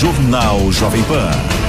Jornal Jovem Pan.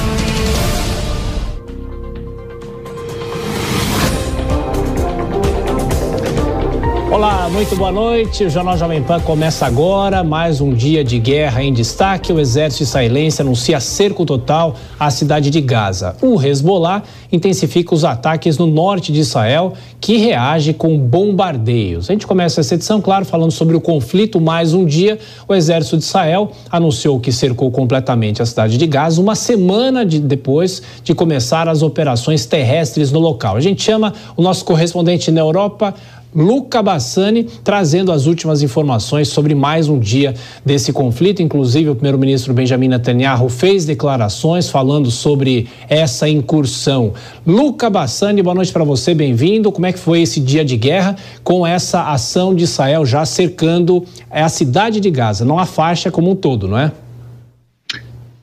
Olá, muito boa noite. O Jornal Jovem Pan começa agora. Mais um dia de guerra em destaque. O exército israelense anuncia cerco total à cidade de Gaza. O Hezbollah intensifica os ataques no norte de Israel, que reage com bombardeios. A gente começa essa edição, claro, falando sobre o conflito. Mais um dia, o exército de Israel anunciou que cercou completamente a cidade de Gaza, uma semana de, depois de começar as operações terrestres no local. A gente chama o nosso correspondente na Europa. Luca Bassani, trazendo as últimas informações sobre mais um dia desse conflito. Inclusive, o primeiro-ministro Benjamin Netanyahu fez declarações falando sobre essa incursão. Luca Bassani, boa noite para você, bem-vindo. Como é que foi esse dia de guerra com essa ação de Israel já cercando a cidade de Gaza, não a faixa como um todo, não é?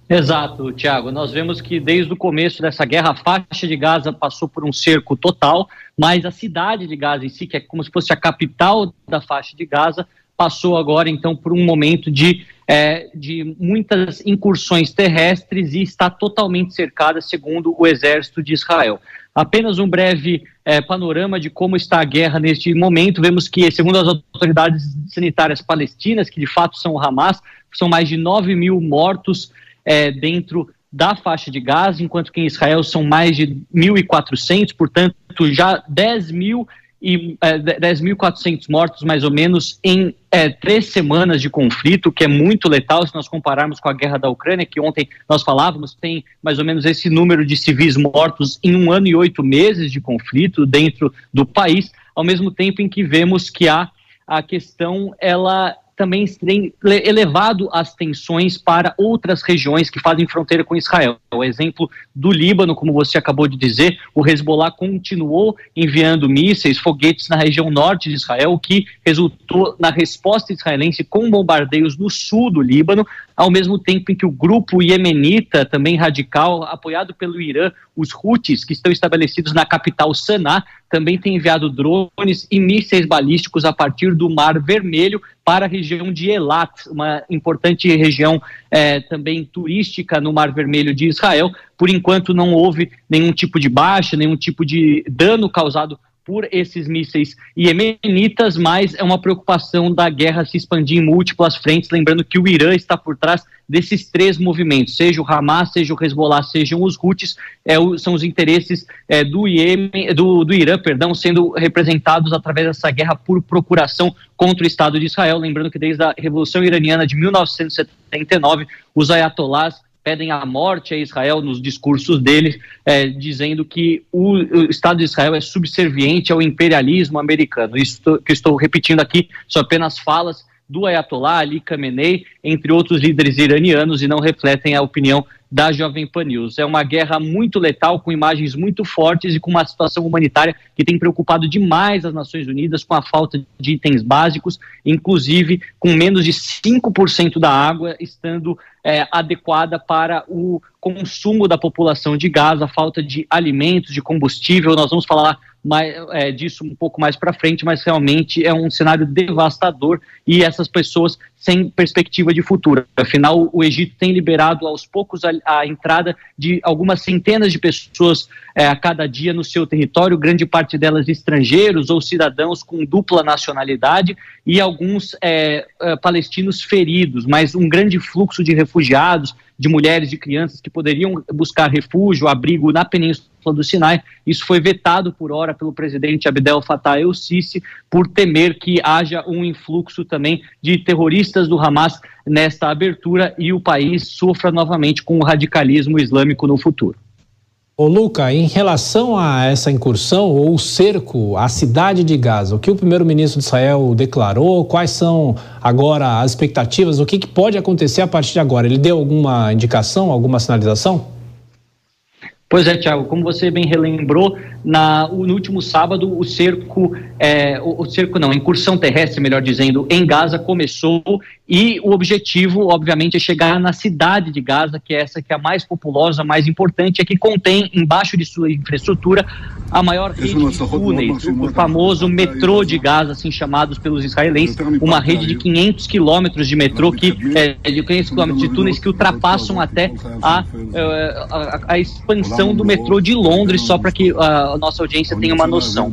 Exato, Tiago. Nós vemos que desde o começo dessa guerra, a faixa de Gaza passou por um cerco total, mas a cidade de Gaza em si, que é como se fosse a capital da faixa de Gaza, passou agora então por um momento de, é, de muitas incursões terrestres e está totalmente cercada, segundo o exército de Israel. Apenas um breve é, panorama de como está a guerra neste momento. Vemos que, segundo as autoridades sanitárias palestinas, que de fato são o Hamas, são mais de 9 mil mortos é, dentro da faixa de Gaza, enquanto que em Israel são mais de 1.400, portanto, já 10 mil e é, 10.400 mortos, mais ou menos, em é, três semanas de conflito, que é muito letal se nós compararmos com a guerra da Ucrânia, que ontem nós falávamos, tem mais ou menos esse número de civis mortos em um ano e oito meses de conflito dentro do país, ao mesmo tempo em que vemos que há a questão, ela também tem elevado as tensões para outras regiões que fazem fronteira com Israel. O exemplo do Líbano, como você acabou de dizer, o Hezbollah continuou enviando mísseis, foguetes na região norte de Israel, o que resultou na resposta israelense com bombardeios no sul do Líbano, ao mesmo tempo em que o grupo iemenita, também radical, apoiado pelo Irã, os Houthis, que estão estabelecidos na capital Sanaa, também tem enviado drones e mísseis balísticos a partir do Mar Vermelho para a região de Elat, uma importante região é, também turística no Mar Vermelho de Israel. Por enquanto, não houve nenhum tipo de baixa, nenhum tipo de dano causado por esses mísseis iemenitas, mas é uma preocupação da guerra se expandir em múltiplas frentes, lembrando que o Irã está por trás desses três movimentos, seja o Hamas, seja o Hezbollah, sejam os Houthis, é, o, são os interesses é, do, Iêmen, do, do Irã, perdão, sendo representados através dessa guerra por procuração contra o Estado de Israel, lembrando que desde a Revolução Iraniana de 1979, os ayatolás pedem a morte a Israel nos discursos deles, é, dizendo que o, o, Estado de Israel é subserviente ao imperialismo americano. Isso que estou repetindo aqui são apenas falas do Ayatollah Ali Khamenei, entre outros líderes iranianos, e não refletem a opinião da Jovem Pan News. É uma guerra muito letal, com imagens muito fortes e com uma situação humanitária que tem preocupado demais as Nações Unidas com a falta de itens básicos, inclusive com menos de 5% da água estando é, adequada para o consumo da população de Gaza, a falta de alimentos, de combustível. Nós vamos falar mais, é, disso um pouco mais para frente, mas realmente é um cenário devastador e essas pessoas sem perspectiva de futuro. Afinal, o Egito tem liberado aos poucos a, a entrada de algumas centenas de pessoas é, a cada dia no seu território, grande parte delas estrangeiros ou cidadãos com dupla nacionalidade e alguns é, é, palestinos feridos, mas um grande fluxo de refugiados, de mulheres, de crianças que poderiam buscar refúgio, abrigo na Península do Sinai. Isso foi vetado por hora pelo presidente Abdel Fattah el-Sisi por temer que haja um influxo também de terroristas do Hamas nesta abertura e o país sofra novamente com o radicalismo islâmico no futuro. Ô Luca, em relação a essa incursão ou cerco à cidade de Gaza, o que o primeiro-ministro de Israel declarou, quais são agora as expectativas, o que, que pode acontecer a partir de agora? Ele deu alguma indicação, alguma sinalização? Pois é, Tiago, como você bem relembrou, na, no último sábado o cerco, é, o, o, cerco não, a incursão terrestre, melhor dizendo, em Gaza começou e o objetivo, obviamente, é chegar na cidade de Gaza, que é essa que é a mais populosa, mais importante, é que contém embaixo de sua infraestrutura a maior rede de túneis, o famoso metrô de Gaza, assim chamados pelos israelenses, uma rede de 500 quilômetros de metrô que é, de 500 quilômetros de túneis que ultrapassam até a, é, a, a expansão do metrô de Londres, só para que a, a nossa audiência tenha uma noção.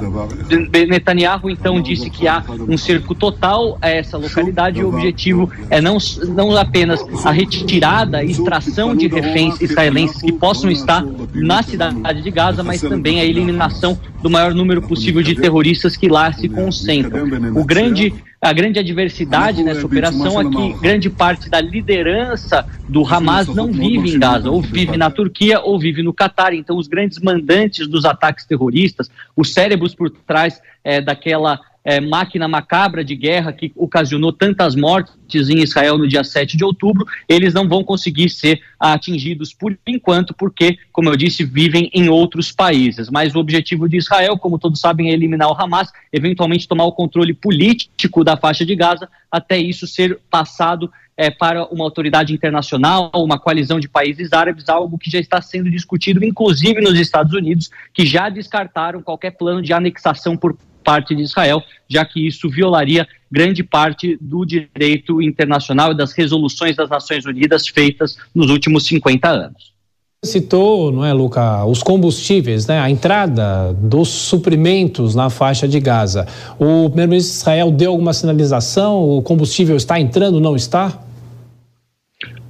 Netanyahu então disse que há um cerco total a essa localidade e o objetivo é não, não apenas a retirada, a extração de reféns israelenses que possam estar na cidade de Gaza, mas também a eliminação do maior número possível de terroristas que lá se concentram. O grande a grande adversidade nessa operação é que grande parte da liderança do Hamas não vive em Gaza, ou vive na Turquia ou vive no Catar. Então, os grandes mandantes dos ataques terroristas, os cérebros por trás é, daquela é, máquina macabra de guerra que ocasionou tantas mortes em Israel no dia 7 de outubro, eles não vão conseguir ser atingidos por enquanto, porque, como eu disse, vivem em outros países. Mas o objetivo de Israel, como todos sabem, é eliminar o Hamas, eventualmente tomar o controle político da faixa de Gaza, até isso ser passado é, para uma autoridade internacional, uma coalizão de países árabes, algo que já está sendo discutido, inclusive nos Estados Unidos, que já descartaram qualquer plano de anexação por parte de Israel, já que isso violaria grande parte do direito internacional e das resoluções das Nações Unidas feitas nos últimos 50 anos. Citou, não é, Luca, os combustíveis, né? A entrada dos suprimentos na faixa de Gaza. O primeiro-ministro de Israel deu alguma sinalização? O combustível está entrando, não está?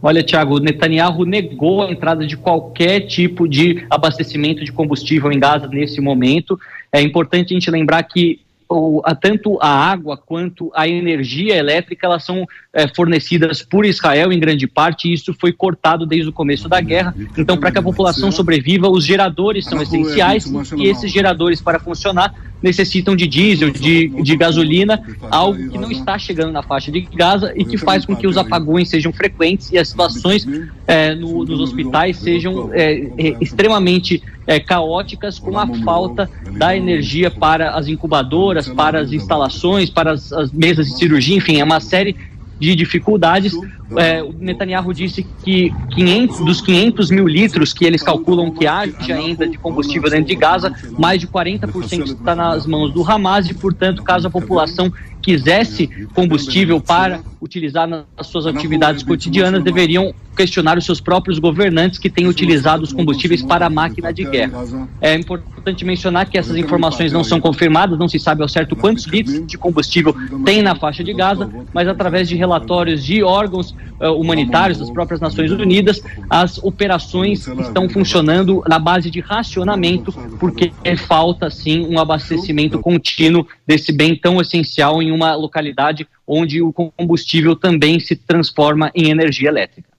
Olha, Tiago, Netanyahu negou a entrada de qualquer tipo de abastecimento de combustível em Gaza nesse momento. É importante a gente lembrar que o, a, tanto a água quanto a energia elétrica elas são é, fornecidas por Israel em grande parte e isso foi cortado desde o começo da guerra. Então, para que a população sobreviva, os geradores são essenciais e esses geradores para funcionar necessitam de diesel, de, de gasolina, algo que não está chegando na faixa de Gaza e que faz com que os apagões sejam frequentes e as situações é, no, nos hospitais sejam é, é extremamente é, caóticas com a falta da energia para as incubadoras, para as instalações, para as, as mesas de cirurgia, enfim, é uma série de dificuldades. É, o Netanyahu disse que 500, dos 500 mil litros que eles calculam que haja ainda de combustível dentro de Gaza, mais de 40% está nas mãos do Hamas e, portanto, caso a população quisesse combustível para utilizar nas suas atividades cotidianas, deveriam questionar os seus próprios governantes que têm utilizado os combustíveis para a máquina de guerra. É importante mencionar que essas informações não são confirmadas, não se sabe ao certo quantos litros de combustível tem na faixa de Gaza, mas através de relatórios de órgãos uh, humanitários das próprias Nações Unidas, as operações estão funcionando na base de racionamento, porque falta sim um abastecimento contínuo desse bem tão essencial em uma localidade onde o combustível também se transforma em energia elétrica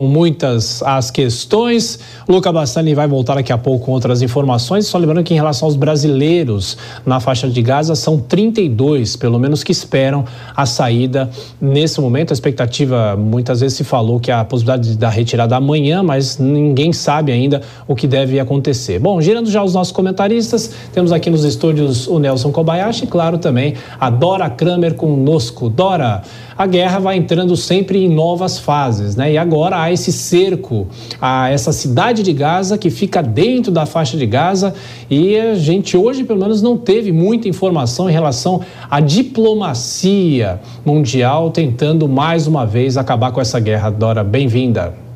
muitas as questões. Luca Bastani vai voltar daqui a pouco com outras informações. Só lembrando que em relação aos brasileiros na faixa de Gaza, são 32, pelo menos, que esperam a saída nesse momento. A expectativa, muitas vezes se falou que a possibilidade da retirada amanhã, mas ninguém sabe ainda o que deve acontecer. Bom, girando já os nossos comentaristas, temos aqui nos estúdios o Nelson Kobayashi e, claro, também a Dora Kramer conosco. Dora, a guerra vai entrando sempre em novas fases, né? E agora esse cerco a essa cidade de Gaza que fica dentro da faixa de Gaza e a gente hoje pelo menos não teve muita informação em relação à diplomacia mundial tentando mais uma vez acabar com essa guerra. Dora, bem-vinda.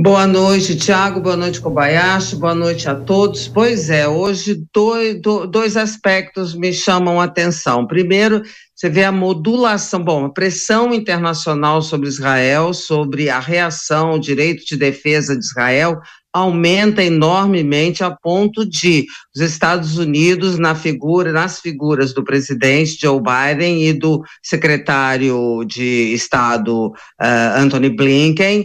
Boa noite, Tiago. Boa noite, Kobayashi. Boa noite a todos. Pois é, hoje dois, dois aspectos me chamam a atenção. Primeiro, você vê a modulação, bom, a pressão internacional sobre Israel, sobre a reação, o direito de defesa de Israel, aumenta enormemente a ponto de os Estados Unidos, na figura, nas figuras do presidente Joe Biden e do secretário de Estado uh, Anthony Blinken,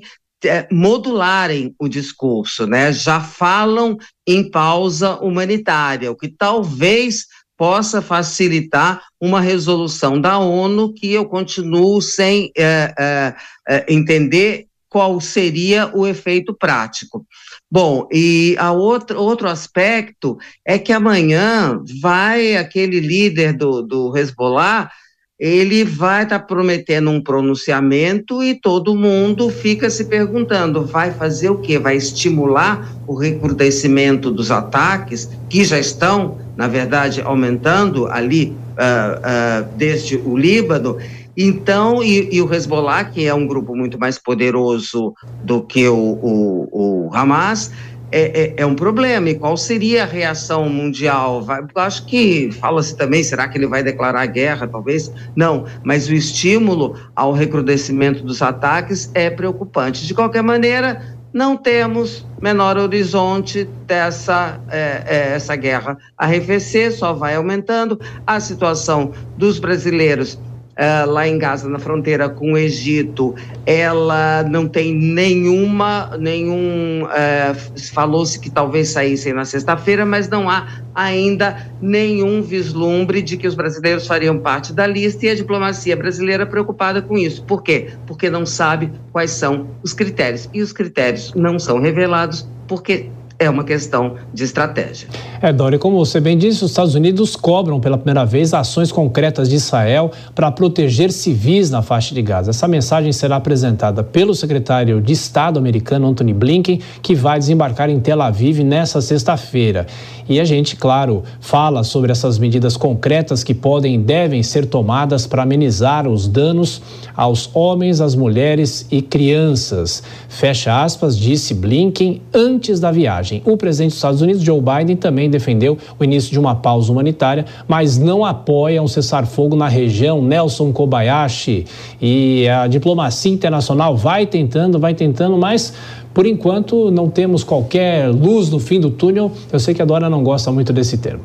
modularem o discurso, né? Já falam em pausa humanitária, o que talvez possa facilitar uma resolução da ONU que eu continuo sem é, é, é, entender qual seria o efeito prático. Bom, e a outro, outro aspecto é que amanhã vai aquele líder do, do Hezbollah ele vai estar tá prometendo um pronunciamento e todo mundo fica se perguntando: vai fazer o quê? Vai estimular o recrudescimento dos ataques, que já estão, na verdade, aumentando ali uh, uh, desde o Líbano? Então, e, e, o Hezbollah, que é um grupo muito mais poderoso do que o, o, o Hamas, é, é, é, um problema. E qual seria a reação mundial? Vai, acho que fala-se também, será que ele vai declarar guerra? Talvez não, mas o estímulo ao recrudescimento dos ataques é preocupante. De qualquer maneira, não temos menor horizonte dessa é, é, essa guerra arrefecer, só vai aumentando. A situação dos brasileiros Uh, lá em Gaza, na fronteira com o Egito, ela não tem nenhuma, nenhum, uh, falou-se que talvez saíssem na sexta-feira, mas não há ainda nenhum vislumbre de que os brasileiros fariam parte da lista e a diplomacia brasileira preocupada com isso. Por quê? Porque não sabe quais são os critérios. E os critérios não são revelados porque é uma questão de estratégia. É, Dori, como você bem disse, os Estados Unidos cobram pela primeira vez ações concretas de Israel para proteger civis na faixa de Gaza. Essa mensagem será apresentada pelo secretário de Estado americano Anthony Blinken, que vai desembarcar em Tel Aviv nesta sexta-feira. E a gente, claro, fala sobre essas medidas concretas que podem e devem ser tomadas para amenizar os danos aos homens, às mulheres e crianças. Fecha aspas, disse Blinken antes da viagem. O presidente dos Estados Unidos, Joe Biden, também defendeu o início de uma pausa humanitária, mas não apoia um cessar-fogo na região. Nelson Kobayashi e a diplomacia internacional vai tentando, vai tentando, mas por enquanto, não temos qualquer luz no fim do túnel. Eu sei que a Dora não gosta muito desse termo.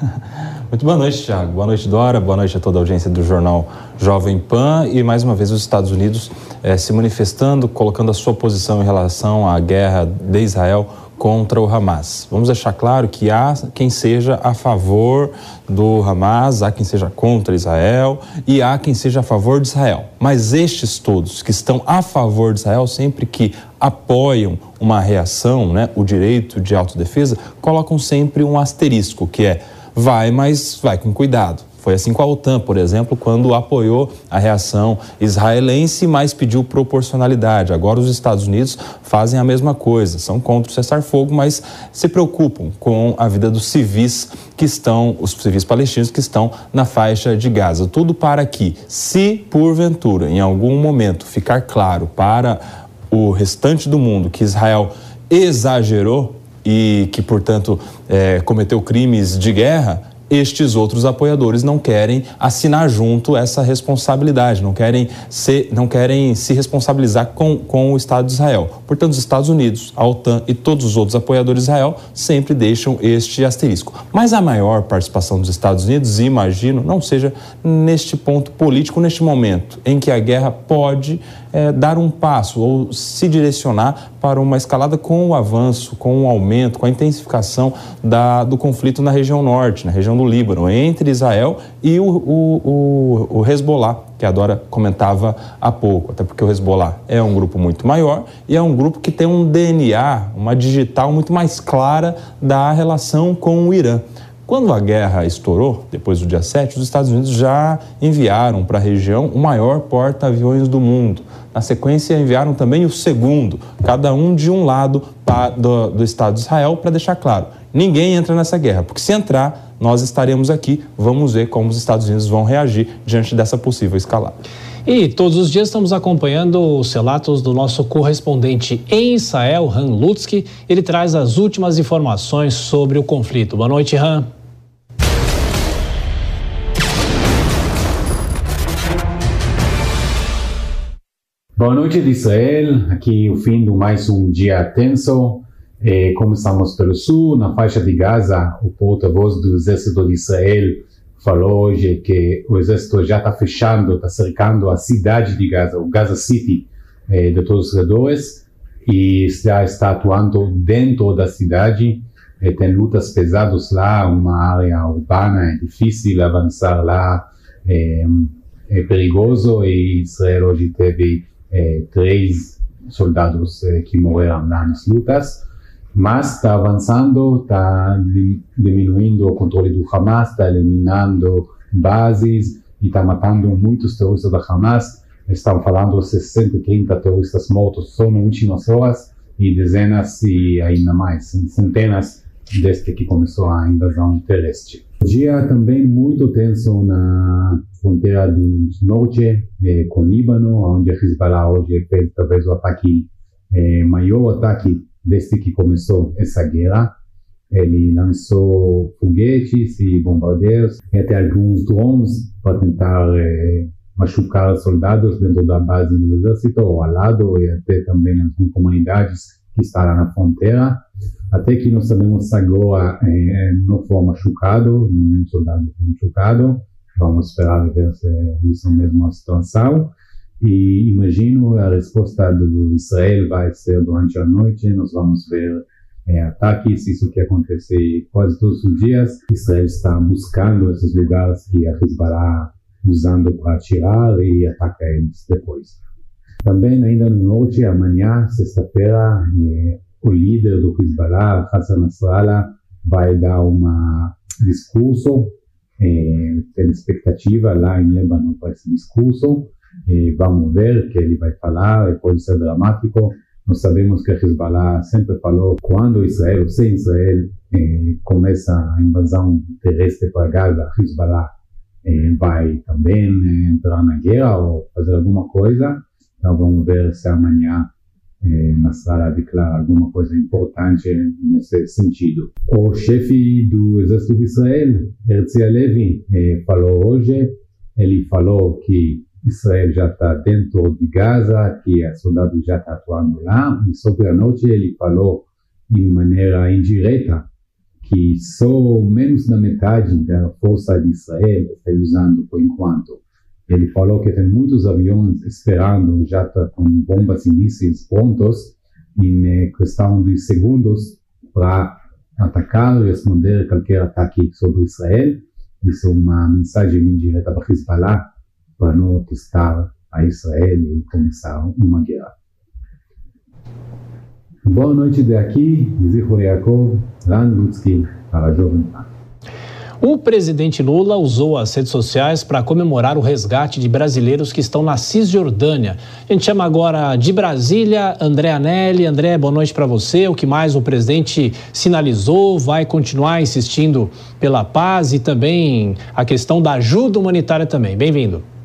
Muito boa noite, Thiago. Boa noite, Dora. Boa noite a toda a audiência do jornal Jovem Pan. E mais uma vez os Estados Unidos eh, se manifestando, colocando a sua posição em relação à guerra de Israel contra o Hamas. Vamos deixar claro que há quem seja a favor do Hamas, há quem seja contra Israel e há quem seja a favor de Israel. Mas estes todos que estão a favor de Israel, sempre que apoiam uma reação, né, o direito de autodefesa, colocam sempre um asterisco, que é vai, mas vai com cuidado. Foi assim com a OTAN, por exemplo, quando apoiou a reação israelense, mas pediu proporcionalidade. Agora os Estados Unidos fazem a mesma coisa, são contra o cessar-fogo, mas se preocupam com a vida dos civis que estão, os civis palestinos que estão na faixa de Gaza. Tudo para que, se porventura, em algum momento, ficar claro para o restante do mundo que Israel exagerou e que, portanto, é, cometeu crimes de guerra, estes outros apoiadores não querem assinar junto essa responsabilidade, não querem, ser, não querem se responsabilizar com, com o Estado de Israel. Portanto, os Estados Unidos, a OTAN e todos os outros apoiadores de Israel sempre deixam este asterisco. Mas a maior participação dos Estados Unidos, imagino, não seja neste ponto político, neste momento em que a guerra pode é, dar um passo ou se direcionar para uma escalada com o avanço, com o aumento, com a intensificação da, do conflito na região norte, na região do Líbano, entre Israel e o, o, o, o Hezbollah, que a Dora comentava há pouco, até porque o Hezbollah é um grupo muito maior e é um grupo que tem um DNA, uma digital muito mais clara da relação com o Irã. Quando a guerra estourou, depois do dia 7, os Estados Unidos já enviaram para a região o maior porta-aviões do mundo. Na sequência, enviaram também o segundo, cada um de um lado do, do Estado de Israel, para deixar claro: ninguém entra nessa guerra, porque se entrar, nós estaremos aqui. Vamos ver como os Estados Unidos vão reagir diante dessa possível escalada. E todos os dias estamos acompanhando os relatos do nosso correspondente em Israel, Han Lutzky. Ele traz as últimas informações sobre o conflito. Boa noite, Han. Boa noite de Israel, aqui o fim de mais um dia tenso. É, começamos pelo sul, na faixa de Gaza, o porta-voz do exército de Israel falou hoje que o exército já está fechando, está cercando a cidade de Gaza, o Gaza City, é, de todos os redores. e já está atuando dentro da cidade. Eh, tem lutas pesadas lá, uma área urbana, é difícil avançar lá, é, é perigoso e Israel hoje teve três soldados que morreram nas lutas, mas está avançando, está diminuindo o controle do Hamas, está eliminando bases e está matando muitos terroristas da Hamas estão falando 60, 30 terroristas mortos só nas últimas horas e dezenas e ainda mais, centenas desde que começou a invasão terrestre. Dia também muito tenso na fronteira do norte eh, com o Líbano, onde a Hezbollah hoje fez talvez o ataque, eh, maior ataque desde que começou essa guerra. Ele lançou foguetes e bombardeiros, e até alguns drones para tentar eh, machucar soldados dentro da base do exército ou ao lado e até também em comunidades que lá na fronteira. Até que nós sabemos agora eh, não foi machucado, nenhum soldado foi machucado. Vamos esperar ver se isso mesmo a situação. E imagino a resposta do Israel vai ser durante a noite. Nós vamos ver é, ataques, isso que acontece quase todos os dias. Israel está buscando esses lugares que a Hezbollah usando para atirar e atacar eles depois. Também, ainda no norte, amanhã, sexta-feira, eh, o líder do Hezbollah, Hassan Nasrallah, vai dar um discurso, eh, tem expectativa lá em Líbano para esse discurso, eh, vamos ver que ele vai falar, pode ser dramático, nós sabemos que Hezbollah sempre falou quando Israel, sem Israel, eh, começa a invasão terrestre para Gaza, Hezbollah eh, vai também eh, entrar na guerra ou fazer alguma coisa. Então vamos ver se amanhã eh, Nasrallah declara alguma coisa importante nesse sentido. O chefe do exército de Israel, Herzl Levi, eh, falou hoje, ele falou que Israel já está dentro de Gaza, que a soldados já estão atuando lá, e sobre a noite ele falou de maneira indireta que só menos da metade da força de Israel está usando por enquanto. Ele falou que tem muitos aviões esperando, já tá com bombas e mísseis prontos, em questão de segundos, para atacar e responder qualquer ataque sobre Israel. Isso é uma mensagem indireta para Hezbollah, para não testar a Israel e começar uma guerra. Boa noite de aqui, Zichor Yaakov, Ran Lutzki, para a Jovem Pan. O presidente Lula usou as redes sociais para comemorar o resgate de brasileiros que estão na Cisjordânia. A gente chama agora de Brasília André Anelli. André, boa noite para você. O que mais o presidente sinalizou? Vai continuar insistindo pela paz e também a questão da ajuda humanitária também. Bem-vindo.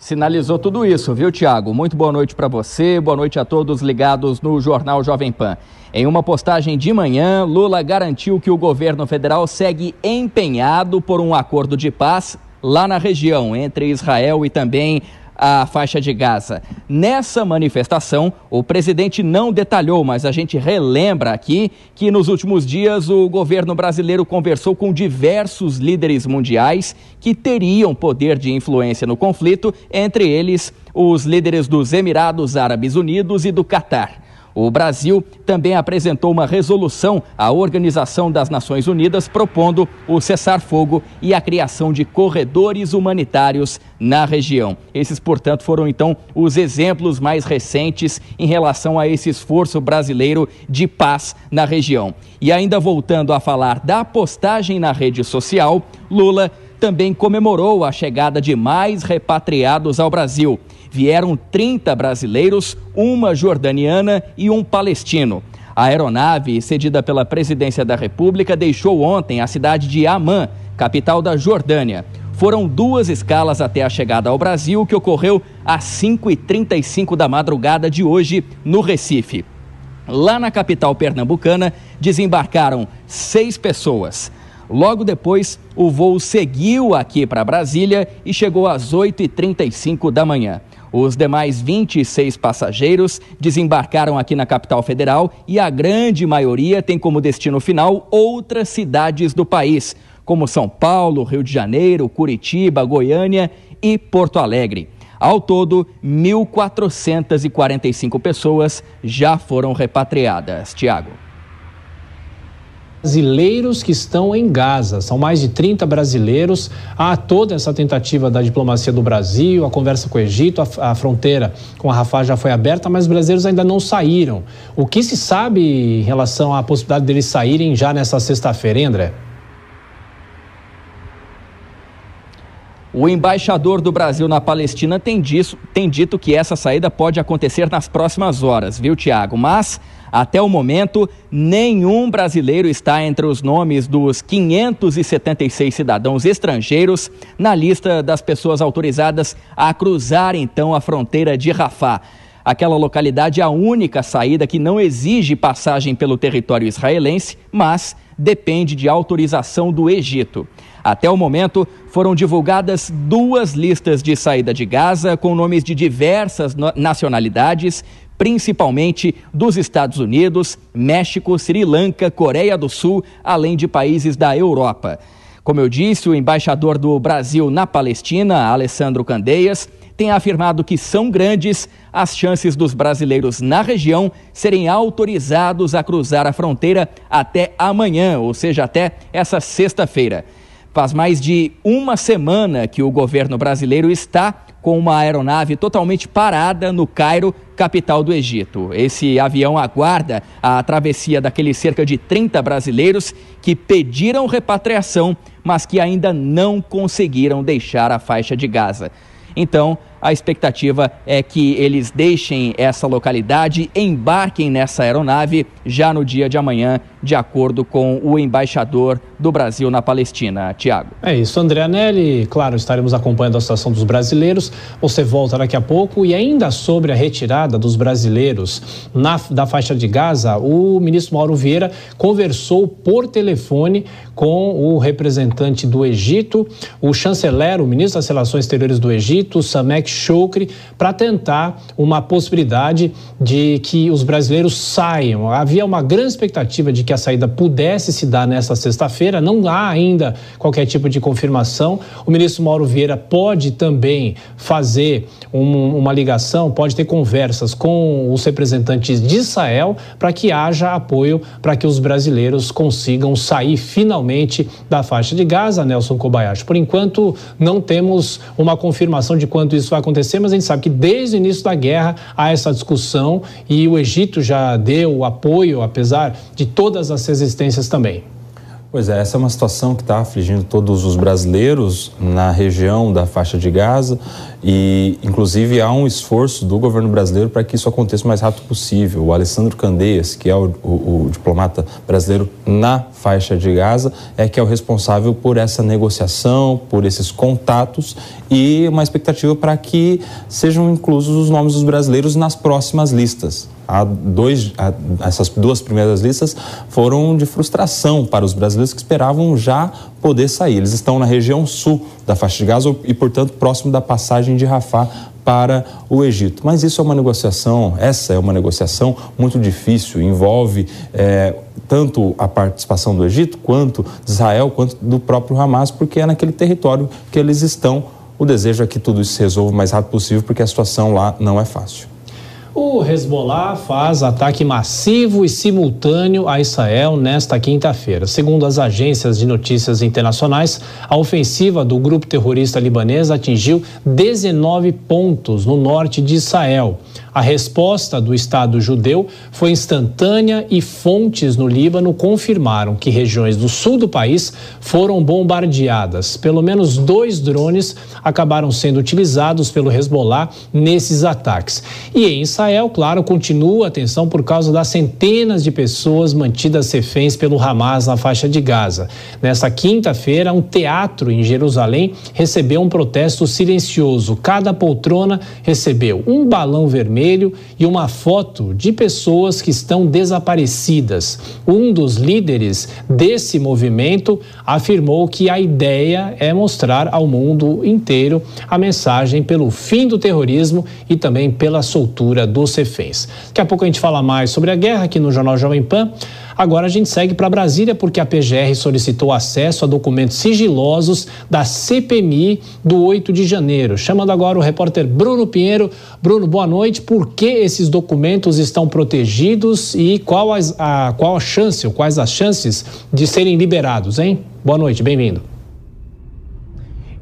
Sinalizou tudo isso, viu, Tiago? Muito boa noite para você, boa noite a todos ligados no Jornal Jovem Pan. Em uma postagem de manhã, Lula garantiu que o governo federal segue empenhado por um acordo de paz lá na região entre Israel e também a faixa de Gaza. Nessa manifestação, o presidente não detalhou, mas a gente relembra aqui que nos últimos dias o governo brasileiro conversou com diversos líderes mundiais que teriam poder de influência no conflito, entre eles os líderes dos Emirados Árabes Unidos e do Catar. O Brasil também apresentou uma resolução à Organização das Nações Unidas propondo o cessar-fogo e a criação de corredores humanitários na região. Esses, portanto, foram então os exemplos mais recentes em relação a esse esforço brasileiro de paz na região. E ainda voltando a falar da postagem na rede social, Lula também comemorou a chegada de mais repatriados ao Brasil vieram 30 brasileiros, uma jordaniana e um palestino. A aeronave, cedida pela Presidência da República, deixou ontem a cidade de Amman, capital da Jordânia. Foram duas escalas até a chegada ao Brasil, que ocorreu às 5h35 da madrugada de hoje, no Recife. Lá na capital pernambucana, desembarcaram seis pessoas. Logo depois, o voo seguiu aqui para Brasília e chegou às 8h35 da manhã. Os demais 26 passageiros desembarcaram aqui na capital federal e a grande maioria tem como destino final outras cidades do país, como São Paulo, Rio de Janeiro, Curitiba, Goiânia e Porto Alegre. Ao todo, 1.445 pessoas já foram repatriadas. Tiago brasileiros que estão em Gaza. São mais de 30 brasileiros. Há toda essa tentativa da diplomacia do Brasil, a conversa com o Egito, a, a fronteira com a Rafah já foi aberta, mas os brasileiros ainda não saíram. O que se sabe em relação à possibilidade deles saírem já nessa sexta-feira, André? O embaixador do Brasil na Palestina tem, disso, tem dito que essa saída pode acontecer nas próximas horas, viu, Tiago? Mas até o momento, nenhum brasileiro está entre os nomes dos 576 cidadãos estrangeiros na lista das pessoas autorizadas a cruzar então a fronteira de Rafah. Aquela localidade é a única saída que não exige passagem pelo território israelense, mas depende de autorização do Egito. Até o momento, foram divulgadas duas listas de saída de Gaza com nomes de diversas nacionalidades, principalmente dos Estados Unidos, México, Sri Lanka, Coreia do Sul, além de países da Europa. Como eu disse, o embaixador do Brasil na Palestina, Alessandro Candeias, tem afirmado que são grandes as chances dos brasileiros na região serem autorizados a cruzar a fronteira até amanhã, ou seja, até essa sexta-feira. Faz mais de uma semana que o governo brasileiro está com uma aeronave totalmente parada no Cairo, capital do Egito. Esse avião aguarda a travessia daqueles cerca de 30 brasileiros que pediram repatriação, mas que ainda não conseguiram deixar a faixa de Gaza. Então, a expectativa é que eles deixem essa localidade, embarquem nessa aeronave já no dia de amanhã, de acordo com o embaixador do Brasil na Palestina. Tiago. É isso, André Anelli. Claro, estaremos acompanhando a situação dos brasileiros. Você volta daqui a pouco. E ainda sobre a retirada dos brasileiros na, da faixa de Gaza, o ministro Mauro Vieira conversou por telefone com o representante do Egito, o chanceler, o ministro das Relações Exteriores do Egito, Samek Choukri para tentar uma possibilidade de que os brasileiros saiam. Havia uma grande expectativa de que a saída pudesse se dar nesta sexta-feira, não há ainda qualquer tipo de confirmação. O ministro Mauro Vieira pode também fazer um, uma ligação, pode ter conversas com os representantes de Israel para que haja apoio para que os brasileiros consigam sair finalmente da faixa de Gaza, Nelson Kobayashi. Por enquanto, não temos uma confirmação de quanto isso vai acontecer, mas a gente sabe que desde o início da guerra há essa discussão e o Egito já deu apoio, apesar de todas as resistências também. Pois é, essa é uma situação que está afligindo todos os brasileiros na região da faixa de Gaza e, inclusive, há um esforço do governo brasileiro para que isso aconteça o mais rápido possível. O Alessandro Candeias, que é o, o, o, diplomata brasileiro na faixa de Gaza, é que é o responsável por essa negociação, por esses contatos e uma expectativa para que sejam inclusos os nomes dos brasileiros nas próximas listas. Há dois, há, essas duas primeiras listas foram de frustração para os brasileiros que esperavam já poder sair. Eles estão na região sul da faixa de Gaza e, portanto, próximo da passagem de Rafah para o Egito. Mas isso é uma negociação, essa é uma negociação muito difícil, envolve é, tanto a participação do Egito, quanto de Israel, quanto do próprio Hamas, porque é naquele território que eles estão. O desejo é que tudo isso se resolva o mais rápido possível, porque a situação lá não é fácil. O Hezbollah faz ataque massivo e simultâneo a Israel nesta quinta-feira. Segundo as agências de notícias internacionais, a ofensiva do grupo terrorista libanês atingiu 19 pontos no norte de Israel. A resposta do Estado judeu foi instantânea e fontes no Líbano confirmaram que regiões do sul do país foram bombardeadas. Pelo menos dois drones acabaram sendo utilizados pelo Hezbollah nesses ataques. E em Israel, claro, continua a tensão por causa das centenas de pessoas mantidas reféns pelo Hamas na faixa de Gaza. Nesta quinta-feira, um teatro em Jerusalém recebeu um protesto silencioso. Cada poltrona recebeu um balão vermelho vermelho e uma foto de pessoas que estão desaparecidas. Um dos líderes desse movimento afirmou que a ideia é mostrar ao mundo inteiro a mensagem pelo fim do terrorismo e também pela soltura dos reféns. Daqui a pouco a gente fala mais sobre a guerra aqui no Jornal Jovem Pan. Agora a gente segue para Brasília porque a PGR solicitou acesso a documentos sigilosos da CPMI do 8 de janeiro. Chamando agora o repórter Bruno Pinheiro. Bruno, boa noite. Por que esses documentos estão protegidos e qual, as, a, qual a chance, ou quais as chances de serem liberados, hein? Boa noite, bem-vindo.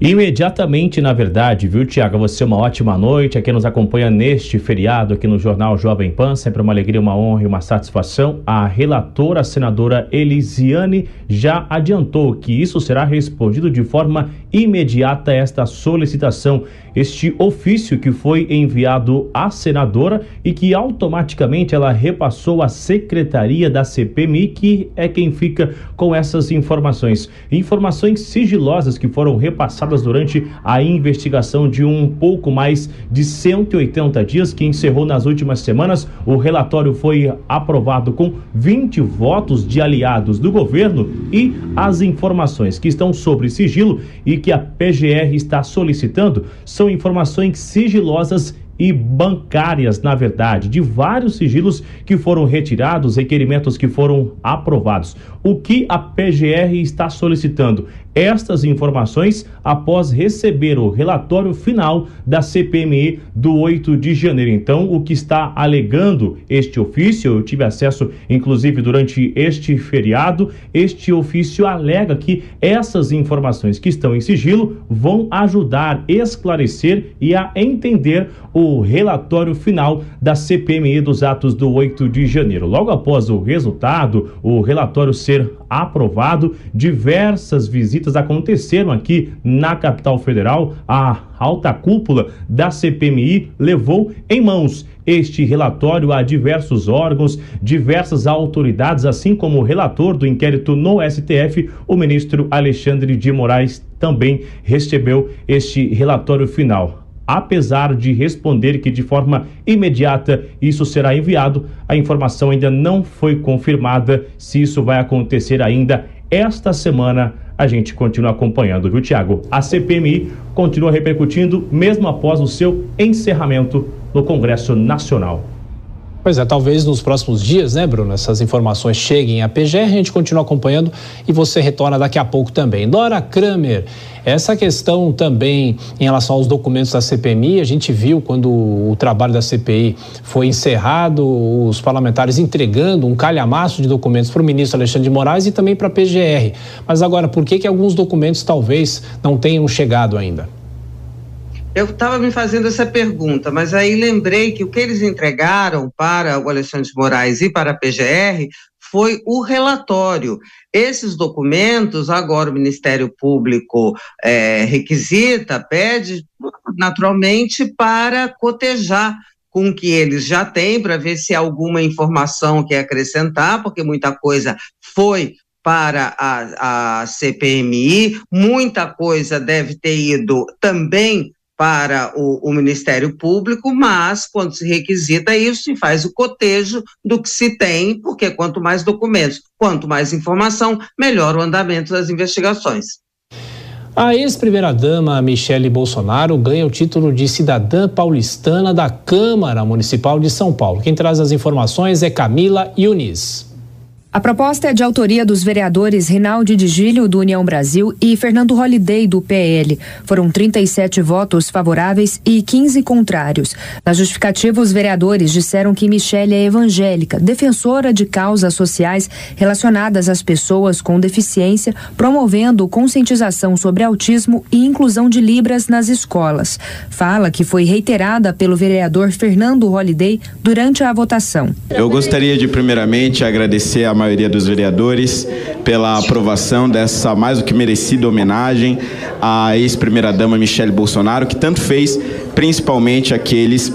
Imediatamente, na verdade, viu, Tiago? Você uma ótima noite. A quem nos acompanha neste feriado aqui no Jornal Jovem Pan, sempre uma alegria, uma honra e uma satisfação. A relatora, a senadora Elisiane, já adiantou que isso será respondido de forma imediata esta solicitação este ofício que foi enviado à senadora e que automaticamente ela repassou à secretaria da CPMI, que é quem fica com essas informações. Informações sigilosas que foram repassadas durante a investigação de um pouco mais de 180 dias que encerrou nas últimas semanas. O relatório foi aprovado com 20 votos de aliados do governo e as informações que estão sobre sigilo e que a PGR está solicitando são informações sigilosas e bancárias, na verdade, de vários sigilos que foram retirados, requerimentos que foram aprovados. O que a PGR está solicitando? Estas informações após receber o relatório final da CPMI do 8 de janeiro. Então, o que está alegando este ofício, eu tive acesso inclusive durante este feriado, este ofício alega que essas informações que estão em sigilo vão ajudar, esclarecer e a entender o relatório final da CPMI dos atos do 8 de janeiro. Logo após o resultado, o relatório ser aprovado, diversas visitas aconteceram aqui na capital federal. A alta cúpula da CPMI levou em mãos este relatório a diversos órgãos, diversas autoridades, assim como o relator do inquérito no STF, o ministro Alexandre de Moraes, também recebeu este relatório final apesar de responder que de forma imediata isso será enviado, a informação ainda não foi confirmada se isso vai acontecer ainda esta semana. A gente continua acompanhando, viu, Tiago? A CPMI continua repercutindo mesmo após o seu encerramento no Congresso Nacional. Pois é, talvez nos próximos dias, né, Bruno, essas informações cheguem à PGR, a gente continua acompanhando e você retorna daqui a pouco também. Dora Kramer, essa questão também em relação aos documentos da CPMI, a gente viu quando o trabalho da CPI foi encerrado, os parlamentares entregando um calhamaço de documentos para o ministro Alexandre de Moraes e também para a PGR. Mas agora, por que, que alguns documentos talvez não tenham chegado ainda? Eu estava me fazendo essa pergunta, mas aí lembrei que o que eles entregaram para o Alexandre de Moraes e para a PGR foi o relatório. Esses documentos, agora o Ministério Público é, requisita, pede, naturalmente, para cotejar com o que eles já têm, para ver se há alguma informação que acrescentar, porque muita coisa foi para a, a CPMI, muita coisa deve ter ido também para o, o, Ministério Público, mas quando se requisita isso, se faz o cotejo do que se tem, porque quanto mais documentos, quanto mais informação, melhor o andamento das investigações. A ex-primeira-dama Michele Bolsonaro ganha o título de cidadã paulistana da Câmara Municipal de São Paulo. Quem traz as informações é Camila Yunis. A proposta é de autoria dos vereadores Rinaldi de Gílio, do União Brasil, e Fernando Holliday, do PL. Foram 37 votos favoráveis e 15 contrários. Na justificativa, os vereadores disseram que Michele é evangélica, defensora de causas sociais relacionadas às pessoas com deficiência, promovendo conscientização sobre autismo e inclusão de Libras nas escolas. Fala que foi reiterada pelo vereador Fernando Holliday durante a votação. Eu gostaria de, primeiramente, agradecer a maioria dos vereadores pela aprovação dessa mais do que merecida homenagem à ex-primeira-dama Michele Bolsonaro, que tanto fez, principalmente aqueles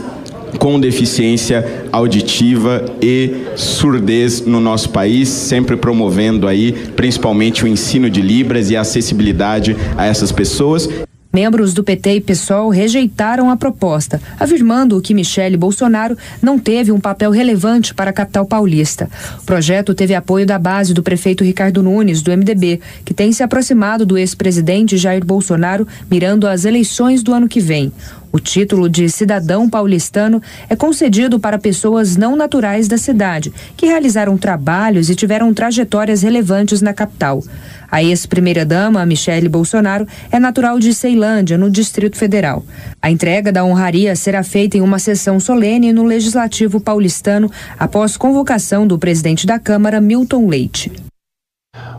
com deficiência auditiva e surdez no nosso país, sempre promovendo aí principalmente o ensino de Libras e a acessibilidade a essas pessoas. Membros do PT e PSOL rejeitaram a proposta, afirmando que Michele Bolsonaro não teve um papel relevante para a capital paulista. O projeto teve apoio da base do prefeito Ricardo Nunes, do MDB, que tem se aproximado do ex-presidente Jair Bolsonaro, mirando as eleições do ano que vem. O título de cidadão paulistano é concedido para pessoas não naturais da cidade, que realizaram trabalhos e tiveram trajetórias relevantes na capital. A ex-primeira-dama, Michele Bolsonaro, é natural de Ceilândia, no Distrito Federal. A entrega da honraria será feita em uma sessão solene no Legislativo paulistano, após convocação do presidente da Câmara, Milton Leite.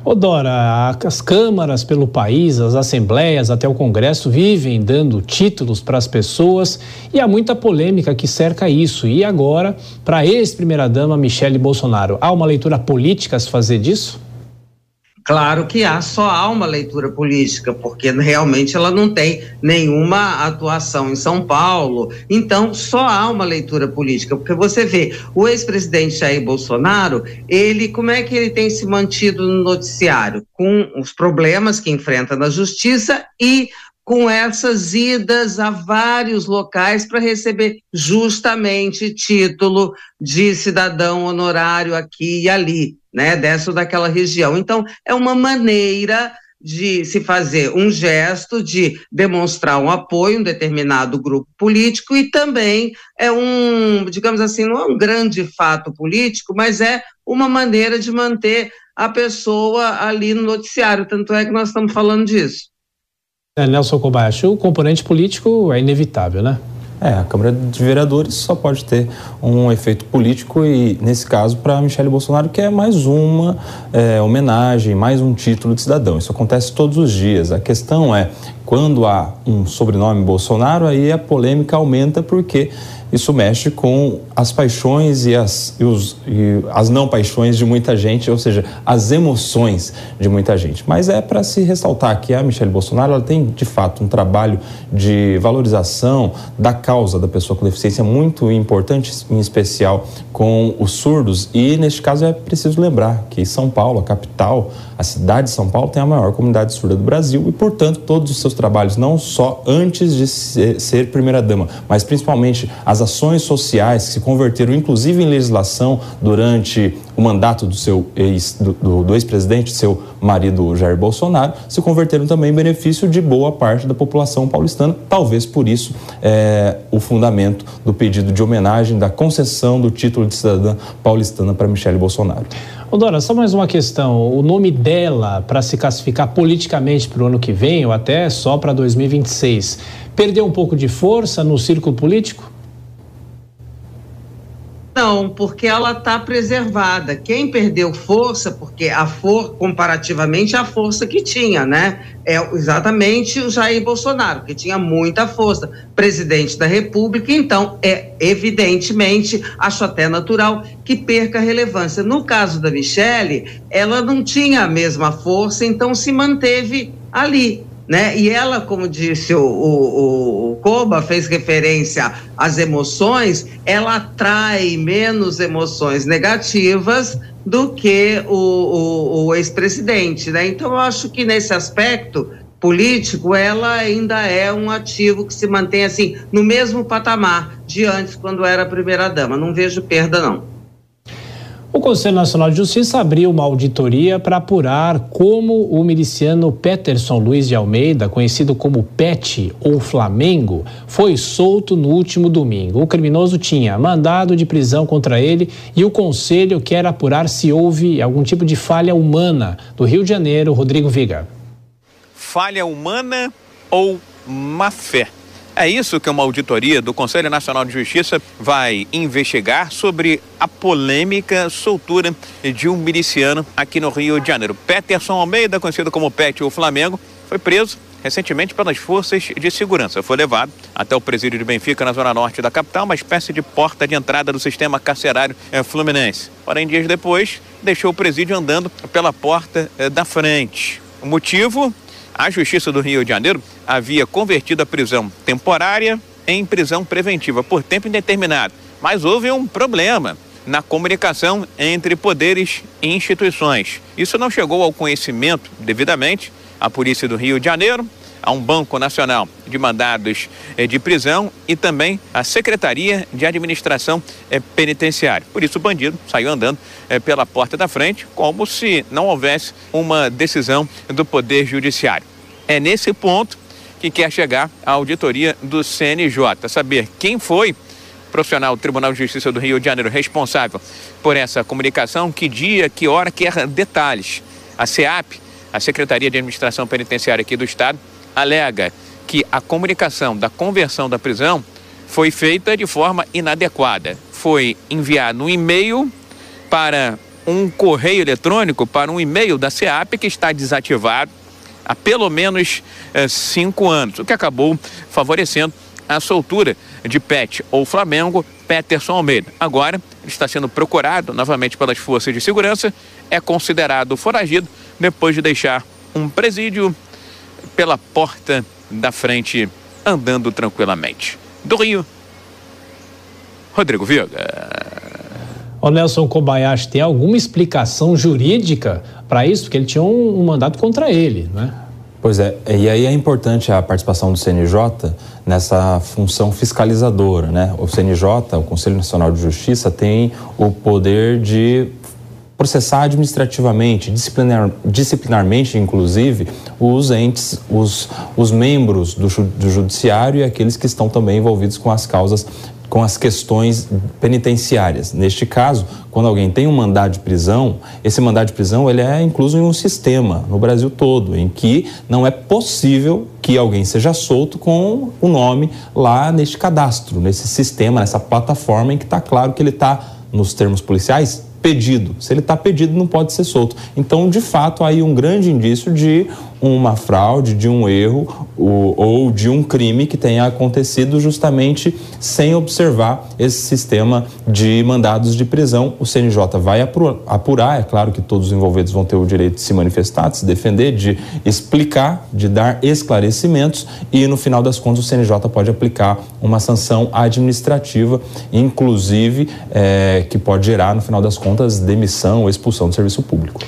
Ô Dora, as câmaras pelo país, as assembleias, até o Congresso vivem dando títulos para as pessoas e há muita polêmica que cerca isso. E agora, para a ex-primeira-dama Michele Bolsonaro, há uma leitura política a se fazer disso? Claro que há, só há uma leitura política, porque realmente ela não tem nenhuma atuação em São Paulo. Então, só há uma leitura política, porque você vê, o ex-presidente Jair Bolsonaro, ele, como é que ele tem se mantido no noticiário? Com os problemas que enfrenta na justiça e com essas idas a vários locais para receber justamente título de cidadão honorário aqui e ali né, dessa ou daquela região. Então, é uma maneira de se fazer um gesto de demonstrar um apoio a um determinado grupo político e também é um, digamos assim, não é um grande fato político, mas é uma maneira de manter a pessoa ali no noticiário. Tanto é que nós estamos falando disso. É, Nelson Kobayashi, o componente político é inevitável, né? É, a Câmara de Vereadores só pode ter um efeito político e, nesse caso, para Michele Bolsonaro, que é mais uma é, homenagem, mais um título de cidadão. Isso acontece todos os dias. A questão é, quando há um sobrenome Bolsonaro, aí a polêmica aumenta porque isso mexe com as paixões e as, e os, e as não paixões de muita gente, ou seja, as emoções de muita gente. Mas é para se ressaltar que a Michelle Bolsonaro ela tem, de fato, um trabalho de valorização da causa da pessoa com deficiência muito importante, em especial com os surdos. E, neste caso, é preciso lembrar que São Paulo, a capital, a cidade de São Paulo, tem a maior comunidade surda do Brasil e, portanto, todos os seus trabalhos, não só antes de ser, primeira-dama, mas principalmente as ações sociais que se converteram inclusive em legislação durante o mandato do seu ex, do, do ex-presidente, seu marido Jair Bolsonaro, se converteram também em benefício de boa parte da população paulistana. Talvez por isso é, o fundamento do pedido de homenagem, da concessão do título de cidadã paulistana para Michele Bolsonaro. Dora, só mais uma questão. O nome dela, para se classificar politicamente para o ano que vem, ou até só para 2026, perdeu um pouco de força no círculo político? Não, porque ela está preservada. Quem perdeu força, porque a for comparativamente a força que tinha, né? É exatamente o Jair Bolsonaro, que tinha muita força, presidente da República, então é evidentemente, acho até natural que perca relevância. No caso da Michele, ela não tinha a mesma força, então se manteve ali né? E ela, como disse o, o, o Koba, fez referência às emoções, ela atrai menos emoções negativas do que o, o, o ex-presidente, né? Então, eu acho que nesse aspecto político, ela ainda é um ativo que se mantém assim no mesmo patamar de antes, quando era primeira-dama. Não vejo perda, não. O Conselho Nacional de Justiça abriu uma auditoria para apurar como o miliciano Peterson Luiz de Almeida, conhecido como PET ou Flamengo, foi solto no último domingo. O criminoso tinha mandado de prisão contra ele e o Conselho quer apurar se houve algum tipo de falha humana. Do Rio de Janeiro, Rodrigo Viga. Falha humana ou má fé? É isso que uma auditoria do Conselho Nacional de Justiça vai investigar sobre a polêmica soltura de um miliciano aqui no Rio de Janeiro. Peterson Almeida, conhecido como Pet ou Flamengo, foi preso recentemente pelas forças de segurança. Foi levado até o presídio de Benfica, na zona norte da capital, uma espécie de porta de entrada do sistema carcerário eh, fluminense. Porém, dias depois, deixou o presídio andando pela porta eh, da frente. O motivo? A Justiça do Rio de Janeiro havia convertido a prisão temporária em prisão preventiva por tempo indeterminado. Mas houve um problema na comunicação entre poderes e instituições. Isso não chegou ao conhecimento devidamente à Polícia do Rio de Janeiro, a um Banco Nacional de Mandados eh, de Prisão e também à Secretaria de Administração eh, Penitenciária. Por isso, o bandido saiu andando eh, pela porta da frente, como se não houvesse uma decisão do Poder Judiciário. É nesse ponto que quer chegar à auditoria do CNJ, saber quem foi profissional do Tribunal de Justiça do Rio de Janeiro responsável por essa comunicação, que dia, que hora, quer detalhes. A SEAP, a Secretaria de Administração Penitenciária aqui do Estado, alega que a comunicação da conversão da prisão foi feita de forma inadequada. Foi enviado um e-mail para um correio eletrônico, para um e-mail da SEAP que está desativado há pelo menos eh, cinco anos, o que acabou favorecendo a soltura de Pet ou Flamengo, Peterson Almeida. Agora, está sendo procurado novamente pelas forças de segurança, é considerado foragido depois de deixar um presídio pela porta da frente, andando tranquilamente. Do Rio, Rodrigo Viga. O Nelson Kobayashi tem alguma explicação jurídica para isso? Porque ele tinha um, um mandato contra ele, não é? Pois é, e aí é importante a participação do CNJ nessa função fiscalizadora, né? O CNJ, o Conselho Nacional de Justiça, tem o poder de processar administrativamente, disciplinar, disciplinarmente, inclusive, os entes, os, os membros do, do judiciário e aqueles que estão também envolvidos com as causas com as questões penitenciárias. Neste caso, quando alguém tem um mandado de prisão, esse mandado de prisão ele é incluso em um sistema no Brasil todo, em que não é possível que alguém seja solto com o nome lá neste cadastro, nesse sistema, nessa plataforma em que está claro que ele está, nos termos policiais, pedido. Se ele está pedido, não pode ser solto. Então, de fato, aí um grande indício de uma fraude, de um erro ou, ou de um crime que tenha acontecido justamente sem observar esse sistema de mandados de prisão. O CNJ vai apurar, é claro que todos os envolvidos vão ter o direito de se manifestar, de se defender, de explicar, de dar esclarecimentos e no final das contas o CNJ pode aplicar uma sanção administrativa, inclusive é, que pode gerar no final das contas demissão ou expulsão do serviço público.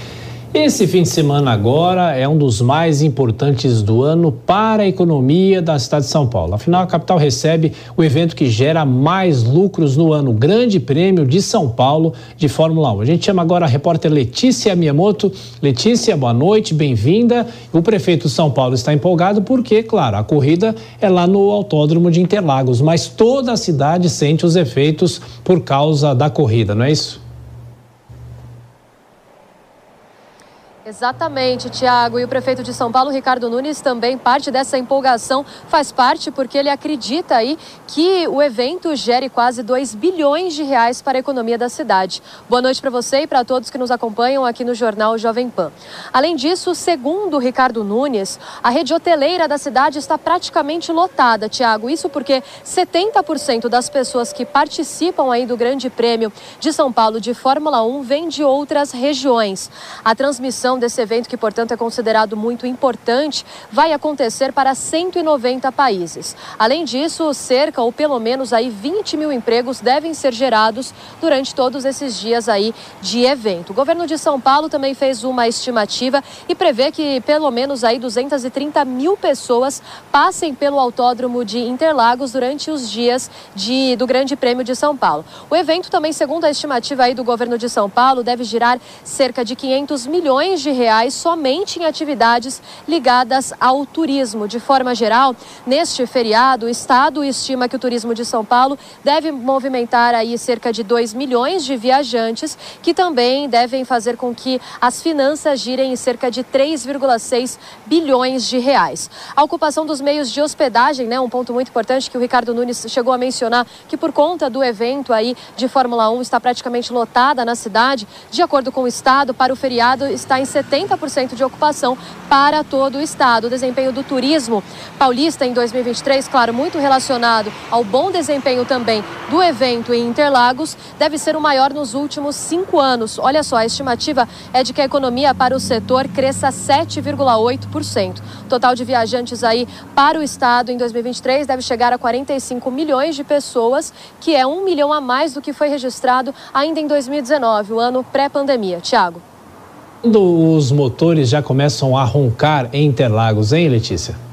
Esse fim de semana agora é um dos mais importantes do ano para a economia da cidade de São Paulo. Afinal, a capital recebe o evento que gera mais lucros no ano, o Grande Prêmio de São Paulo de Fórmula 1. A gente chama agora a repórter Letícia Miyamoto. Letícia, boa noite, bem-vinda. O prefeito de São Paulo está empolgado porque, claro, a corrida é lá no Autódromo de Interlagos, mas toda a cidade sente os efeitos por causa da corrida, não é isso? Exatamente, Tiago. E o prefeito de São Paulo, Ricardo Nunes, também parte dessa empolgação faz parte porque ele acredita aí que o evento gere quase 2 bilhões de reais para a economia da cidade. Boa noite para você e para todos que nos acompanham aqui no Jornal Jovem Pan. Além disso, segundo Ricardo Nunes, a rede hoteleira da cidade está praticamente lotada, Tiago. Isso porque 70% das pessoas que participam aí do Grande Prêmio de São Paulo de Fórmula 1 vêm de outras regiões. A transmissão desse evento, que portanto é considerado muito importante, vai acontecer para 190 países. Além disso, cerca ou pelo menos aí 20 mil empregos devem ser gerados durante todos esses dias aí de evento. O governo de São Paulo também fez uma estimativa e prevê que pelo menos aí 230 mil pessoas passem pelo autódromo de Interlagos durante os dias de, do Grande Prêmio de São Paulo. O evento também, segundo a estimativa aí do governo de São Paulo, deve girar cerca de 500 milhões de de reais somente em atividades ligadas ao turismo. De forma geral, neste feriado, o Estado estima que o turismo de São Paulo deve movimentar aí cerca de 2 milhões de viajantes, que também devem fazer com que as finanças girem em cerca de 3,6 bilhões de reais. A ocupação dos meios de hospedagem, né, um ponto muito importante que o Ricardo Nunes chegou a mencionar, que por conta do evento aí de Fórmula 1 está praticamente lotada na cidade, de acordo com o Estado, para o feriado está em 70% de ocupação para todo o estado. O desempenho do turismo paulista em 2023, claro, muito relacionado ao bom desempenho também do evento em Interlagos, deve ser o maior nos últimos cinco anos. Olha só, a estimativa é de que a economia para o setor cresça 7,8%. O total de viajantes aí para o estado em 2023 deve chegar a 45 milhões de pessoas, que é um milhão a mais do que foi registrado ainda em 2019, o ano pré-pandemia. Tiago. Quando os motores já começam a roncar em Interlagos, hein, Letícia?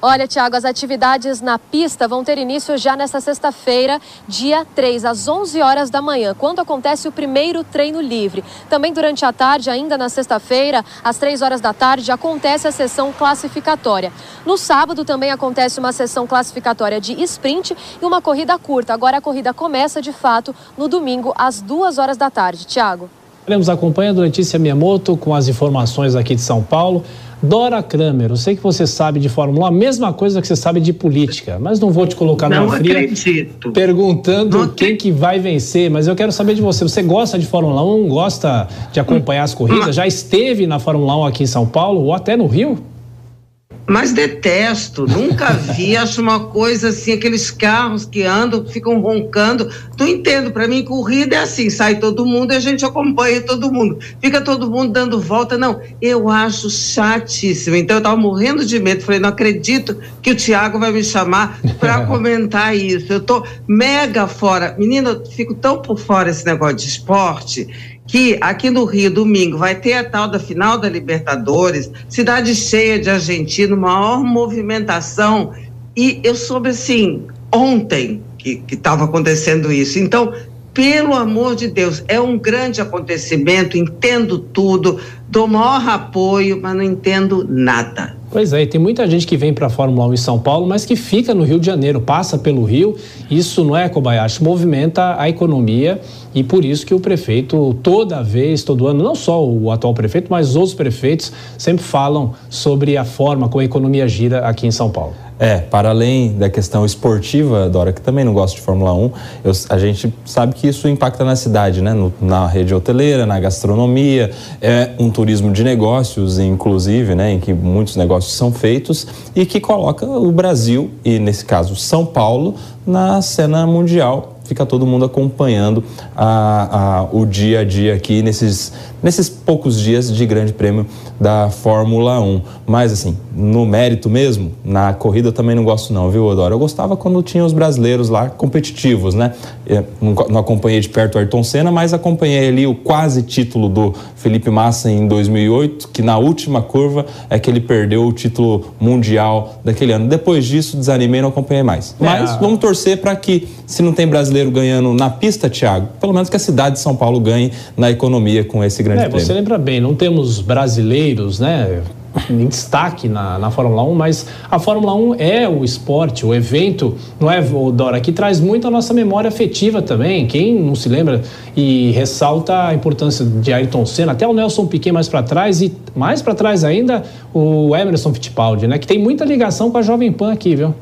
Olha, Tiago, as atividades na pista vão ter início já nesta sexta-feira, dia 3, às 11 horas da manhã, quando acontece o primeiro treino livre. Também durante a tarde, ainda na sexta-feira, às 3 horas da tarde, acontece a sessão classificatória. No sábado também acontece uma sessão classificatória de sprint e uma corrida curta. Agora a corrida começa de fato no domingo, às 2 horas da tarde. Tiago. Nos acompanha do Letícia Miyamoto com as informações aqui de São Paulo. Dora Kramer, eu sei que você sabe de Fórmula 1, a mesma coisa que você sabe de política, mas não vou te colocar na fria acredito. perguntando Não quem que vai vencer, mas eu quero saber de você. Você gosta de Fórmula 1, gosta de acompanhar as corridas? Já esteve na Fórmula 1 aqui em São Paulo ou até no Rio? Mas detesto, nunca vi, acho uma coisa assim, aqueles carros que andam, ficam roncando. Não entendo, para mim corrida é assim, sai todo mundo e a gente acompanha todo mundo. Fica todo mundo dando volta, não, eu acho chatíssimo. Então eu tava morrendo de medo, falei, não acredito que o Tiago vai me chamar para comentar isso. Eu tô mega fora. Menina, eu fico tão por fora esse negócio de esporte que aqui no Rio, domingo, vai ter a tal da final da Libertadores, cidade cheia de argentino, maior movimentação. E eu soube assim, ontem, que estava acontecendo isso. Então, pelo amor de Deus, é um grande acontecimento, entendo tudo, dou maior apoio, mas não entendo nada. Pois é, e tem muita gente que vem para a Fórmula 1 em São Paulo, mas que fica no Rio de Janeiro, passa pelo Rio. Isso não é, Kobayashi, movimenta a economia e por isso que o prefeito, toda vez, todo ano, não só o atual prefeito, mas os outros prefeitos sempre falam sobre a forma como a economia gira aqui em São Paulo. É, para além da questão esportiva, Dora, que também não gosta de Fórmula 1, eu, a gente sabe que isso impacta na cidade, né? No, na rede hoteleira, na gastronomia, é um turismo de negócios, inclusive, né? Em que muitos negócios são feitos e que coloca o Brasil, e nesse caso São Paulo, na cena mundial fica todo mundo acompanhando a, a, o dia a dia aqui nesses, nesses poucos dias de grande prêmio da Fórmula 1. Mas assim, no mérito mesmo, na corrida eu também não gosto não, viu, Odoro? Eu gostava quando tinha os brasileiros lá competitivos, né? Eu não, não acompanhei de perto o Ayrton Senna, mas acompanhei ali o quase título do Felipe Massa em 2008, que na última curva é que ele perdeu o título mundial daquele ano. Depois disso, desanimei e não acompanhei mais. Mas É. vamos torcer para que, se não tem brasileiro ganhando na pista, Thiago, pelo menos que a cidade de São Paulo ganhe na economia com esse grande É, prêmio. você lembra bem, não temos brasileiros, né? Em destaque na, na Fórmula 1, mas a Fórmula 1 é o esporte, o evento, não é, Dora, que traz muito a nossa memória afetiva também. Quem não se lembra e ressalta a importância de Ayrton Senna, até o Nelson Piquet mais para trás e mais para trás ainda o Emerson Fittipaldi, né? Que tem muita ligação com a Jovem Pan aqui, viu?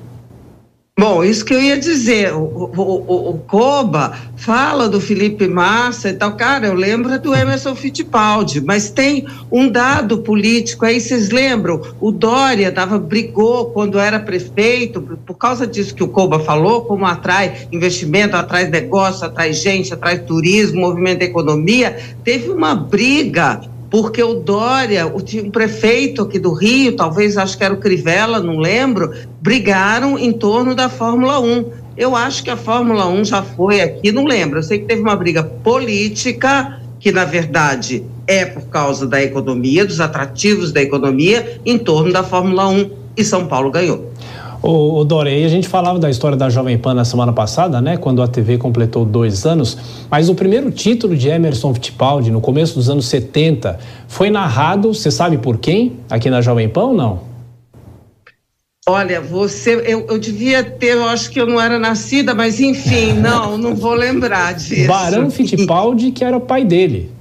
Bom, isso que eu ia dizer, o, Koba fala do Felipe Massa e tal, cara, eu lembro do Emerson Fittipaldi, mas tem um dado político aí, vocês lembram? O Dória dava, brigou quando era prefeito, por- causa disso que o Koba falou, como atrai investimento, atrai negócio, atrai gente, atrai turismo, movimento da economia, teve uma briga porque o Dória, o prefeito aqui do Rio, talvez acho que era o Crivella, não lembro, brigaram em torno da Fórmula 1. Eu acho que a Fórmula 1 já foi aqui, não lembro. Eu sei que teve uma briga política, que na verdade é por causa da economia, dos atrativos da economia, em torno da Fórmula 1, e São Paulo ganhou. O, o Dora, e a gente falava da história da Jovem Pan na semana passada, né? Quando a TV completou dois anos. Mas o primeiro título de Emerson Fittipaldi, no começo dos anos 70, foi narrado, você sabe por quem? Aqui na Jovem Pan ou não? Olha, você, eu, eu devia ter, eu acho que eu não era nascida, mas enfim, não, não vou lembrar disso. Barão Fittipaldi, que era o pai dele.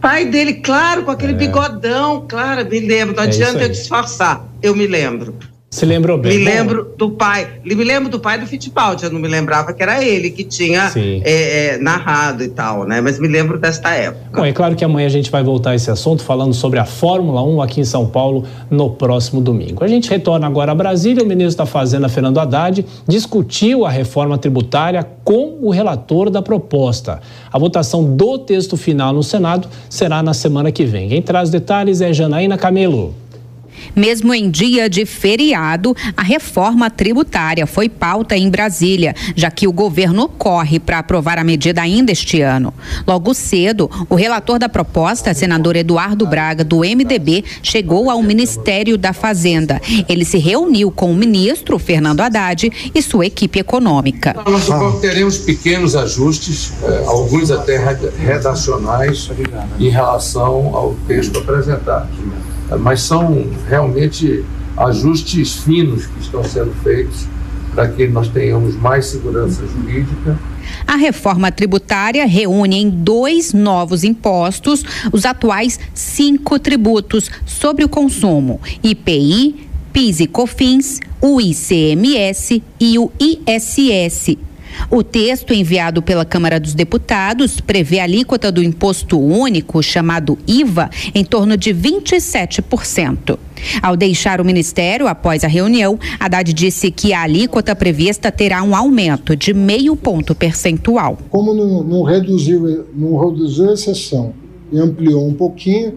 Pai dele, claro, com aquele bigodão, claro, me lembro. Não É adianta eu disfarçar, eu me lembro. Se lembrou bem? Me lembro do pai, me lembro do pai do Fittipaldi, eu não me lembrava que era ele que tinha é, é, narrado e tal, né? Mas me lembro desta época. Bom, é claro que amanhã a gente vai voltar a esse assunto falando sobre a Fórmula 1 aqui em São Paulo no próximo domingo. A gente retorna agora a Brasília. O ministro da Fazenda, Fernando Haddad, discutiu a reforma tributária com o relator da proposta. A votação do texto final no Senado será na semana que vem. Quem traz detalhes é Janaína Camelo. Mesmo em dia de feriado, a reforma tributária foi pauta em Brasília, já que o governo corre para aprovar a medida ainda este ano. Logo cedo, o relator da proposta, senador Eduardo Braga, do MDB, chegou ao Ministério da Fazenda. Ele se reuniu com o ministro Fernando Haddad e sua equipe econômica. Nós teremos pequenos ajustes, eh, alguns até redacionais, em relação ao texto apresentado. Mas são realmente ajustes finos que estão sendo feitos para que nós tenhamos mais segurança jurídica. A reforma tributária reúne em dois novos impostos os atuais cinco tributos sobre o consumo: IPI, PIS e COFINS, o ICMS e o ISS. O texto enviado pela Câmara dos Deputados prevê a alíquota do imposto único, chamado IVA, em torno de 27%. Ao deixar o ministério após a reunião, Haddad disse que a alíquota prevista terá um aumento de meio ponto percentual. Como não, não reduziu, não reduziu a exceção e ampliou um pouquinho,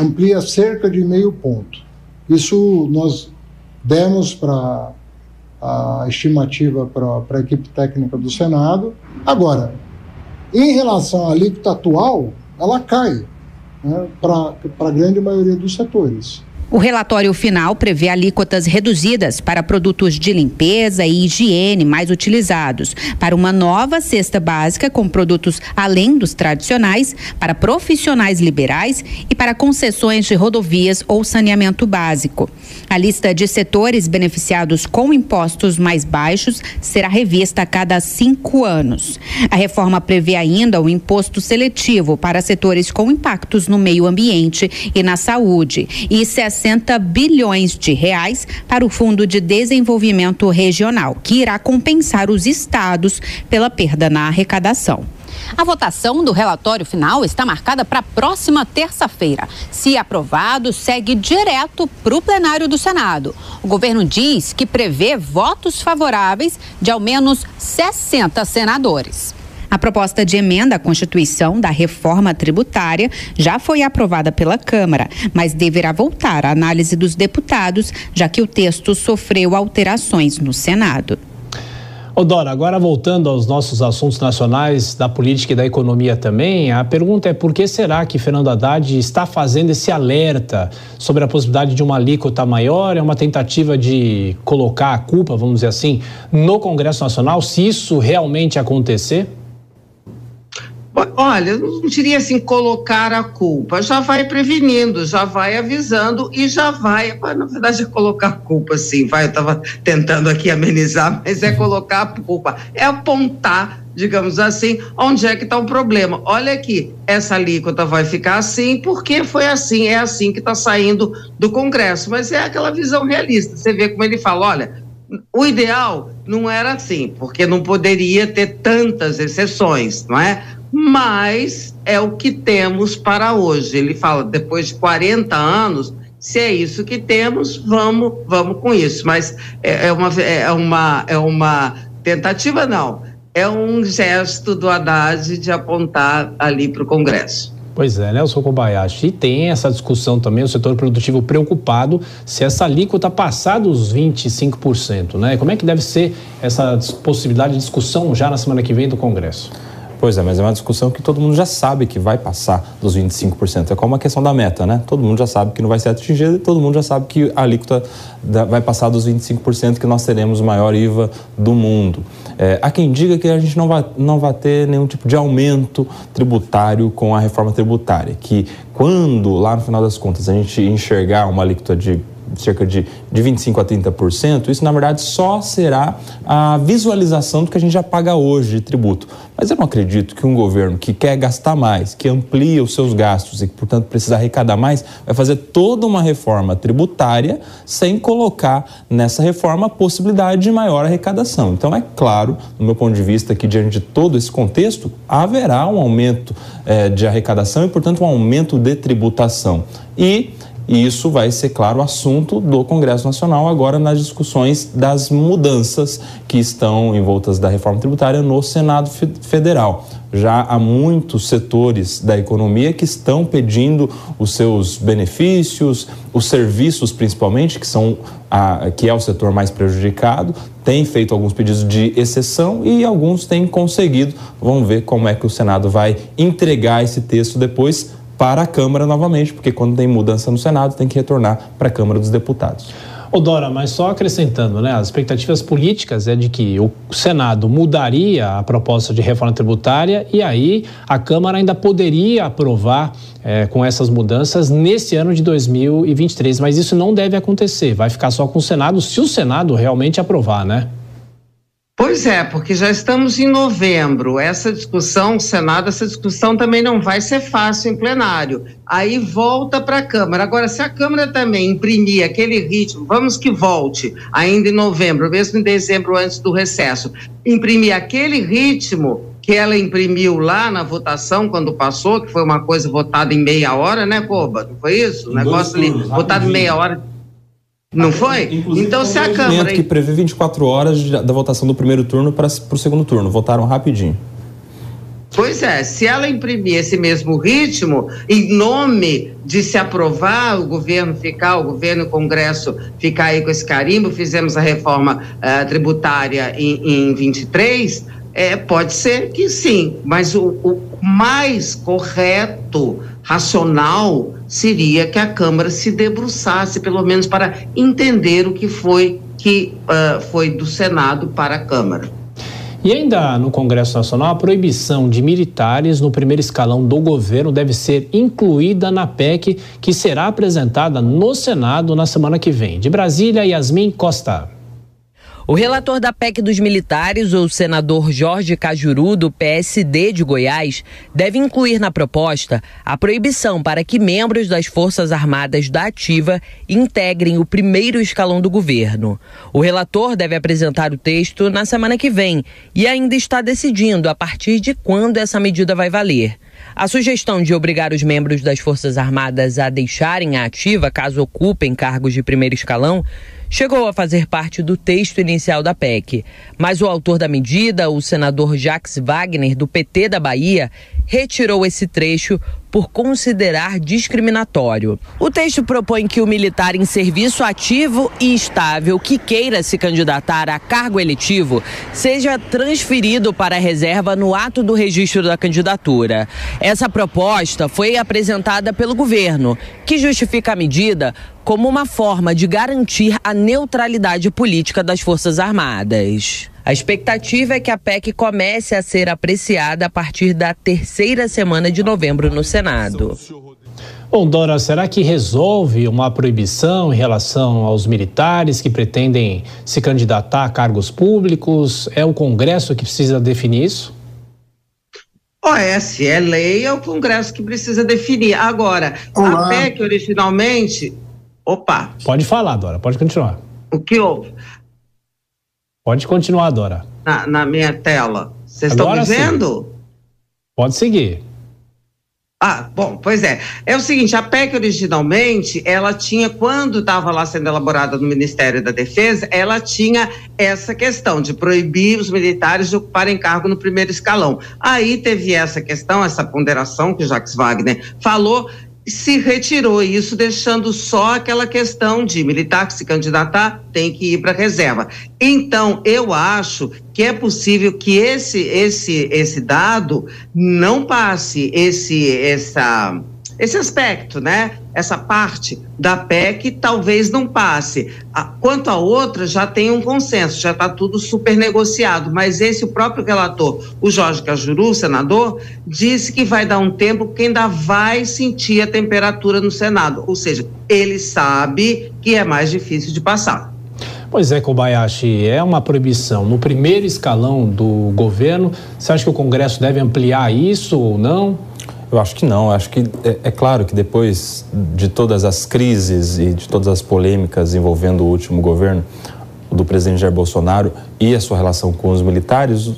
amplia cerca de meio ponto. Isso nós demos para a estimativa para a equipe técnica do Senado. Agora, em relação à alíquota atual, ela cai né, para a grande maioria dos setores. O relatório final prevê alíquotas reduzidas para produtos de limpeza e higiene mais utilizados, para uma nova cesta básica com produtos além dos tradicionais, para profissionais liberais e para concessões de rodovias ou saneamento básico. A lista de setores beneficiados com impostos mais baixos será revista a cada cinco anos. A reforma prevê ainda o imposto seletivo para setores com impactos no meio ambiente e na saúde e 60 bilhões de reais para o Fundo de Desenvolvimento Regional, que irá compensar os estados pela perda na arrecadação. A votação do relatório final está marcada para a próxima terça-feira. Se aprovado, segue direto para o plenário do Senado. O governo diz que prevê votos favoráveis de ao menos 60 senadores. A proposta de emenda à Constituição da reforma tributária já foi aprovada pela Câmara, mas deverá voltar à análise dos deputados, já que o texto sofreu alterações no Senado. Ô Dora, agora voltando aos nossos assuntos nacionais, da política e da economia também, a pergunta é por que será que Fernando Haddad está fazendo esse alerta sobre a possibilidade de uma alíquota maior? É uma tentativa de colocar a culpa, vamos dizer assim, no Congresso Nacional, se isso realmente acontecer? Olha, não diria assim colocar a culpa, já vai prevenindo, já vai avisando e já vai, na verdade é colocar a culpa sim, vai, eu estava tentando aqui amenizar, mas é colocar a culpa, é apontar, digamos assim, onde é que está o problema. Olha aqui, essa alíquota vai ficar assim porque foi assim, é assim que está saindo do Congresso, mas é aquela visão realista, você vê como ele fala, olha, o ideal não era assim, porque não poderia ter tantas exceções, não é? Mas é o que temos para hoje. Ele fala, depois de 40 anos, se é isso que temos, vamos, vamos com isso. Mas é, é uma, é, uma, é uma tentativa, não. É um gesto do Haddad de apontar ali para o Congresso. Pois é, Nelson Kobayashi. E tem essa discussão também, o setor produtivo preocupado se essa alíquota passar dos 25%, né? Como é que deve ser essa possibilidade de discussão já na semana que vem do Congresso? Pois é, mas é uma discussão que todo mundo já sabe que vai passar dos 25%. É como a questão da meta, né? Todo mundo já sabe que não vai ser atingida e todo mundo já sabe que a alíquota vai passar dos 25%, que nós teremos o maior IVA do mundo. É, há quem diga que a gente não vai, não vai ter nenhum tipo de aumento tributário com a reforma tributária, que quando, lá no final das contas, a gente enxergar uma alíquota de cerca de, de 25% a 30%, isso na verdade só será a visualização do que a gente já paga hoje de tributo. Mas eu não acredito que um governo que quer gastar mais, que amplia os seus gastos e que, portanto, precisa arrecadar mais, vai fazer toda uma reforma tributária sem colocar nessa reforma a possibilidade de maior arrecadação. Então, é claro, do meu ponto de vista, que diante de todo esse contexto, haverá um aumento eh, de arrecadação e, portanto, um aumento de tributação. E E isso vai ser, claro, assunto do Congresso Nacional agora nas discussões das mudanças que estão envoltas da reforma tributária no Senado Federal. Já há muitos setores da economia que estão pedindo os seus benefícios, os serviços principalmente, que são a, que é o setor mais prejudicado, têm feito alguns pedidos de exceção e alguns têm conseguido. Vamos ver como é que o Senado vai entregar esse texto depois para a Câmara novamente, porque quando tem mudança no Senado tem que retornar para a Câmara dos Deputados. Ô Dora, mas só acrescentando, né? As expectativas políticas é de que o Senado mudaria a proposta de reforma tributária e aí a Câmara ainda poderia aprovar é, com essas mudanças nesse ano de 2023. Mas isso não deve acontecer. Vai ficar só com o Senado, se o Senado realmente aprovar, né? Pois é, porque já estamos em novembro. Essa discussão, Senado, essa discussão também não vai ser fácil em plenário. Aí volta para a Câmara. Agora, se a Câmara também imprimir aquele ritmo, vamos que volte, ainda em novembro, mesmo em dezembro, antes do recesso, imprimir aquele ritmo que ela imprimiu lá na votação quando passou, que foi uma coisa votada em meia hora, né, Coba? Não foi isso? O negócio ali, votado em meia hora não foi? Inclusive, então, se a Câmara. que prevê 24 horas da votação do primeiro turno para o segundo turno. Votaram rapidinho. Pois é, se ela imprimir esse mesmo ritmo, em nome de se aprovar, o governo ficar, o governo e o Congresso ficar aí com esse carimbo, fizemos a reforma uh, tributária em, em 23, é, pode ser que sim, mas o, o mais correto, racional, seria que a Câmara se debruçasse, pelo menos para entender o que foi que uh, foi do Senado para a Câmara. E ainda no Congresso Nacional, a proibição de militares no primeiro escalão do governo deve ser incluída na PEC que será apresentada no Senado na semana que vem. De Brasília, Yasmin Costa. O relator da PEC dos militares, o senador Jorge Cajuru, do PSD de Goiás, deve incluir na proposta a proibição para que membros das Forças Armadas da Ativa integrem o primeiro escalão do governo. O relator deve apresentar o texto na semana que vem e ainda está decidindo a partir de quando essa medida vai valer. A sugestão de obrigar os membros das Forças Armadas a deixarem a ativa caso ocupem cargos de primeiro escalão chegou a fazer parte do texto inicial da PEC. Mas o autor da medida, o senador Jacques Wagner, do PT da Bahia, retirou esse trecho por considerar discriminatório. O texto propõe que o militar em serviço ativo e estável que queira se candidatar a cargo eletivo seja transferido para a reserva no ato do registro da candidatura. Essa proposta foi apresentada pelo governo, que justifica a medida como uma forma de garantir a neutralidade política das Forças Armadas. A expectativa é que a PEC comece a ser apreciada a partir da terceira semana de novembro no Senado. Bom, Dora, será que resolve uma proibição em relação aos militares que pretendem se candidatar a cargos públicos? É o Congresso que precisa definir isso? Oh, é, se é lei, é o Congresso que precisa definir. Agora, Olá. a PEC originalmente. Opa! Pode falar, Dora, pode continuar. O que houve? Pode continuar, Dora. Na, na minha tela. Vocês estão me vendo? Sim. Pode seguir. Ah, bom, pois é. É o seguinte, a PEC originalmente, ela tinha, quando estava lá sendo elaborada no Ministério da Defesa, ela tinha essa questão de proibir os militares de ocuparem cargo no primeiro escalão. Aí teve essa questão, essa ponderação que o Jacques Wagner falou, se retirou isso, deixando só aquela questão de militar que se candidatar tem que ir para reserva. Então, eu acho que é possível que esse esse esse dado não passe esse essa esse aspecto, né? Essa parte da PEC talvez não passe. Quanto a outra, já tem um consenso, já está tudo super negociado. Mas esse, o próprio relator, o Jorge Cajuru, senador, disse que vai dar um tempo porque ainda vai sentir a temperatura no Senado. Ou seja, ele sabe que é mais difícil de passar. Pois é, Kobayashi, é uma proibição no primeiro escalão do governo. Você acha que o Congresso deve ampliar isso ou não? Eu acho que não. Acho que é, é, claro que depois de todas as crises e de todas as polêmicas envolvendo o último governo do presidente Jair Bolsonaro e a sua relação com os militares,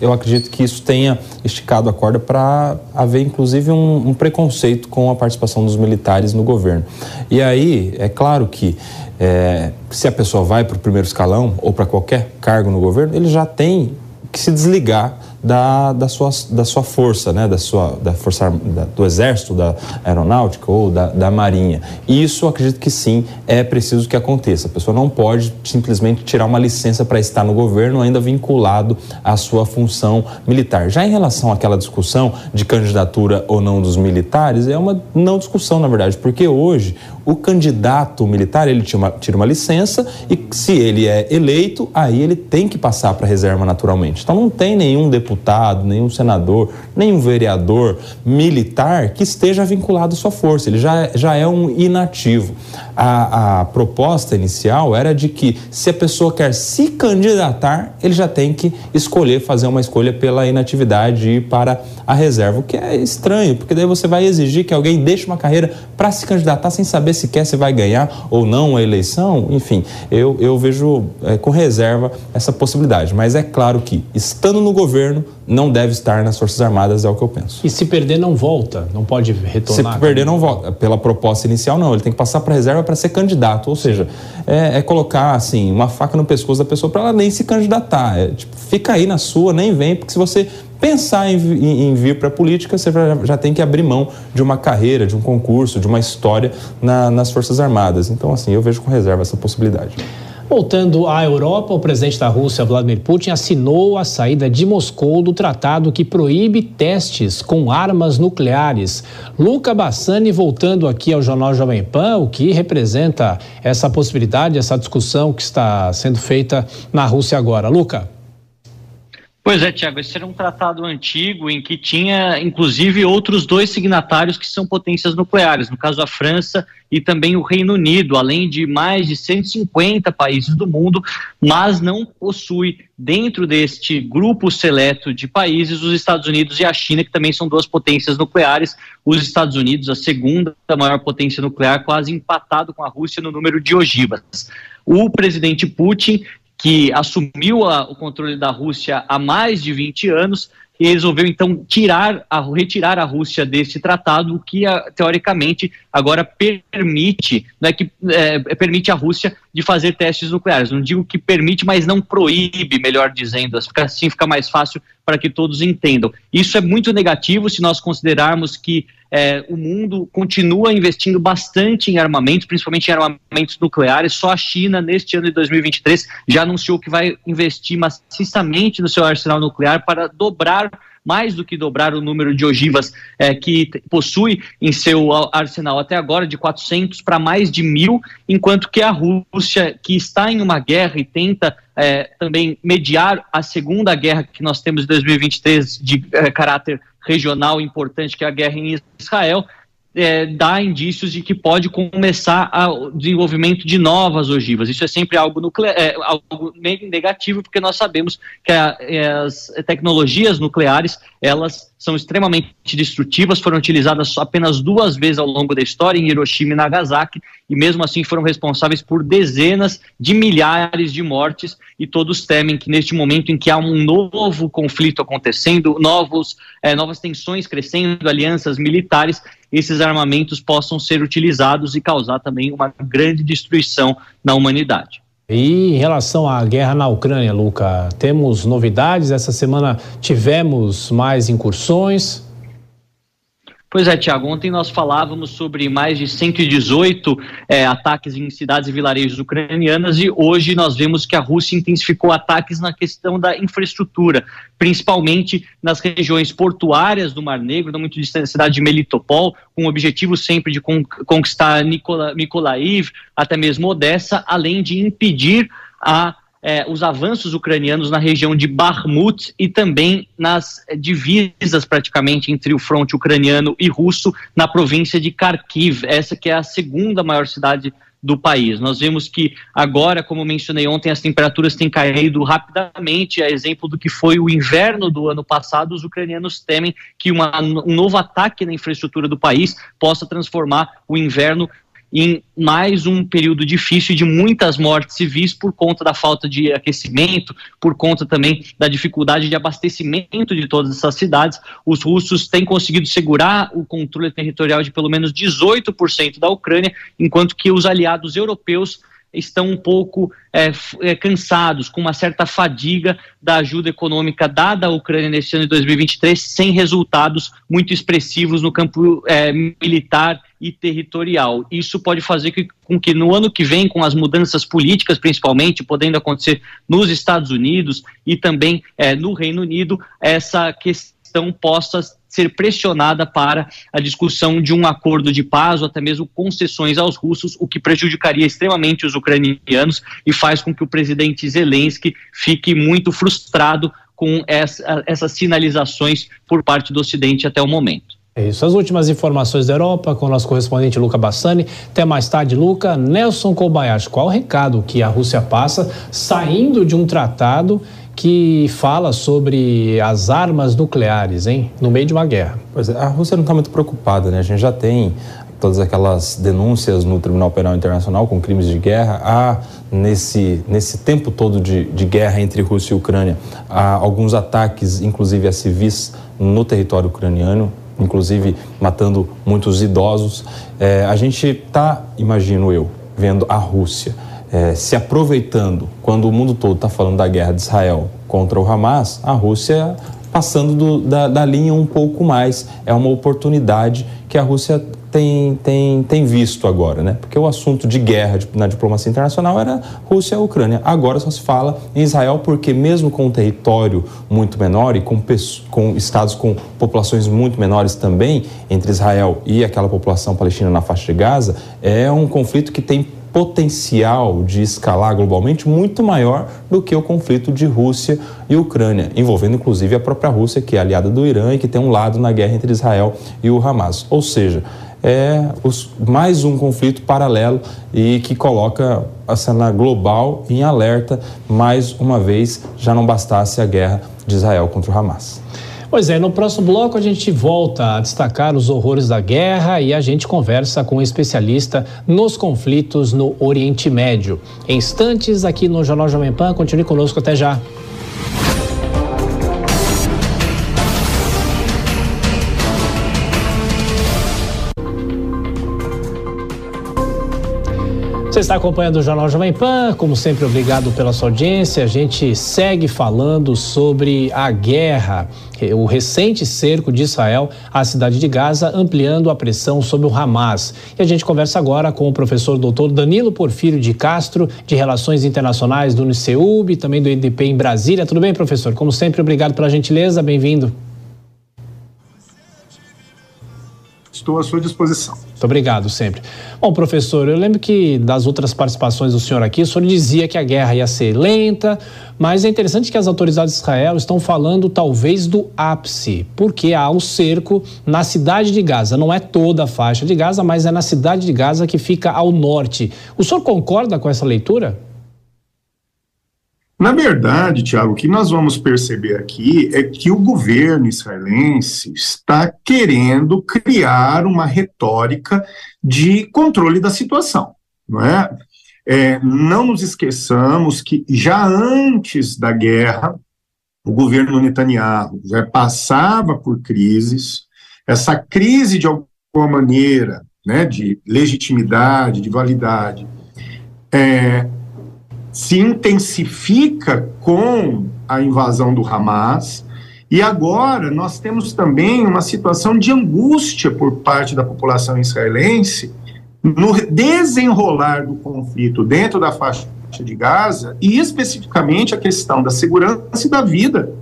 eu acredito que isso tenha esticado a corda para haver, inclusive, um, um, preconceito com a participação dos militares no governo. E aí, é claro que é, se a pessoa vai para o primeiro escalão ou para qualquer cargo no governo, ele já tem que se desligar da, da, sua, da sua força, né? da sua, da força da, do exército, da aeronáutica ou da, da marinha. Isso acredito que sim é preciso que aconteça. A pessoa não pode simplesmente tirar uma licença para estar no governo ainda vinculado à sua função militar. Já em relação àquela discussão de candidatura ou não dos militares, é uma não discussão na verdade, porque hoje o candidato militar ele tira uma, tira uma licença e se ele é eleito, aí ele tem que passar para a reserva naturalmente. Então não tem nenhum deputado, nenhum senador, nenhum vereador militar que esteja vinculado à sua força, ele já, já é um inativo. A, a proposta inicial era de que se a pessoa quer se candidatar, ele já tem que escolher, fazer uma escolha pela inatividade e ir para a reserva, o que é estranho, porque daí você vai exigir que alguém deixe uma carreira para se candidatar sem saber sequer se vai ganhar ou não a eleição. Enfim, eu, eu vejo é, com reserva essa possibilidade. Mas é claro que, estando no governo, não deve estar nas Forças Armadas, é o que eu penso. E se perder, não volta? Não pode retornar? Se perder, não volta. Pela proposta inicial, não. Ele tem que passar para reserva para ser candidato. Ou seja, é, é, colocar assim uma faca no pescoço da pessoa para ela nem se candidatar. É, tipo, fica aí na sua, nem vem, porque se você pensar em, em, em vir para a política, você já, já, tem que abrir mão de uma carreira, de um concurso, de uma história na, nas Forças Armadas. Então, assim, eu vejo com reserva essa possibilidade. Voltando à Europa, o presidente da Rússia, Vladimir Putin, assinou a saída de Moscou do tratado que proíbe testes com armas nucleares. Luca Bassani, voltando aqui ao Jornal Jovem Pan, o que representa essa possibilidade, essa discussão que está sendo feita na Rússia agora. Luca. Pois é, Tiago, esse era um tratado antigo em que tinha, inclusive, outros dois signatários que são potências nucleares, no caso a França e também o Reino Unido, além de mais de 150 países do mundo, mas não possui dentro deste grupo seleto de países os Estados Unidos e a China, que também são duas potências nucleares. Os Estados Unidos, a segunda maior potência nuclear, quase empatado com a Rússia no número de ogivas. O presidente Putin que assumiu a, o controle da Rússia há mais de 20 anos, e resolveu então tirar a, retirar a Rússia desse tratado, que teoricamente agora permite, não é que é, permite a Rússia de fazer testes nucleares. Não digo que permite, mas não proíbe, melhor dizendo. Assim fica mais fácil para que todos entendam. Isso é muito negativo se nós considerarmos que é, o mundo continua investindo bastante em armamentos, principalmente em armamentos nucleares. Só a China, neste ano de 2023, já anunciou que vai investir maciçamente no seu arsenal nuclear para dobrar mais do que dobrar o número de ogivas é, que possui em seu arsenal até agora, de 400 para mais de mil, enquanto que a Rússia, que está em uma guerra e tenta é, também mediar a segunda guerra que nós temos em 2023 de é, caráter regional importante, que é a guerra em Israel, é, dá indícios de que pode começar o desenvolvimento de novas ogivas. Isso é sempre algo, é, algo negativo, porque nós sabemos que a, é, as tecnologias nucleares elas são extremamente destrutivas, foram utilizadas apenas duas vezes ao longo da história, em Hiroshima e Nagasaki, e mesmo assim foram responsáveis por dezenas de milhares de mortes, e todos temem que neste momento em que há um novo conflito acontecendo, novos, é, novas tensões crescendo, alianças militares, esses armamentos possam ser utilizados e causar também uma grande destruição na humanidade. E em relação à guerra na Ucrânia, Luca, temos novidades? Essa semana tivemos mais incursões. Pois é, Tiago, ontem nós falávamos sobre mais de 118 é, ataques em cidades e vilarejos ucranianas e hoje nós vemos que a Rússia intensificou ataques na questão da infraestrutura, principalmente nas regiões portuárias do Mar Negro, não muito distante da cidade de Melitopol, com o objetivo sempre de conquistar Nikola, até mesmo Odessa, além de impedir a é, os avanços ucranianos na região de Bakhmut e também nas divisas praticamente entre o fronte ucraniano e russo na província de Kharkiv, essa que é a segunda maior cidade do país. Nós vemos que agora, como mencionei ontem, as temperaturas têm caído rapidamente, a exemplo do que foi o inverno do ano passado, os ucranianos temem que uma, um novo ataque na infraestrutura do país possa transformar o inverno em mais um período difícil de muitas mortes civis por conta da falta de aquecimento, por conta também da dificuldade de abastecimento de todas essas cidades. Os russos têm conseguido segurar o controle territorial de pelo menos 18% da Ucrânia, enquanto que os aliados europeus estão um pouco é, é, cansados, com uma certa fadiga da ajuda econômica dada à Ucrânia neste ano de 2023, sem resultados muito expressivos no campo é, militar e territorial. Isso pode fazer que, com que no ano que vem, com as mudanças políticas principalmente, podendo acontecer nos Estados Unidos e também é, no Reino Unido, essa questão possa ser pressionada para a discussão de um acordo de paz ou até mesmo concessões aos russos, o que prejudicaria extremamente os ucranianos e faz com que o presidente Zelensky fique muito frustrado com essa, essas sinalizações por parte do Ocidente até o momento. É isso. As últimas informações da Europa com o nosso correspondente Luca Bassani. Até mais tarde, Luca. Nelson Kobayashi, qual o recado que a Rússia passa saindo de um tratado que fala sobre as armas nucleares, hein? No meio de uma guerra. Pois é, a Rússia não está muito preocupada, né? A gente já tem todas aquelas denúncias no Tribunal Penal Internacional com crimes de guerra. Há, nesse, nesse tempo todo de, de guerra entre Rússia e Ucrânia, há alguns ataques, inclusive a civis, no território ucraniano, inclusive matando muitos idosos. É, a gente está, imagino eu, vendo a Rússia é, se aproveitando, quando o mundo todo está falando da guerra de Israel contra o Hamas, a Rússia passando do, da, da, linha um pouco mais. É uma oportunidade que a Rússia tem, tem, tem visto agora, né? Porque o assunto de guerra na diplomacia internacional era Rússia e Ucrânia. Agora só se fala em Israel porque mesmo com um território muito menor e com, com estados com populações muito menores também, entre Israel e aquela população palestina na faixa de Gaza, é um conflito que tem potencial de escalar globalmente muito maior do que o conflito de Rússia e Ucrânia, envolvendo inclusive a própria Rússia, que é aliada do Irã e que tem um lado na guerra entre Israel e o Hamas. Ou seja, é os, mais um conflito paralelo e que coloca a cena global em alerta, mais uma vez, já não bastasse a guerra de Israel contra o Hamas. Pois é, no próximo bloco a gente volta a destacar os horrores da guerra e a gente conversa com um especialista nos conflitos no Oriente Médio. Em instantes, aqui no Jornal Jovem Pan, continue conosco até já. Você está acompanhando o Jornal Jovem Pan, como sempre, obrigado pela sua audiência. A gente segue falando sobre a guerra, o recente cerco de Israel à cidade de Gaza, ampliando a pressão sobre o Hamas. E a gente conversa agora com o professor doutor Danilo Porfírio de Castro, de Relações Internacionais do UniceuB também do IDP em Brasília. Tudo bem, professor? Como sempre, obrigado pela gentileza, bem-vindo. Estou à sua disposição. Muito obrigado, sempre. Bom, professor, eu lembro que das outras participações do senhor aqui, o senhor dizia que a guerra ia ser lenta, mas é interessante que as autoridades de Israel estão falando talvez do ápice, porque há o cerco na cidade de Gaza. Não é toda a faixa de Gaza, mas é na cidade de Gaza que fica ao norte. O senhor concorda com essa leitura? Na verdade, Tiago, o que nós vamos perceber aqui é que o governo israelense está querendo criar uma retórica de controle da situação, não é? é não nos esqueçamos que já antes da guerra, o governo Netanyahu já passava por crises, essa crise, de alguma maneira, né, de legitimidade, de validade, é, se intensifica com a invasão do Hamas. E agora nós temos também uma situação de angústia por parte da população israelense no desenrolar do conflito dentro da faixa de Gaza e especificamente a questão da segurança e da vida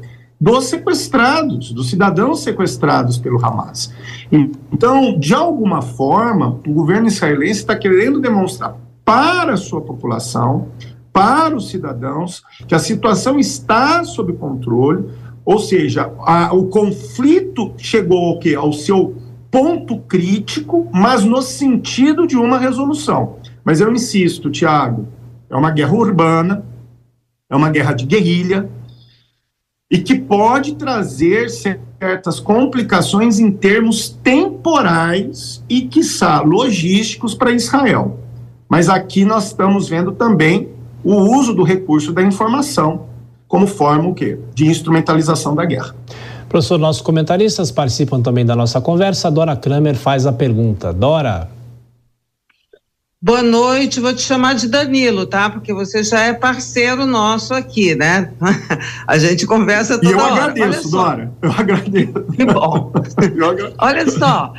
dos sequestrados, dos cidadãos sequestrados pelo Hamas. Então, de alguma forma, o governo israelense está querendo demonstrar para a sua população para os cidadãos que a situação está sob controle, ou seja, a, o conflito chegou ao, ao seu ponto crítico, mas no sentido de uma resolução. Mas eu insisto, Tiago, é uma guerra urbana, é uma guerra de guerrilha, e que pode trazer certas complicações em termos temporais e, quiçá, logísticos para Israel. Mas aqui nós estamos vendo também o uso do recurso da informação como forma o quê? de instrumentalização da guerra. Professor, nossos comentaristas participam também da nossa conversa. Dora Kramer faz a pergunta. Dora. Boa noite, vou te chamar de Danilo, tá? Porque você já é parceiro nosso aqui, né? A gente conversa toda hora. E eu hora. agradeço, Dora. Eu agradeço. Que bom. Olha só,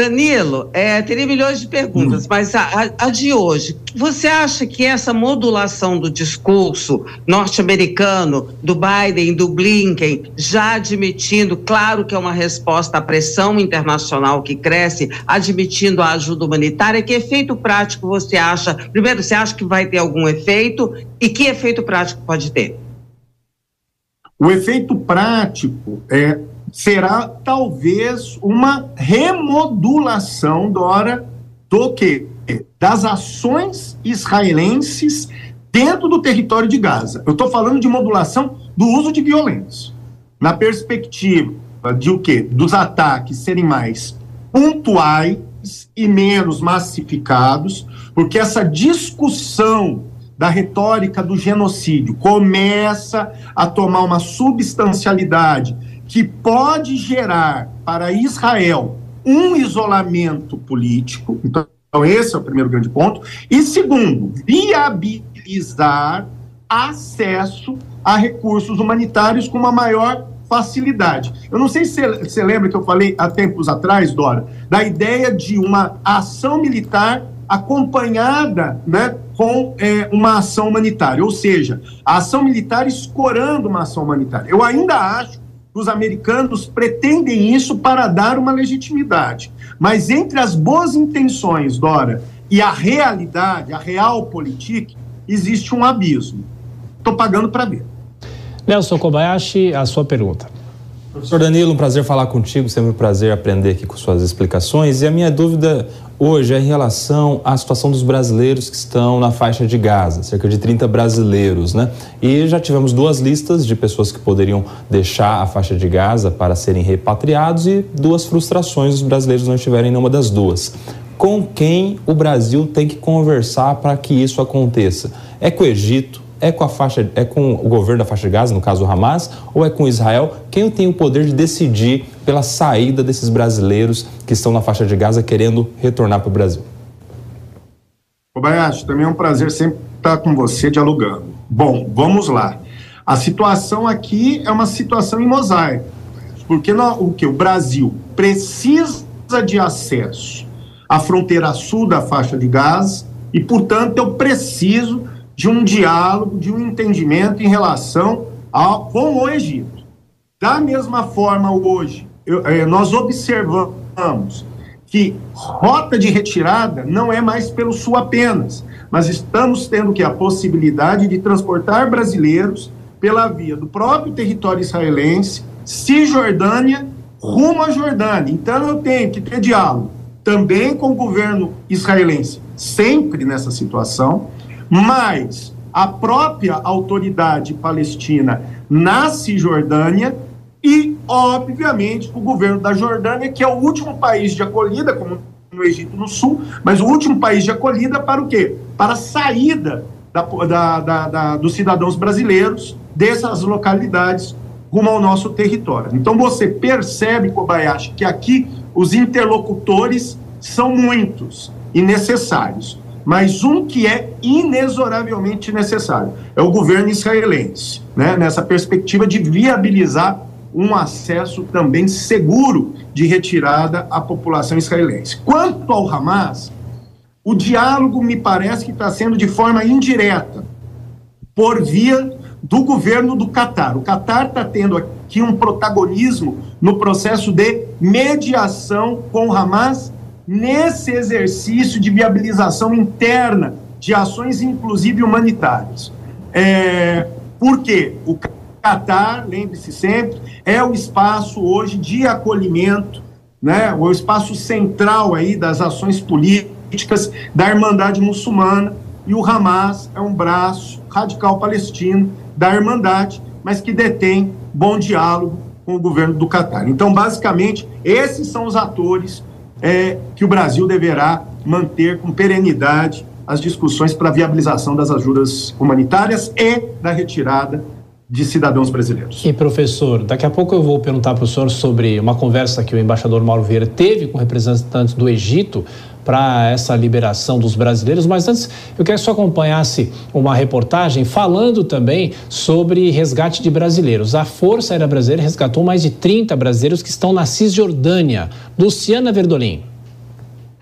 Danilo, é, teria milhões de perguntas, hum. mas a, a, de hoje, você acha que essa modulação do discurso norte-americano, do Biden, do Blinken, já admitindo, claro que é uma resposta à pressão internacional que cresce, admitindo a ajuda humanitária, que efeito prático você acha? Primeiro, você acha que vai ter algum efeito e que efeito prático pode ter? O efeito prático é será talvez uma remodulação, Dora, do que? Das ações israelenses dentro do território de Gaza. Eu estou falando de modulação do uso de violência. Na perspectiva de o quê? Dos ataques serem mais pontuais e menos massificados, porque essa discussão da retórica do genocídio começa a tomar uma substancialidade que pode gerar para Israel um isolamento político. Então, esse é o primeiro grande ponto. E segundo, viabilizar acesso a recursos humanitários com uma maior facilidade. Eu não sei se você lembra que eu falei há tempos atrás, Dora, da ideia de uma ação militar acompanhada né, com é, uma ação humanitária, ou seja, a ação militar escorando uma ação humanitária. Eu ainda acho os americanos pretendem isso para dar uma legitimidade. Mas entre as boas intenções, Dora, e a realidade, a real política, existe um abismo. Estou pagando para ver. Nelson Kobayashi, a sua pergunta. Professor Danilo, um prazer falar contigo, sempre um prazer aprender aqui com suas explicações. E a minha dúvida hoje é em relação à situação dos brasileiros que estão na faixa de Gaza, cerca de 30 brasileiros, né? E já tivemos duas listas de pessoas que poderiam deixar a faixa de Gaza para serem repatriados e duas frustrações os brasileiros não estiverem nenhuma das duas. Com quem o Brasil tem que conversar para que isso aconteça? É com o Egito? É com a faixa, é com o governo da faixa de Gaza, no caso o Hamas, ou é com Israel? Quem tem o poder de decidir pela saída desses brasileiros que estão na faixa de Gaza querendo retornar para o Brasil? Kobayashi, também é um prazer sempre estar com você dialogando. Bom, vamos lá. A situação aqui é uma situação em mosaico, porque no, o que o Brasil precisa de acesso à fronteira sul da faixa de Gaza e, portanto, eu preciso de um diálogo, de um entendimento em relação ao, com o Egito. Da mesma forma, hoje, eu, é, nós observamos que rota de retirada não é mais pelo sul apenas, mas estamos tendo que a possibilidade de transportar brasileiros pela via do próprio território israelense, Cisjordânia, rumo à Jordânia. Então eu tenho que ter diálogo também com o governo israelense, sempre nessa situação, mas a própria autoridade palestina na Cisjordânia e, obviamente, o governo da Jordânia, que é o último país de acolhida, como no Egito no Sul, mas o último país de acolhida para o quê? Para a saída da, da, da, da, dos cidadãos brasileiros dessas localidades rumo ao nosso território. Então você percebe, Kobayashi, que aqui os interlocutores são muitos e necessários mas um que é inexoravelmente necessário é o governo israelense, né, nessa perspectiva de viabilizar um acesso também seguro de retirada à população israelense. Quanto ao Hamas, o diálogo me parece que está sendo de forma indireta, por via do governo do Catar. O Catar está tendo aqui um protagonismo no processo de mediação com o Hamas nesse exercício de viabilização interna de ações, inclusive humanitárias. É, por quê? O Catar, lembre-se sempre, é o espaço hoje de acolhimento, né, o espaço central aí das ações políticas da Irmandade Muçulmana, e o Hamas é um braço radical palestino da Irmandade, mas que detém bom diálogo com o governo do Catar. Então, basicamente, esses são os atores é, que o Brasil deverá manter com perenidade as discussões para a viabilização das ajudas humanitárias e da retirada de cidadãos brasileiros. E professor, daqui a pouco eu vou perguntar para o senhor sobre uma conversa que o embaixador Mauro Vieira teve com representantes do Egito para essa liberação dos brasileiros, mas antes eu quero que você acompanhasse uma reportagem falando também sobre resgate de brasileiros. A Força Aérea Brasileira resgatou mais de 30 brasileiros que estão na Cisjordânia. Luciana Verdolim.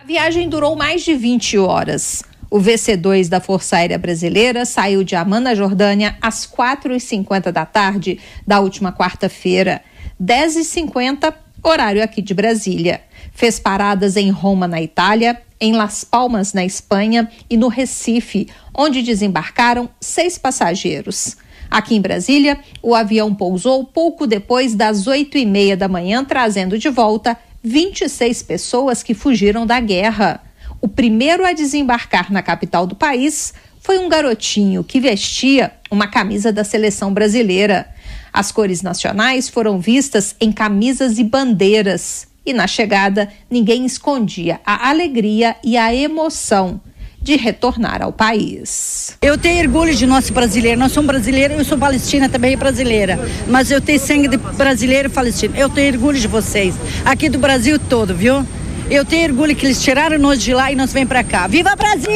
A viagem durou mais de 20 horas. O VC-2 da Força Aérea Brasileira saiu de Amman, na Jordânia, às 4h50 da tarde da última quarta-feira, 10h50, horário aqui de Brasília. Fez paradas em Roma, na Itália, em Las Palmas, na Espanha e no Recife, onde desembarcaram seis passageiros. Aqui em Brasília, o avião pousou pouco depois das 8 e meia da manhã, trazendo de volta 26 pessoas que fugiram da guerra. O primeiro a desembarcar na capital do país foi um garotinho que vestia uma camisa da seleção brasileira. As cores nacionais foram vistas em camisas e bandeiras. E na chegada, ninguém escondia a alegria e a emoção de retornar ao país. Eu tenho orgulho de nosso brasileiro. Nós somos brasileiros, eu sou palestina também brasileira. Mas eu tenho sangue de brasileiro e palestino. Eu tenho orgulho de vocês. Aqui do Brasil todo, viu? Eu tenho orgulho que eles tiraram nós de lá e nós vem para cá. Viva Brasil!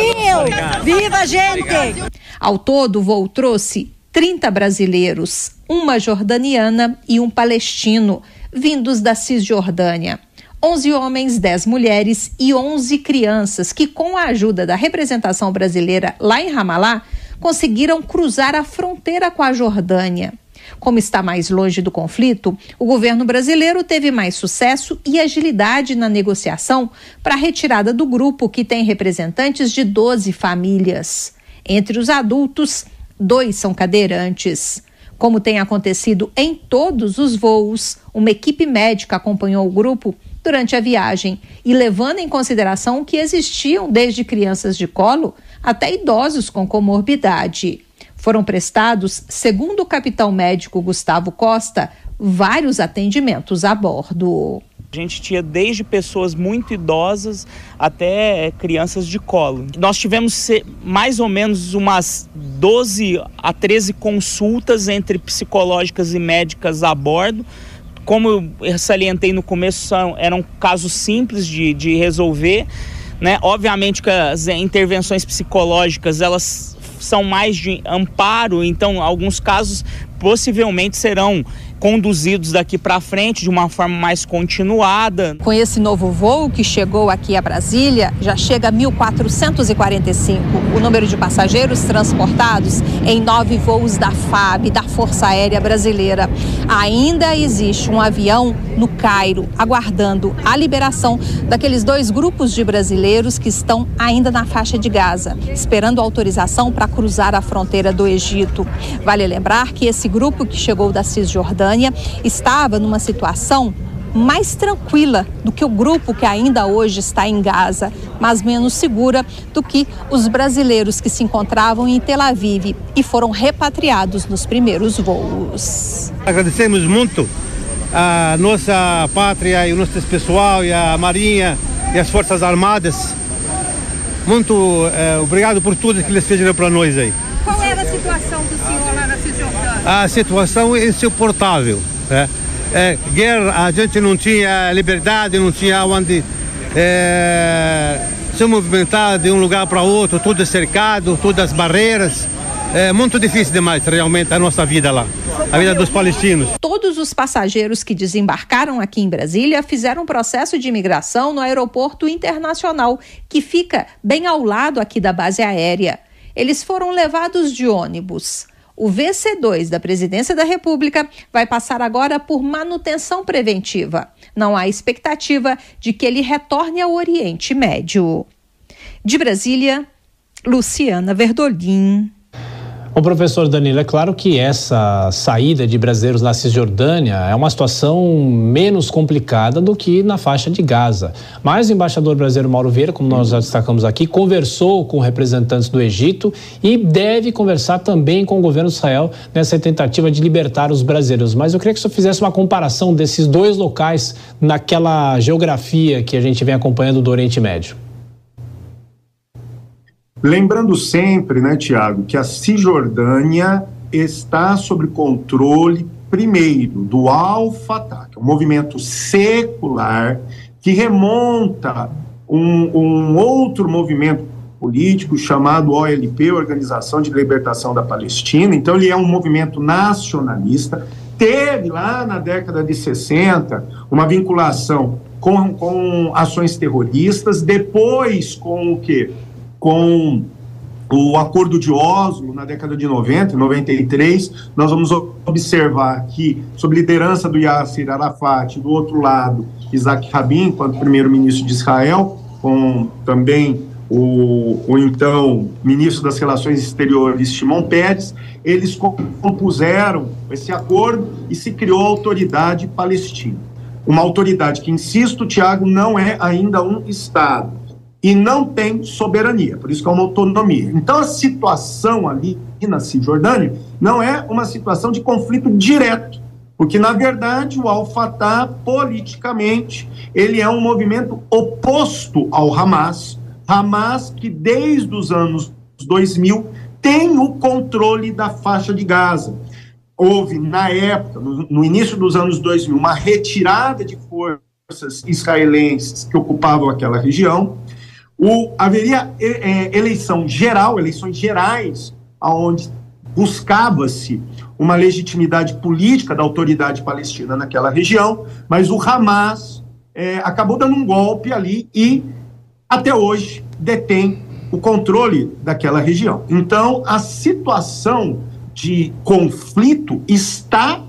Viva gente! Ao todo, o voo trouxe 30 brasileiros, uma jordaniana e um palestino, vindos da Cisjordânia. 11 homens, 10 mulheres e 11 crianças que, com a ajuda da representação brasileira lá em Ramallah, conseguiram cruzar a fronteira com a Jordânia. Como está mais longe do conflito, o governo brasileiro teve mais sucesso e agilidade na negociação para a retirada do grupo, que tem representantes de 12 famílias. Entre os adultos, dois são cadeirantes. Como tem acontecido em todos os voos, uma equipe médica acompanhou o grupo durante a viagem e levando em consideração que existiam desde crianças de colo até idosos com comorbidade. Foram prestados, segundo o capitão médico Gustavo Costa, vários atendimentos a bordo. A gente tinha desde pessoas muito idosas até crianças de colo. Nós tivemos mais ou menos umas 12 a 13 consultas entre psicológicas e médicas a bordo. Como eu salientei no começo, são, eram casos simples de, de resolver. Né? Obviamente que as intervenções psicológicas elas são mais de amparo, então alguns casos possivelmente serão conduzidos daqui para frente de uma forma mais continuada. Com esse novo voo que chegou aqui a Brasília, já chega a 1.445 o número de passageiros transportados em nove voos da FAB, da Força Aérea Brasileira. Ainda existe um avião no Cairo, aguardando a liberação daqueles dois grupos de brasileiros que estão ainda na faixa de Gaza, esperando autorização para cruzar a fronteira do Egito. Vale lembrar que esse grupo que chegou da Cisjordânia estava numa situação mais tranquila do que o grupo que ainda hoje está em Gaza, mas menos segura do que os brasileiros que se encontravam em Tel Aviv e foram repatriados nos primeiros voos. Agradecemos muito a nossa pátria e o nosso pessoal e a Marinha e as Forças Armadas. Muito eh, obrigado por tudo que eles fizeram para nós aí. Qual era a situação do senhor lá? A situação é insuportável. Né? É, guerra, a gente não tinha liberdade, não tinha onde é, se movimentar de um lugar para outro, tudo cercado, todas as barreiras. É muito difícil demais, realmente, a nossa vida lá, a vida dos palestinos. Todos os passageiros que desembarcaram aqui em Brasília fizeram um processo de imigração no aeroporto internacional, que fica bem ao lado aqui da base aérea. Eles foram levados de ônibus. O VC2 da Presidência da República vai passar agora por manutenção preventiva. Não há expectativa de que ele retorne ao Oriente Médio. De Brasília, Luciana Verdolim. O professor Danilo, é claro que essa saída de brasileiros na Cisjordânia é uma situação menos complicada do que na faixa de Gaza. Mas o embaixador brasileiro Mauro Vieira, como nós já destacamos aqui, conversou com representantes do Egito e deve conversar também com o governo de Israel nessa tentativa de libertar os brasileiros. Mas eu queria que o senhor fizesse uma comparação desses dois locais naquela geografia que a gente vem acompanhando do Oriente Médio. Lembrando sempre, né, Tiago, que a Cisjordânia está sob controle, primeiro, do Al-Fatah, que é um movimento secular que remonta um, um outro movimento político chamado OLP, Organização de Libertação da Palestina. Então, ele é um movimento nacionalista. Teve lá na década de 60 uma vinculação com, com ações terroristas, depois com o quê? Com o Acordo de Oslo, na década de 90, 93, nós vamos observar que, sob liderança do Yasser Arafat, do outro lado, Isaac Rabin, enquanto primeiro-ministro de Israel, com também o, o, então ministro das Relações Exteriores, Shimon Peres, eles compuseram esse acordo e se criou a Autoridade Palestina. Uma autoridade que, insisto, Tiago, não é ainda um Estado e não tem soberania, por isso que é uma autonomia. Então a situação ali na Cisjordânia não é uma situação de conflito direto, porque na verdade o Al-Fatah politicamente ele é um movimento oposto ao Hamas, Hamas que desde os anos 2000 tem o controle da faixa de Gaza. Houve na época, no, no início dos anos 2000, uma retirada de forças israelenses que ocupavam aquela região o, haveria é, eleição geral, eleições gerais, onde buscava-se uma legitimidade política da autoridade palestina naquela região, mas o Hamas é, acabou dando um golpe ali e, até hoje, detém o controle daquela região. Então, a situação de conflito está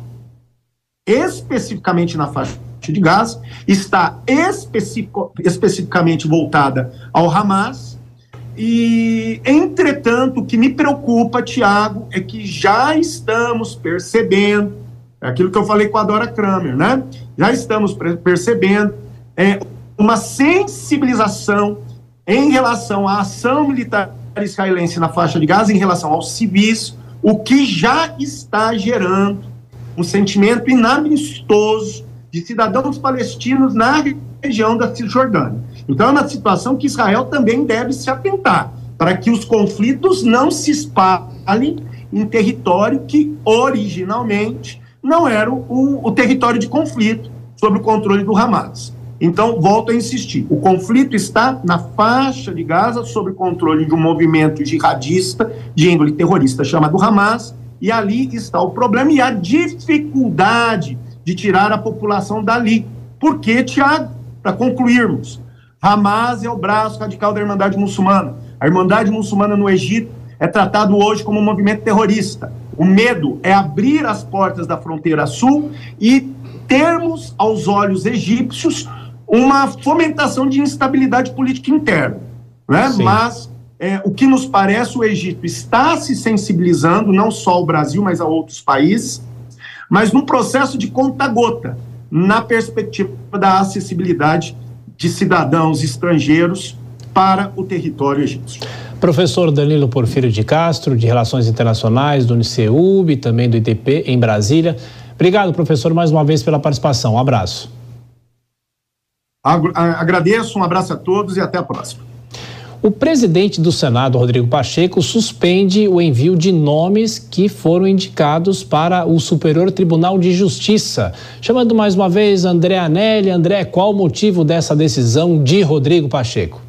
especificamente na faixa de Gaza, está especific, especificamente voltada ao Hamas. E, entretanto, o que me preocupa, Tiago, é que já estamos percebendo, é aquilo que eu falei com a Dora Kramer, né? Já estamos percebendo é, uma sensibilização em relação à ação militar israelense na faixa de Gaza, em relação aos civis, o que já está gerando um sentimento inamistoso de cidadãos palestinos na região da Cisjordânia. Então, é uma situação que Israel também deve se atentar, para que os conflitos não se espalhem em território que originalmente não era o, o território de conflito sob o controle do Hamas. Então, volto a insistir: o conflito está na faixa de Gaza, sob o controle de um movimento jihadista de índole terrorista chamado Hamas, e ali está o problema e a dificuldade de tirar a população dali. Por quê, Tiago? Para concluirmos, Hamas é o braço radical da Irmandade Muçulmana. A Irmandade Muçulmana no Egito é tratado hoje como um movimento terrorista. O medo é abrir as portas da fronteira sul e termos, aos olhos egípcios, uma fomentação de instabilidade política interna. Né? Mas é, o que nos parece, o Egito está se sensibilizando, não só o Brasil, mas a outros países, mas num processo de conta-gota, na perspectiva da acessibilidade de cidadãos estrangeiros para o território egípcio. Professor Danilo Porfírio de Castro, de Relações Internacionais do Uniceub e também do ITP em Brasília. Obrigado, professor, mais uma vez pela participação. Um abraço. Agradeço, um abraço a todos e até a próxima. O presidente do Senado, Rodrigo Pacheco, suspende o envio de nomes que foram indicados para o Superior Tribunal de Justiça. Chamando mais uma vez André Anelli. André, qual o motivo dessa decisão de Rodrigo Pacheco?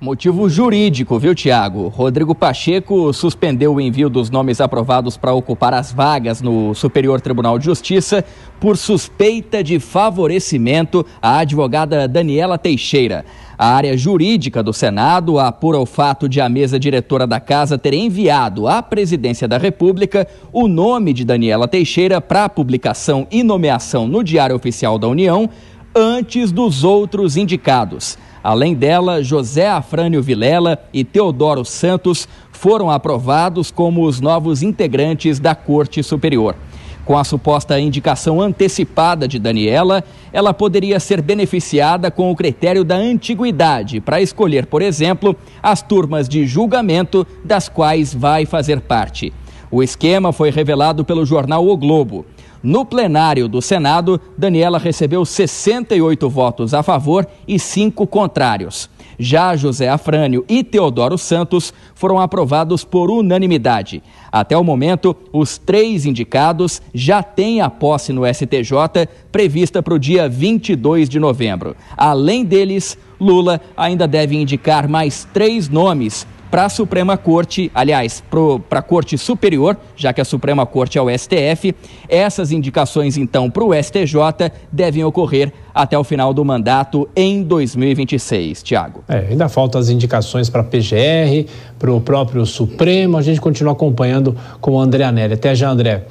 Motivo jurídico, viu, Tiago? Rodrigo Pacheco suspendeu o envio dos nomes aprovados para ocupar as vagas no Superior Tribunal de Justiça por suspeita de favorecimento à advogada Daniela Teixeira. A área jurídica do Senado apura o fato de a mesa diretora da casa ter enviado à Presidência da República o nome de Daniela Teixeira para publicação e nomeação no Diário Oficial da União antes dos outros indicados. Além dela, José Afrânio Vilela e Teodoro Santos foram aprovados como os novos integrantes da Corte Superior. Com a suposta indicação antecipada de Daniela, ela poderia ser beneficiada com o critério da antiguidade para escolher, por exemplo, as turmas de julgamento das quais vai fazer parte. O esquema foi revelado pelo jornal O Globo. No plenário do Senado, Daniela recebeu 68 votos a favor e cinco contrários. Já José Afrânio e Teodoro Santos foram aprovados por unanimidade. Até o momento, os três indicados já têm a posse no STJ prevista para o dia 22 de novembro. Além deles, Lula ainda deve indicar mais três nomes para a Suprema Corte, aliás, para a Corte Superior, já que a Suprema Corte é o STF. Essas indicações, então, para o STJ devem ocorrer até o final do mandato em 2026. Tiago. É, ainda faltam as indicações para a PGR, para o próprio Supremo. A gente continua acompanhando com o André Anelli. Até já, André.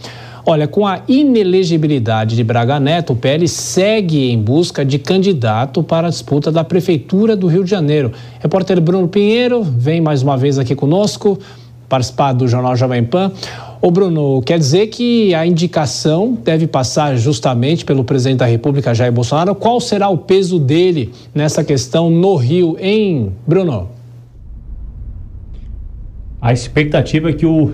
Olha, com a inelegibilidade de Braga Neto, o PL segue em busca de candidato para a disputa da Prefeitura do Rio de Janeiro. Repórter Bruno Pinheiro vem mais uma vez aqui conosco, participar do Jornal Jovem Pan. Ô Bruno, quer dizer que a indicação deve passar justamente pelo presidente da República, Jair Bolsonaro. Qual será o peso dele nessa questão no Rio, hein, Bruno? A expectativa é que o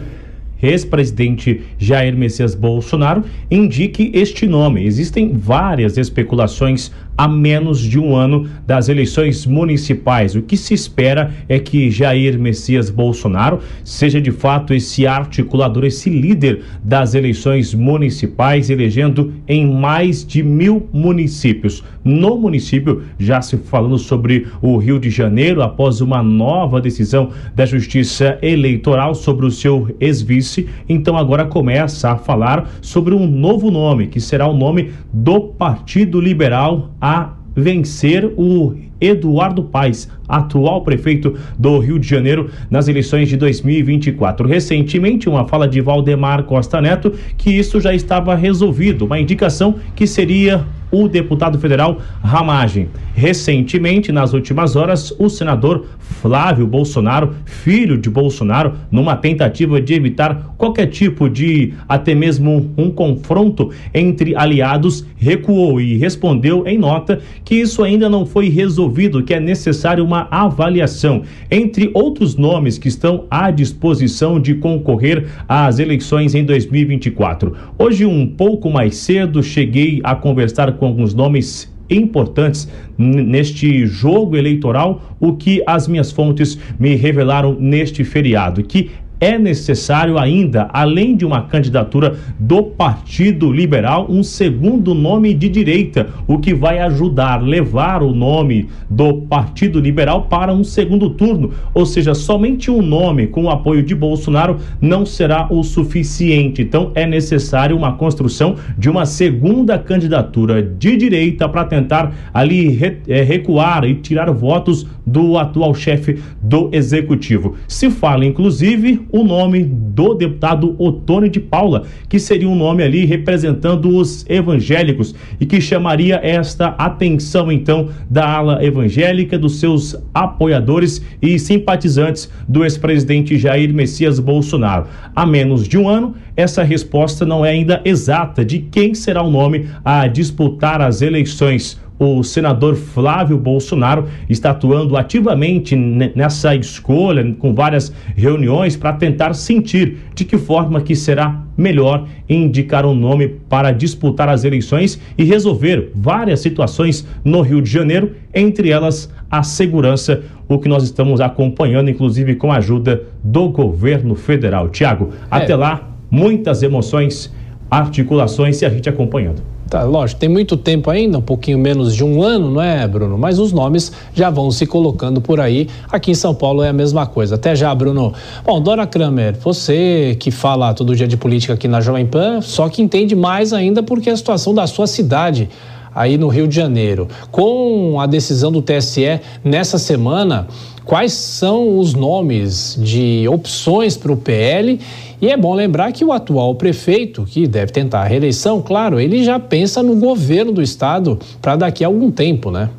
ex-presidente Jair Messias Bolsonaro indique este nome. Existem várias especulações a menos de um ano das eleições municipais. O que se espera é que Jair Messias Bolsonaro seja de fato esse articulador, esse líder das eleições municipais, elegendo em mais de mil municípios. No município, já se falando sobre o Rio de Janeiro, após uma nova decisão da Justiça Eleitoral sobre o seu ex-vice, então agora começa a falar sobre um novo nome, que será o nome do Partido Liberal a vencer o Eduardo Paes, atual prefeito do Rio de Janeiro, nas eleições de 2024. Recentemente, uma fala de Valdemar Costa Neto que isso já estava resolvido, uma indicação que seria o deputado federal Ramagem. Recentemente, nas últimas horas, o senador Flávio Bolsonaro, filho de Bolsonaro, numa tentativa de evitar qualquer tipo de até mesmo um confronto entre aliados, recuou e respondeu em nota que isso ainda não foi resolvido, que é necessário uma avaliação. Entre outros nomes que estão à disposição de concorrer às eleições em 2024. Hoje, um pouco mais cedo, cheguei a conversar com alguns nomes importantes neste jogo eleitoral, o que as minhas fontes me revelaram neste feriado, que é necessário ainda, além de uma candidatura do Partido Liberal, um segundo nome de direita, o que vai ajudar levar o nome do Partido Liberal para um segundo turno, ou seja, somente um nome com o apoio de Bolsonaro não será o suficiente. Então é necessário uma construção de uma segunda candidatura de direita para tentar ali é, recuar e tirar votos do atual chefe do executivo. Se fala inclusive o nome do deputado Otônio de Paula, que seria um nome ali representando os evangélicos e que chamaria esta atenção então da ala evangélica, dos seus apoiadores e simpatizantes do ex-presidente Jair Messias Bolsonaro. Há menos de um ano, essa resposta não é ainda exata de quem será o nome a disputar as eleições o senador Flávio Bolsonaro está atuando ativamente nessa escolha, com várias reuniões para tentar sentir de que forma que será melhor indicar um nome para disputar as eleições e resolver várias situações no Rio de Janeiro, entre elas a segurança, o que nós estamos acompanhando, inclusive com a ajuda do governo federal. Tiago, é. até lá, muitas emoções, articulações e a gente acompanhando. Tá, lógico, tem muito tempo ainda, um pouquinho menos de um ano, não é, Bruno? Mas os nomes já vão se colocando por aí. Aqui em São Paulo é a mesma coisa. Até já, Bruno. Bom, Dora Kramer, você que fala todo dia de política aqui na Jovem Pan, só que entende mais ainda porque é a situação da sua cidade aí no Rio de Janeiro. Com a decisão do TSE nessa semana, quais são os nomes de opções para o PL e é bom lembrar que o atual prefeito, que deve tentar a reeleição, claro, ele já pensa no governo do estado para daqui a algum tempo, né?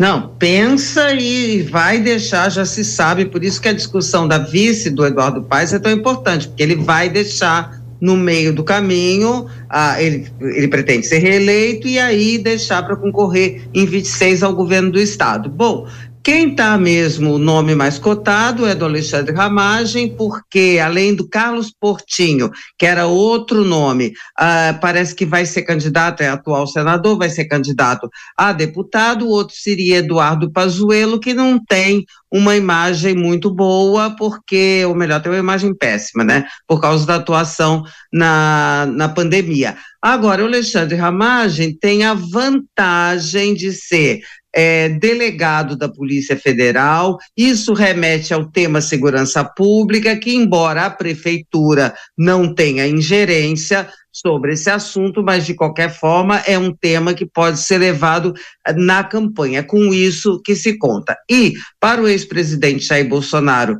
Não, pensa e vai deixar, já se sabe, por isso que a discussão da vice do Eduardo Paes é tão importante, porque ele vai deixar no meio do caminho, ah, ele, ele pretende ser reeleito e aí deixar para concorrer em 26 ao governo do estado. Bom, quem está mesmo o nome mais cotado é do Alexandre Ramagem, porque além do Carlos Portinho, que era outro nome, uh, parece que vai ser candidato, é atual senador, vai ser candidato a deputado, o outro seria Eduardo Pazuello, que não tem uma imagem muito boa, porque, ou melhor, tem uma imagem péssima, né? Por causa da atuação na, na pandemia. Agora, o Alexandre Ramagem tem a vantagem de ser é, delegado da Polícia Federal. Isso remete ao tema segurança pública, que, embora a prefeitura não tenha ingerência sobre esse assunto, mas de qualquer forma é um tema que pode ser levado eh, na campanha. Com isso que se conta. E para o ex-presidente Jair Bolsonaro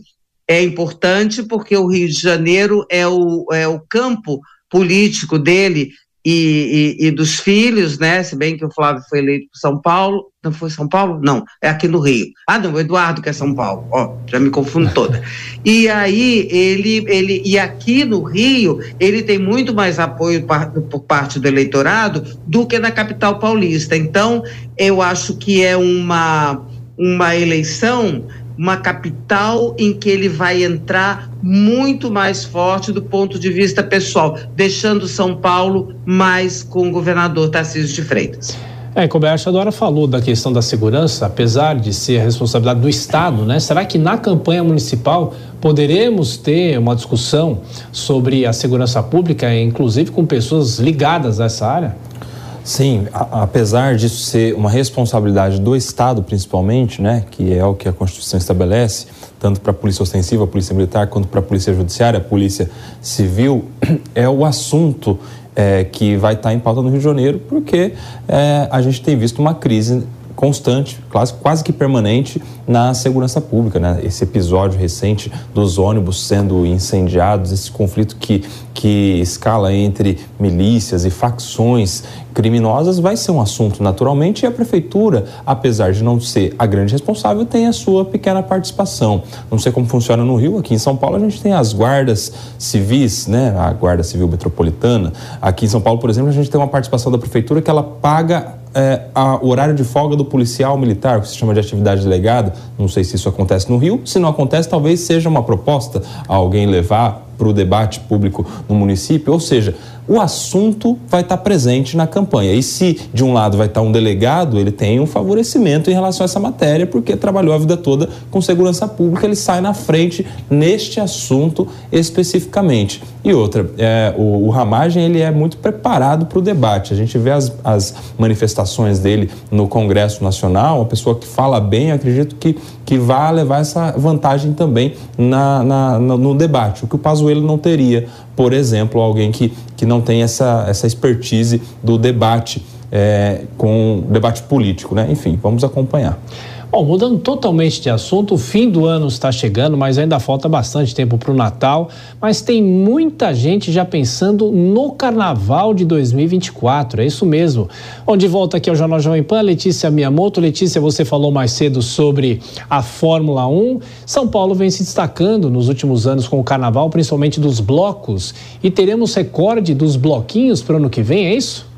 é importante porque o Rio de Janeiro é o, é o campo político dele e, e, e, dos filhos, né? Se bem que o Flávio foi eleito por São Paulo, não foi São Paulo? Não, é aqui no Rio. Ah, não, o Eduardo que é São Paulo, ó, já me confundo toda. E aí ele, ele, e aqui no Rio ele tem muito mais apoio por parte do eleitorado do que na capital paulista. Então eu acho que é uma uma eleição uma capital em que ele vai entrar muito mais forte do ponto de vista pessoal, deixando São Paulo mais com o governador Tarcísio de Freitas. É, como a Dora falou da questão da segurança, apesar de ser a responsabilidade do Estado, né? Será que na campanha municipal poderemos ter uma discussão sobre a segurança pública, inclusive com pessoas ligadas a essa área? Sim, a, apesar disso ser uma responsabilidade do Estado, principalmente, né, que é o que a Constituição estabelece, tanto para a Polícia Ostensiva, a Polícia Militar, quanto para a Polícia Judiciária, a Polícia Civil, é o assunto é, que vai estar em pauta no Rio de Janeiro, porque é, a gente tem visto uma crise constante, quase, quase que permanente na segurança pública. Né? Esse episódio recente dos ônibus sendo incendiados, esse conflito que, que escala entre milícias e facções criminosas vai ser um assunto naturalmente e a prefeitura, apesar de não ser a grande responsável, tem a sua pequena participação. Não sei como funciona no Rio, aqui em São Paulo a gente tem as guardas civis, né, a Guarda Civil Metropolitana. Aqui em São Paulo, por exemplo, a gente tem uma participação da prefeitura que ela paga é, o horário de folga do policial militar, que se chama de atividade delegada. Não sei se isso acontece no Rio. Se não acontece, talvez seja uma proposta a alguém levar para o debate público no município. Ou seja, o assunto vai estar presente na campanha. E se de um lado vai estar um delegado, ele tem um favorecimento em relação a essa matéria, porque trabalhou a vida toda com segurança pública, ele sai na frente neste assunto especificamente. E outra, é, o, o Ramagem ele é muito preparado para o debate. A gente vê as, as manifestações dele no Congresso Nacional, uma pessoa que fala bem, acredito que, que vai levar essa vantagem também na, na, no debate, o que o Pazuello não teria por exemplo, alguém que, que não tem essa, essa expertise do debate é, com debate político, né? Enfim, vamos acompanhar. Bom, mudando totalmente de assunto, o fim do ano está chegando, mas ainda falta bastante tempo para o Natal. Mas tem muita gente já pensando no Carnaval de 2024, é isso mesmo. Bom, de volta aqui ao Jornal Jovem Pan, Letícia Miyamoto. Letícia, você falou mais cedo sobre a Fórmula 1. São Paulo vem se destacando nos últimos anos com o Carnaval, principalmente dos blocos. E teremos recorde dos bloquinhos para o ano que vem, é isso?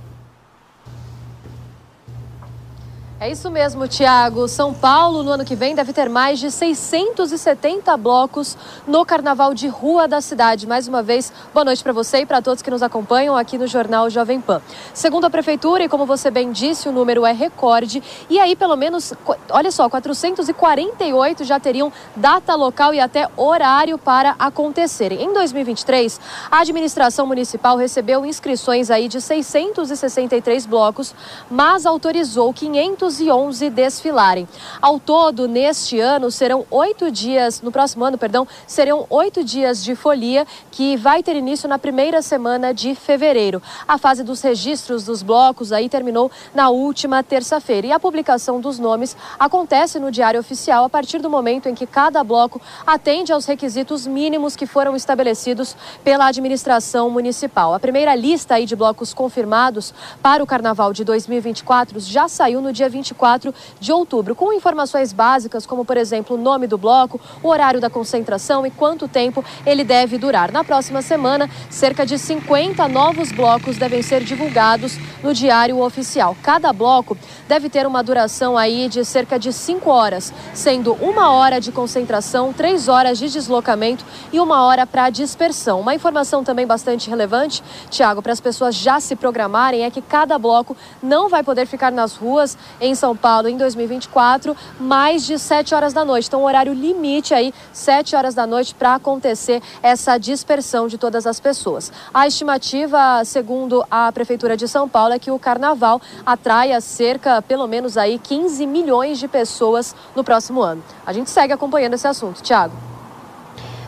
É isso mesmo, Tiago. São Paulo, no ano que vem, deve ter mais de 670 blocos no Carnaval de Rua da cidade. Mais uma vez, boa noite para você e para todos que nos acompanham aqui no Jornal Jovem Pan. Segundo a Prefeitura, e como você bem disse, o número é recorde. E aí, pelo menos, olha só, 448 já teriam data local e até horário para acontecerem. Em 2023, a administração municipal recebeu inscrições aí de 663 blocos, mas autorizou 500 211 desfilarem. Ao todo, neste ano, serão oito dias, no próximo ano, perdão, serão oito dias de folia que vai ter início na primeira semana de fevereiro. A fase dos registros dos blocos aí terminou na última terça-feira e a publicação dos nomes acontece no Diário Oficial a partir do momento em que cada bloco atende aos requisitos mínimos que foram estabelecidos pela administração municipal. A primeira lista aí de blocos confirmados para o Carnaval de 2024 já saiu no dia 20 24 de outubro, com informações básicas, como, por exemplo, o nome do bloco, o horário da concentração e quanto tempo ele deve durar. Na próxima semana, cerca de 50 novos blocos devem ser divulgados no Diário Oficial. Cada bloco deve ter uma duração aí de cerca de 5 horas, sendo uma hora de concentração, três horas de deslocamento e uma hora para dispersão. Uma informação também bastante relevante, Tiago, para as pessoas já se programarem, é que cada bloco não vai poder ficar nas ruas em São Paulo em 2024 mais de 7 horas da noite. Então, horário limite aí, 7 horas da noite, para acontecer essa dispersão de todas as pessoas. A estimativa, segundo a Prefeitura de São Paulo, é que o carnaval atraia cerca, pelo menos aí, 15 milhões de pessoas no próximo ano. A gente segue acompanhando esse assunto. Tiago.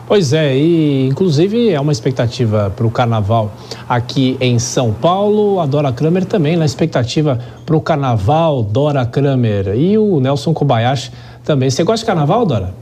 Pois é, e inclusive é uma expectativa para o carnaval aqui em São Paulo. A Dora Kramer também na expectativa para o carnaval, Dora Kramer. E o Nelson Kobayashi também. Você gosta de carnaval, Dora?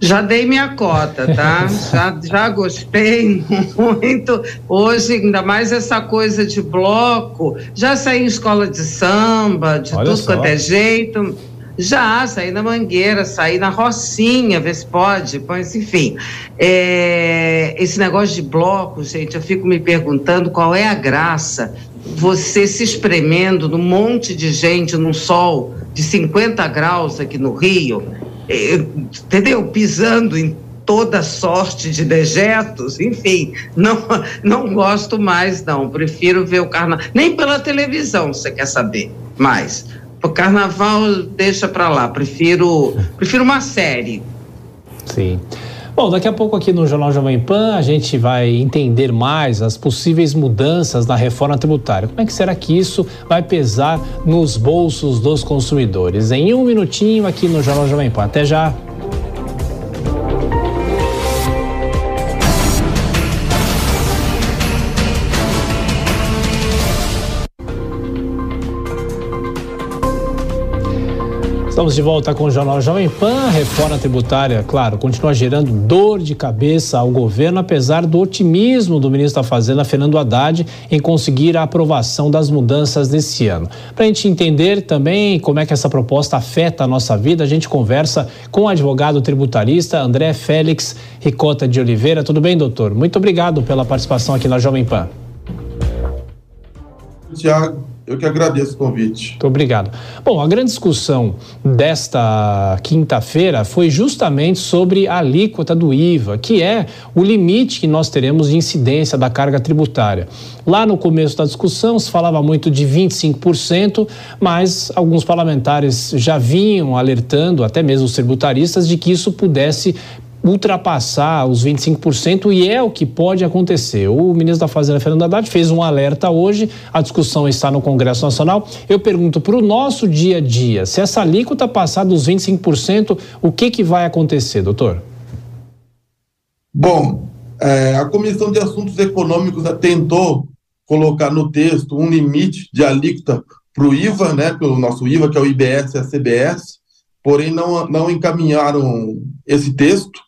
Já dei minha cota, tá? já, já gostei muito. Hoje, ainda mais essa coisa de bloco. Já saí em escola de samba, de Olha tudo só. quanto é jeito já, saí na Mangueira, saí na Rocinha, ver se pode, enfim. É, esse negócio de bloco, gente, eu fico me perguntando qual é a graça você se espremendo num monte de gente num sol de 50 graus aqui no Rio, é, entendeu? Pisando em toda sorte de dejetos, enfim, não, não gosto mais, não. Prefiro ver o carnaval. Nem pela televisão, você quer saber mais. O carnaval deixa para lá, prefiro, prefiro uma série. Sim. Bom, daqui a pouco aqui no Jornal Jovem Pan a gente vai entender mais as possíveis mudanças na reforma tributária. Como é que será que isso vai pesar nos bolsos dos consumidores? Em um minutinho aqui no Jornal Jovem Pan. Até já. Estamos de volta com o Jornal Jovem Pan. A reforma tributária, claro, continua gerando dor de cabeça ao governo, apesar do otimismo do ministro da Fazenda, Fernando Haddad, em conseguir a aprovação das mudanças desse ano. Para a gente entender também como é que essa proposta afeta a nossa vida, a gente conversa com o advogado tributarista André Félix Ricota de Oliveira. Tudo bem, doutor? Muito obrigado pela participação aqui na Jovem Pan. Tiago, eu que agradeço o convite. Muito obrigado. Bom, a grande discussão desta quinta-feira foi justamente sobre a alíquota do IVA, que é o limite que nós teremos de incidência da carga tributária. Lá no começo da discussão se falava muito de 25%, mas alguns parlamentares já vinham alertando, até mesmo os tributaristas, de que isso pudesse ultrapassar os 25% e é o que pode acontecer. O ministro da Fazenda, Fernando Haddad, fez um alerta hoje, a discussão está no Congresso Nacional. Eu pergunto para o nosso dia a dia, se essa alíquota passar dos 25%, o que, que vai acontecer, doutor? Bom, é, a Comissão de Assuntos Econômicos tentou colocar no texto um limite de alíquota para o IVA, né, pelo nosso IVA, que é o IBS e a CBS, porém não, não encaminharam esse texto.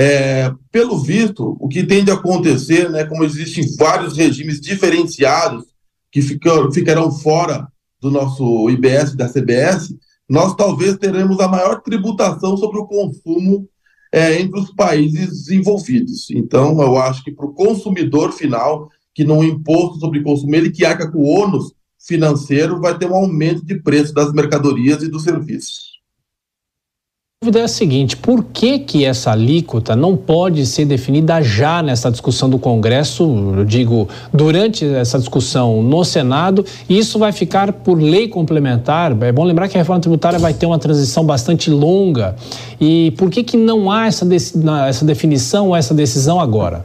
É, pelo visto, o que tende a acontecer, né, como existem vários regimes diferenciados que ficam, ficarão fora do nosso IBS da CBS, nós talvez teremos a maior tributação sobre o consumo é, entre os países desenvolvidos. Então, eu acho que para o consumidor final, que no imposto sobre consumo, ele que arca com o ônus financeiro, vai ter um aumento de preço das mercadorias e dos serviços. A dúvida é a seguinte: por que, que essa alíquota não pode ser definida já nessa discussão do Congresso? Eu digo, durante essa discussão no Senado, e isso vai ficar por lei complementar. É bom lembrar que a reforma tributária vai ter uma transição bastante longa. E por que, que não há essa, essa definição, essa decisão agora?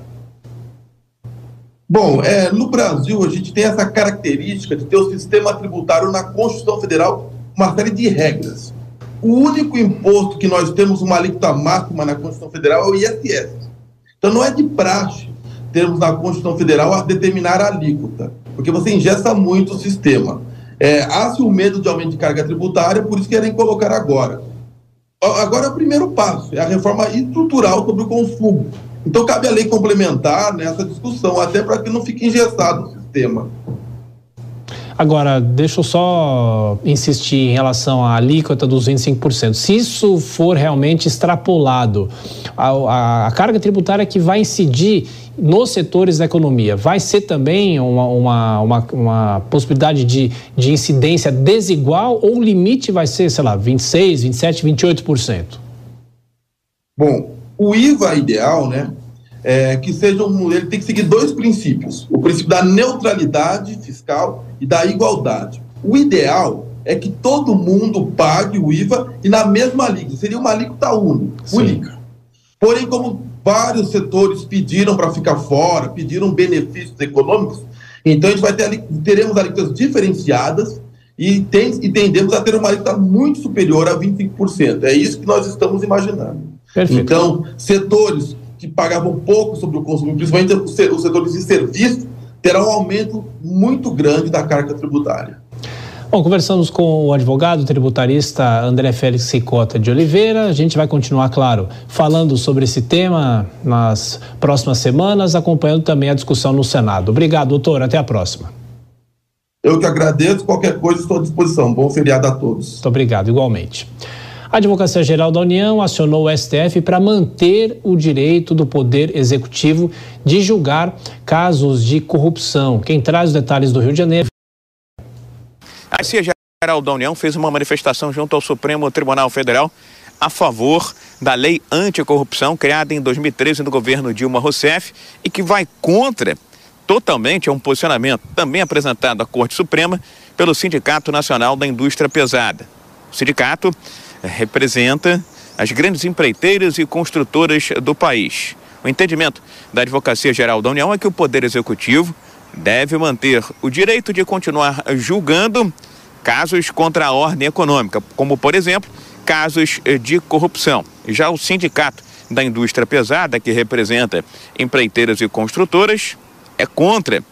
Bom, é, no Brasil a gente tem essa característica de ter o sistema tributário na Constituição Federal uma série de regras. O único imposto que nós temos uma alíquota máxima na Constituição Federal é o ISS. Então não é de praxe termos na Constituição Federal a determinar a alíquota, porque você ingessa muito o sistema. É, Há-se o medo de aumento de carga tributária, por isso querem colocar agora. Agora é o primeiro passo, é a reforma estrutural sobre o consumo. Então cabe a lei complementar nessa discussão, até para que não fique engessado o sistema. Agora, deixa eu só insistir em relação à alíquota dos 25%. Se isso for realmente extrapolado, a, a, a carga tributária que vai incidir nos setores da economia, vai ser também uma, uma, uma, uma possibilidade de, de incidência desigual ou o limite vai ser, sei lá, 26%, 27%, 28%? Bom, o IVA ideal, né, é que seja um, ele tem que seguir dois princípios: o princípio da neutralidade fiscal e da igualdade. O ideal é que todo mundo pague o IVA e na mesma alíquota, seria uma alíquota única. Porém, como vários setores pediram para ficar fora, pediram benefícios econômicos, então a gente vai ter teremos alíquotas diferenciadas e, tem, e tendemos a ter uma alíquota muito superior a 25%. É isso que nós estamos imaginando. Perfeito. Então, setores que pagavam pouco sobre o consumo, principalmente os setores de serviço, terão um aumento muito grande da carga tributária. Bom, conversamos com o advogado tributarista André Félix Ricota de Oliveira. A gente vai continuar, claro, falando sobre esse tema nas próximas semanas, acompanhando também a discussão no Senado. Obrigado, doutor. Até a próxima. Eu que agradeço. Qualquer coisa, estou à disposição. Bom feriado a todos. Muito obrigado, igualmente. A Advocacia Geral da União acionou o STF para manter o direito do Poder Executivo de julgar casos de corrupção. Quem traz os detalhes do Rio de Janeiro. A Advocacia Geral da União fez uma manifestação junto ao Supremo Tribunal Federal a favor da lei anticorrupção criada em 2013 no governo Dilma Rousseff e que vai contra totalmente a um posicionamento também apresentado à Corte Suprema pelo Sindicato Nacional da Indústria Pesada. O sindicato representa as grandes empreiteiras e construtoras do país. O entendimento da Advocacia Geral da União é que o Poder Executivo deve manter o direito de continuar julgando casos contra a ordem econômica, como, por exemplo, casos de corrupção. Já o Sindicato da Indústria Pesada, que representa empreiteiras e construtoras, é contra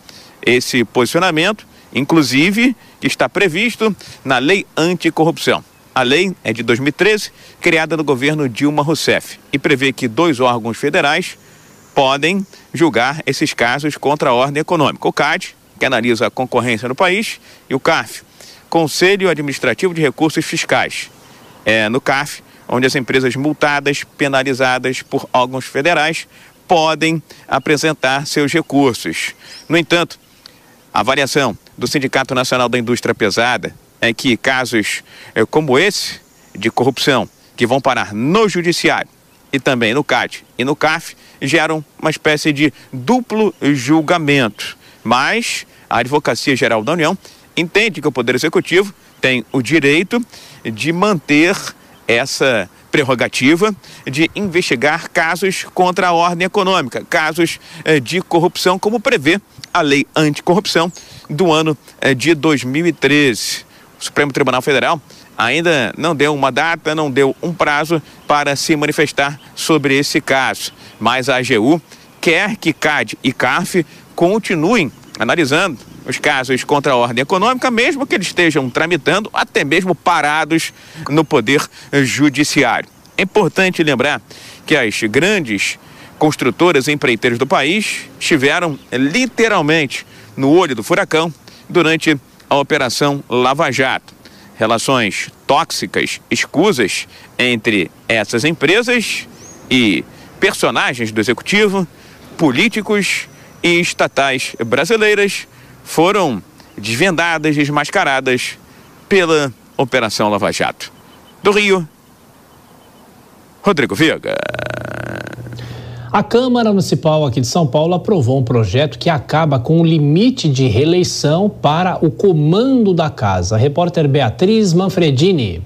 esse posicionamento, inclusive que está previsto na Lei Anticorrupção. A lei é de 2013, criada no governo Dilma Rousseff, e prevê que dois órgãos federais podem julgar esses casos contra a ordem econômica. O CAD, que analisa a concorrência no país, e o CAF, Conselho Administrativo de Recursos Fiscais. É no CAF onde as empresas multadas, penalizadas por órgãos federais, podem apresentar seus recursos. No entanto, a avaliação do Sindicato Nacional da Indústria Pesada é que casos é, como esse de corrupção que vão parar no judiciário e também no CAD e no CAF geram uma espécie de duplo julgamento. Mas a Advocacia Geral da União entende que o Poder Executivo tem o direito de manter essa prerrogativa de investigar casos contra a ordem econômica, casos eh, de corrupção, como prevê a lei anticorrupção do ano eh, de 2013. O Supremo Tribunal Federal ainda não deu uma data, não deu um prazo para se manifestar sobre esse caso. Mas a AGU quer que CAD e CARF continuem analisando os casos contra a ordem econômica, mesmo que eles estejam tramitando, até mesmo parados no Poder Judiciário. É importante lembrar que as grandes construtoras e empreiteiras do país estiveram literalmente no olho do furacão durante a Operação Lava Jato. Relações tóxicas, escusas entre essas empresas e personagens do executivo, políticos e estatais brasileiras foram desvendadas, desmascaradas pela Operação Lava Jato. Do Rio, Rodrigo Viga. A Câmara Municipal aqui de São Paulo aprovou um projeto que acaba com o limite de reeleição para o comando da casa. repórter Beatriz Manfredini.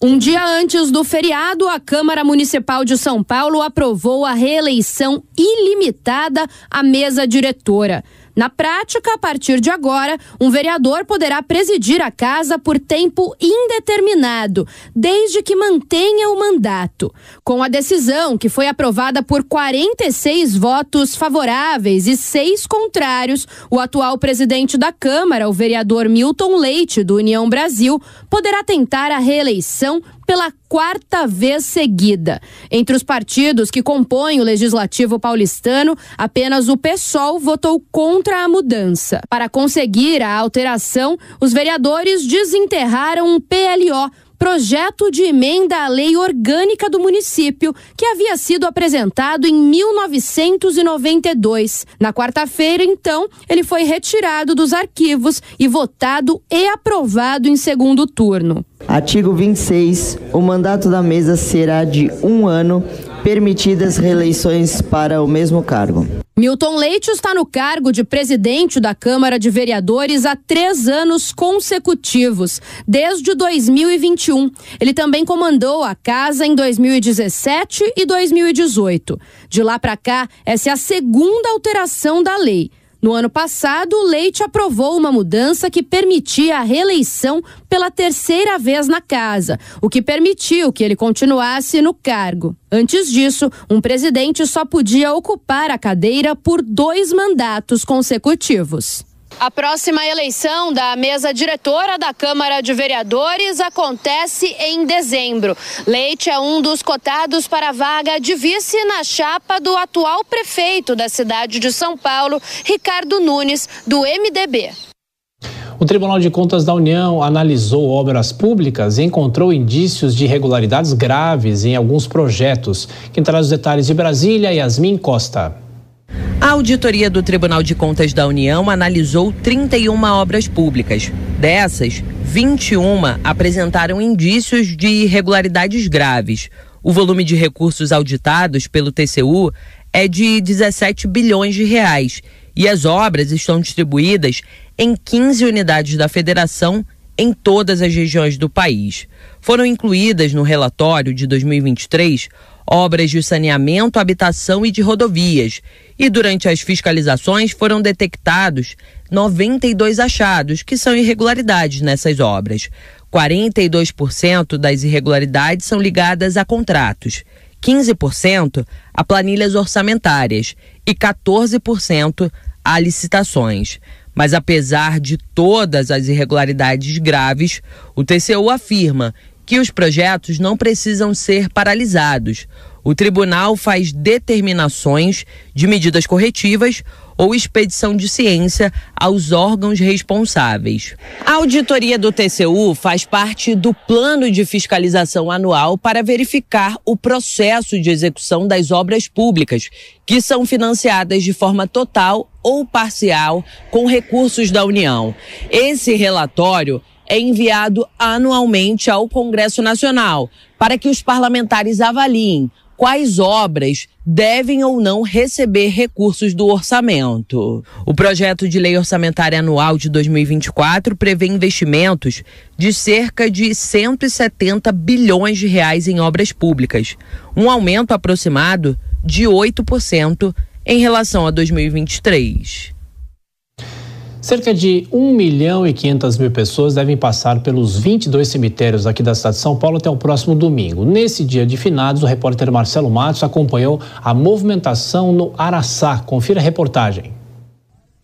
Um dia antes do feriado, a Câmara Municipal de São Paulo aprovou a reeleição ilimitada à mesa diretora. Na prática, a partir de agora, um vereador poderá presidir a casa por tempo indeterminado, desde que mantenha o mandato. Com a decisão, que foi aprovada por 46 votos favoráveis e seis contrários, o atual presidente da Câmara, o vereador Milton Leite, do União Brasil, poderá tentar a reeleição pela quarta vez seguida. Entre os partidos que compõem o legislativo paulistano, apenas o PSOL votou contra a mudança. Para conseguir a alteração, os vereadores desenterraram um PLO projeto de emenda à lei orgânica do município, que havia sido apresentado em 1992. Na quarta-feira, então, ele foi retirado dos arquivos e votado e aprovado em segundo turno. Artigo 26. O mandato da mesa será de um ano, permitidas reeleições para o mesmo cargo. Milton Leite está no cargo de presidente da Câmara de Vereadores há três anos consecutivos, desde 2021. Ele também comandou a casa em 2017 e 2018. De lá para cá, essa é a segunda alteração da lei. No ano passado, o Leite aprovou uma mudança que permitia a reeleição pela terceira vez na casa, o que permitiu que ele continuasse no cargo. Antes disso, um presidente só podia ocupar a cadeira por dois mandatos consecutivos. A próxima eleição da mesa diretora da Câmara de Vereadores acontece em dezembro. Leite é um dos cotados para a vaga de vice na chapa do atual prefeito da cidade de São Paulo, Ricardo Nunes, do MDB. O Tribunal de Contas da União analisou obras públicas e encontrou indícios de irregularidades graves em alguns projetos. Quem traz os detalhes de Brasília, Yasmin Costa. A auditoria do Tribunal de Contas da União analisou 31 obras públicas. Dessas, 21 apresentaram indícios de irregularidades graves. O volume de recursos auditados pelo TCU é de 17 bilhões de reais e as obras estão distribuídas em 15 unidades da federação em todas as regiões do país. Foram incluídas no relatório de 2023 obras de saneamento, habitação e de rodovias. E durante as fiscalizações foram detectados 92 achados, que são irregularidades nessas obras. 42% das irregularidades são ligadas a contratos, 15% a planilhas orçamentárias e 14% a licitações. Mas apesar de todas as irregularidades graves, o TCU afirma que os projetos não precisam ser paralisados. O tribunal faz determinações de medidas corretivas ou expedição de ciência aos órgãos responsáveis. A auditoria do TCU faz parte do plano de fiscalização anual para verificar o processo de execução das obras públicas, que são financiadas de forma total ou parcial com recursos da União. Esse relatório é enviado anualmente ao Congresso Nacional para que os parlamentares avaliem quais obras devem ou não receber recursos do orçamento. O projeto de lei orçamentária anual de 2024 prevê investimentos de cerca de 170 bilhões de reais em obras públicas, um aumento aproximado de 8% em relação a 2023. Cerca de 1 milhão e 500 mil pessoas devem passar pelos 22 cemitérios aqui da cidade de São Paulo até o próximo domingo. Nesse dia de finados, o repórter Marcelo Matos acompanhou a movimentação no Araçá. Confira a reportagem.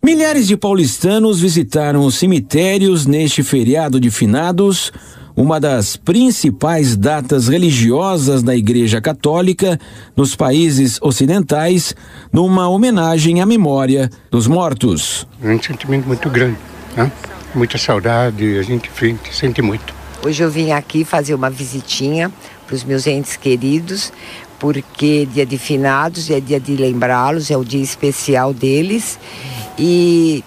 Milhares de paulistanos visitaram os cemitérios neste feriado de finados uma das principais datas religiosas da Igreja Católica nos países ocidentais, numa homenagem à memória dos mortos. É um sentimento muito grande, né? muita saudade, a gente sente muito. Hoje eu vim aqui fazer uma visitinha para os meus entes queridos, porque dia de finados é dia de lembrá-los, é o dia especial deles. E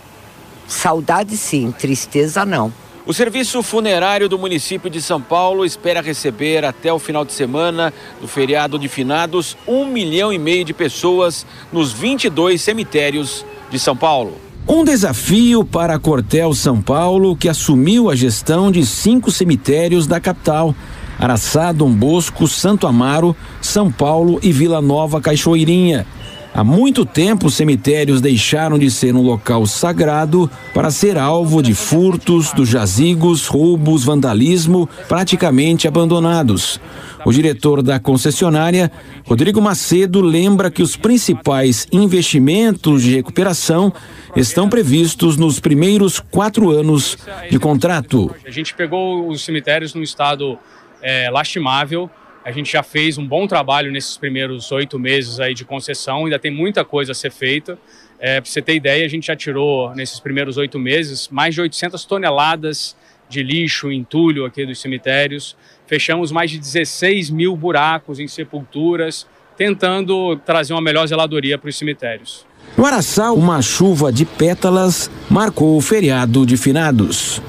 saudade sim, tristeza não. O Serviço Funerário do município de São Paulo espera receber até o final de semana do feriado de finados um milhão e meio de pessoas nos 22 cemitérios de São Paulo. Um desafio para a Cortel São Paulo, que assumiu a gestão de cinco cemitérios da capital. Araçá, Dom Bosco, Santo Amaro, São Paulo e Vila Nova Cachoeirinha. Há muito tempo, os cemitérios deixaram de ser um local sagrado para ser alvo de furtos, dos jazigos, roubos, vandalismo, praticamente abandonados. O diretor da concessionária, Rodrigo Macedo, lembra que os principais investimentos de recuperação estão previstos nos primeiros quatro anos de contrato. A gente pegou os cemitérios num estado é, lastimável. A gente já fez um bom trabalho nesses primeiros oito meses aí de concessão, ainda tem muita coisa a ser feita. É, Para você ter ideia, a gente já tirou nesses primeiros oito meses mais de 800 toneladas de lixo, entulho aqui dos cemitérios. Fechamos mais de 16 mil buracos em sepulturas, tentando trazer uma melhor zeladoria para os cemitérios. No Araçá, uma chuva de pétalas marcou o feriado de finados.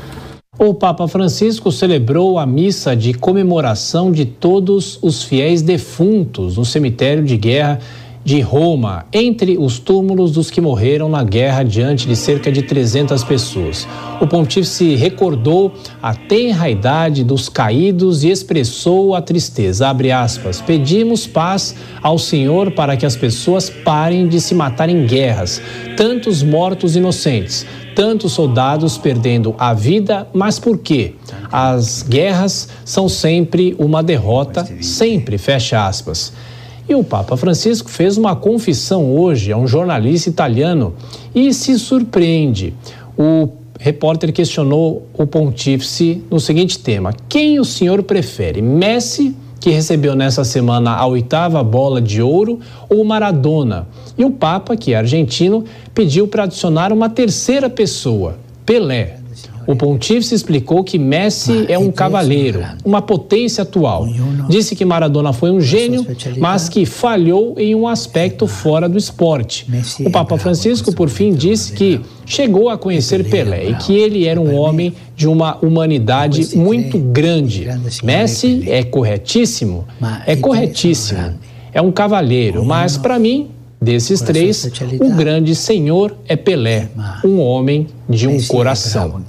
O Papa Francisco celebrou a missa de comemoração de todos os fiéis defuntos no cemitério de guerra de Roma, entre os túmulos dos que morreram na guerra diante de cerca de 300 pessoas. O pontífice recordou a tenra idade dos caídos e expressou a tristeza. Aspas. Pedimos paz ao Senhor para que as pessoas parem de se matar em guerras, tantos mortos inocentes, tantos soldados perdendo a vida, mas por quê? As guerras são sempre uma derrota, sempre, fecha aspas. E o Papa Francisco fez uma confissão hoje a um jornalista italiano e se surpreende. O repórter questionou o pontífice no seguinte tema: Quem o senhor prefere, Messi, que recebeu nessa semana a oitava bola de ouro, ou Maradona? E o Papa, que é argentino, pediu para adicionar uma terceira pessoa, Pelé. O pontífice explicou que Messi é um cavaleiro, uma potência atual. Disse que Maradona foi um gênio, mas que falhou em um aspecto fora do esporte. O Papa Francisco, por fim, disse que chegou a conhecer Pelé e que ele era um homem de uma humanidade muito grande. Messi é corretíssimo, é corretíssimo, é um cavaleiro, mas para mim Desses três, o grande senhor é Pelé, um homem de um coração.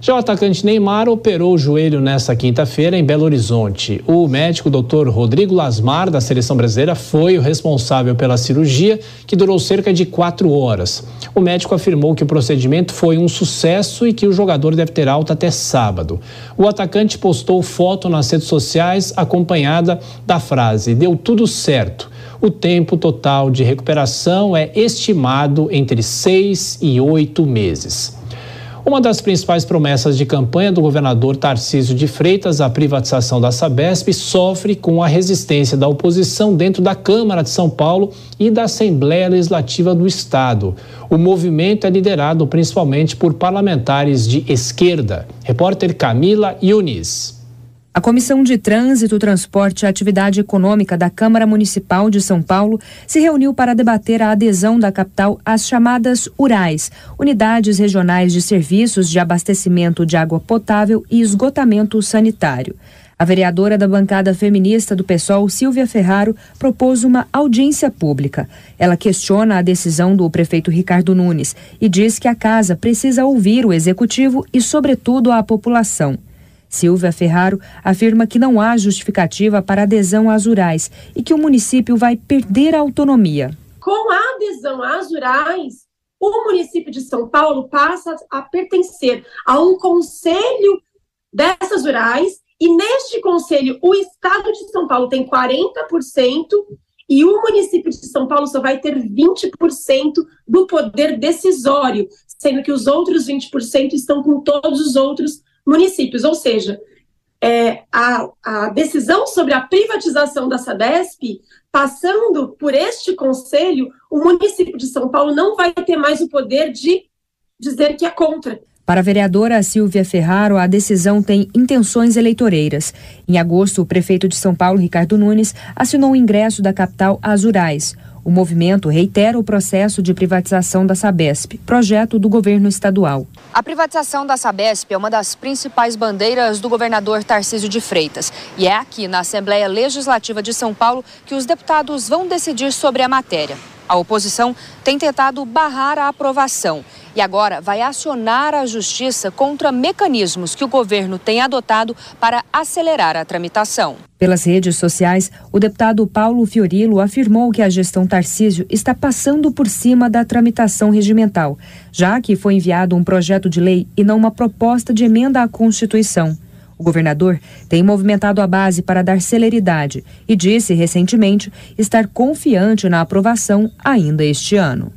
Já o atacante Neymar operou o joelho nesta quinta-feira em Belo Horizonte. O médico Dr. Rodrigo Lasmar, da seleção brasileira, foi o responsável pela cirurgia, que durou cerca de quatro horas. O médico afirmou que o procedimento foi um sucesso e que o jogador deve ter alta até sábado. O atacante postou foto nas redes sociais acompanhada da frase: Deu tudo certo. O tempo total de recuperação é estimado entre seis e oito meses. Uma das principais promessas de campanha do governador Tarcísio de Freitas, a privatização da Sabesp, sofre com a resistência da oposição dentro da Câmara de São Paulo e da Assembleia Legislativa do Estado. O movimento é liderado principalmente por parlamentares de esquerda. Repórter Camila Yunis. A Comissão de Trânsito, Transporte e Atividade Econômica da Câmara Municipal de São Paulo se reuniu para debater a adesão da capital às chamadas URAIS, Unidades Regionais de Serviços de Abastecimento de Água Potável e Esgotamento Sanitário. A vereadora da bancada feminista do PSOL, Silvia Ferraro, propôs uma audiência pública. Ela questiona a decisão do prefeito Ricardo Nunes e diz que a casa precisa ouvir o executivo e, sobretudo, a população. Silvia Ferraro afirma que não há justificativa para adesão às rurais e que o município vai perder a autonomia. Com a adesão às rurais, o município de São Paulo passa a pertencer a um conselho dessas rurais e neste conselho o estado de São Paulo tem 40% e o município de São Paulo só vai ter 20% do poder decisório, sendo que os outros 20% estão com todos os outros municípios. Ou seja, é, a, a decisão sobre a privatização da SADESP, passando por este conselho, o município de São Paulo não vai ter mais o poder de dizer que é contra. Para a vereadora Silvia Ferraro, a decisão tem intenções eleitoreiras. Em agosto, o prefeito de São Paulo, Ricardo Nunes, assinou o ingresso da capital às Urais. O movimento reitera o processo de privatização da Sabesp, projeto do governo estadual. A privatização da Sabesp é uma das principais bandeiras do governador Tarcísio de Freitas. E é aqui, na Assembleia Legislativa de São Paulo, que os deputados vão decidir sobre a matéria. A oposição tem tentado barrar a aprovação e agora vai acionar a justiça contra mecanismos que o governo tem adotado para acelerar a tramitação. Pelas redes sociais, o deputado Paulo Fiorilo afirmou que a gestão Tarcísio está passando por cima da tramitação regimental, já que foi enviado um projeto de lei e não uma proposta de emenda à Constituição. O governador tem movimentado a base para dar celeridade e disse recentemente estar confiante na aprovação ainda este ano.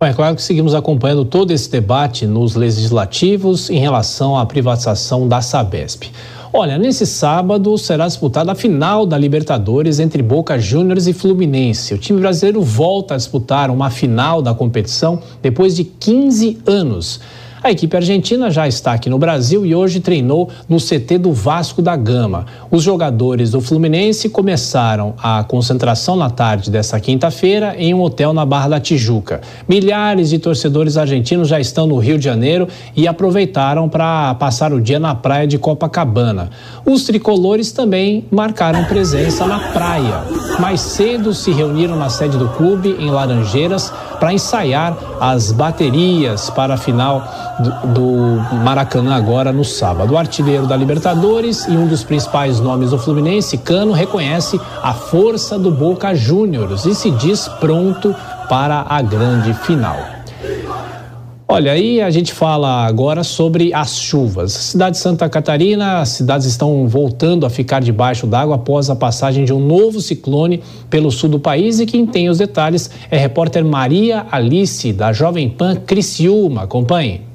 É claro que seguimos acompanhando todo esse debate nos legislativos em relação à privatização da Sabesp. Olha, nesse sábado será disputada a final da Libertadores entre Boca Juniors e Fluminense. O time brasileiro volta a disputar uma final da competição depois de 15 anos. A equipe argentina já está aqui no Brasil e hoje treinou no CT do Vasco da Gama. Os jogadores do Fluminense começaram a concentração na tarde desta quinta-feira em um hotel na Barra da Tijuca. Milhares de torcedores argentinos já estão no Rio de Janeiro e aproveitaram para passar o dia na praia de Copacabana. Os tricolores também marcaram presença na praia. Mais cedo se reuniram na sede do clube, em Laranjeiras, para ensaiar as baterias para a final do, Maracanã agora no sábado. O artilheiro da Libertadores e um dos principais nomes do Fluminense, Cano, reconhece a força do Boca Juniors e se diz pronto para a grande final. Olha, aí a gente fala agora sobre as chuvas. Cidade de Santa Catarina, as cidades estão voltando a ficar debaixo d'água após a passagem de um novo ciclone pelo sul do país e quem tem os detalhes é a repórter Maria Alice, da Jovem Pan Criciúma. Acompanhe.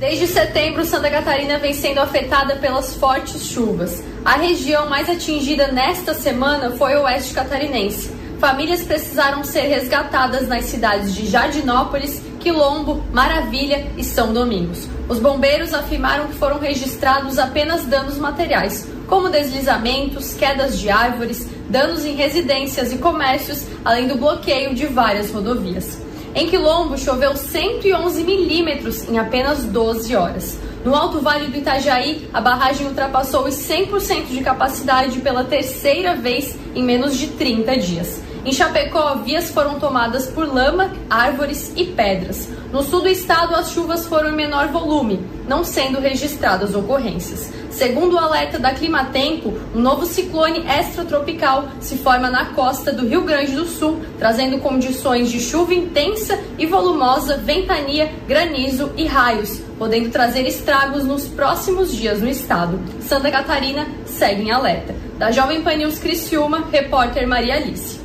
Desde setembro, Santa Catarina vem sendo afetada pelas fortes chuvas. A região mais atingida nesta semana foi o oeste catarinense. Famílias precisaram ser resgatadas nas cidades de Jardinópolis, Quilombo, Maravilha e São Domingos. Os bombeiros afirmaram que foram registrados apenas danos materiais, como deslizamentos, quedas de árvores, danos em residências e comércios, além do bloqueio de várias rodovias. Em Quilombo, choveu 111 milímetros em apenas 12 horas. No Alto Vale do Itajaí, a barragem ultrapassou os 100% de capacidade pela terceira vez em menos de 30 dias. Em Chapecó, vias foram tomadas por lama, árvores e pedras. No sul do estado, as chuvas foram em menor volume, não sendo registradas ocorrências. Segundo o alerta da Climatempo, um novo ciclone extratropical se forma na costa do Rio Grande do Sul, trazendo condições de chuva intensa e volumosa, ventania, granizo e raios, podendo trazer estragos nos próximos dias no estado. Santa Catarina segue em alerta. Da Jovem Pan News Criciúma, repórter Maria Alice.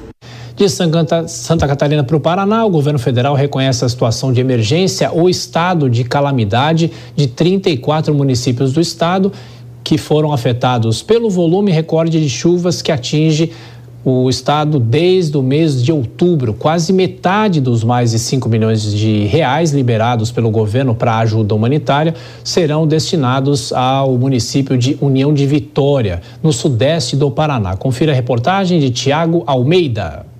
De Santa Catarina para o Paraná, o governo federal reconhece a situação de emergência ou estado de calamidade de 34 municípios do estado que foram afetados pelo volume recorde de chuvas que atinge o estado desde o mês de outubro. Quase metade dos mais de 5 milhões de reais liberados pelo governo para ajuda humanitária serão destinados ao município de União de Vitória, no sudeste do Paraná. Confira a reportagem de Tiago Almeida.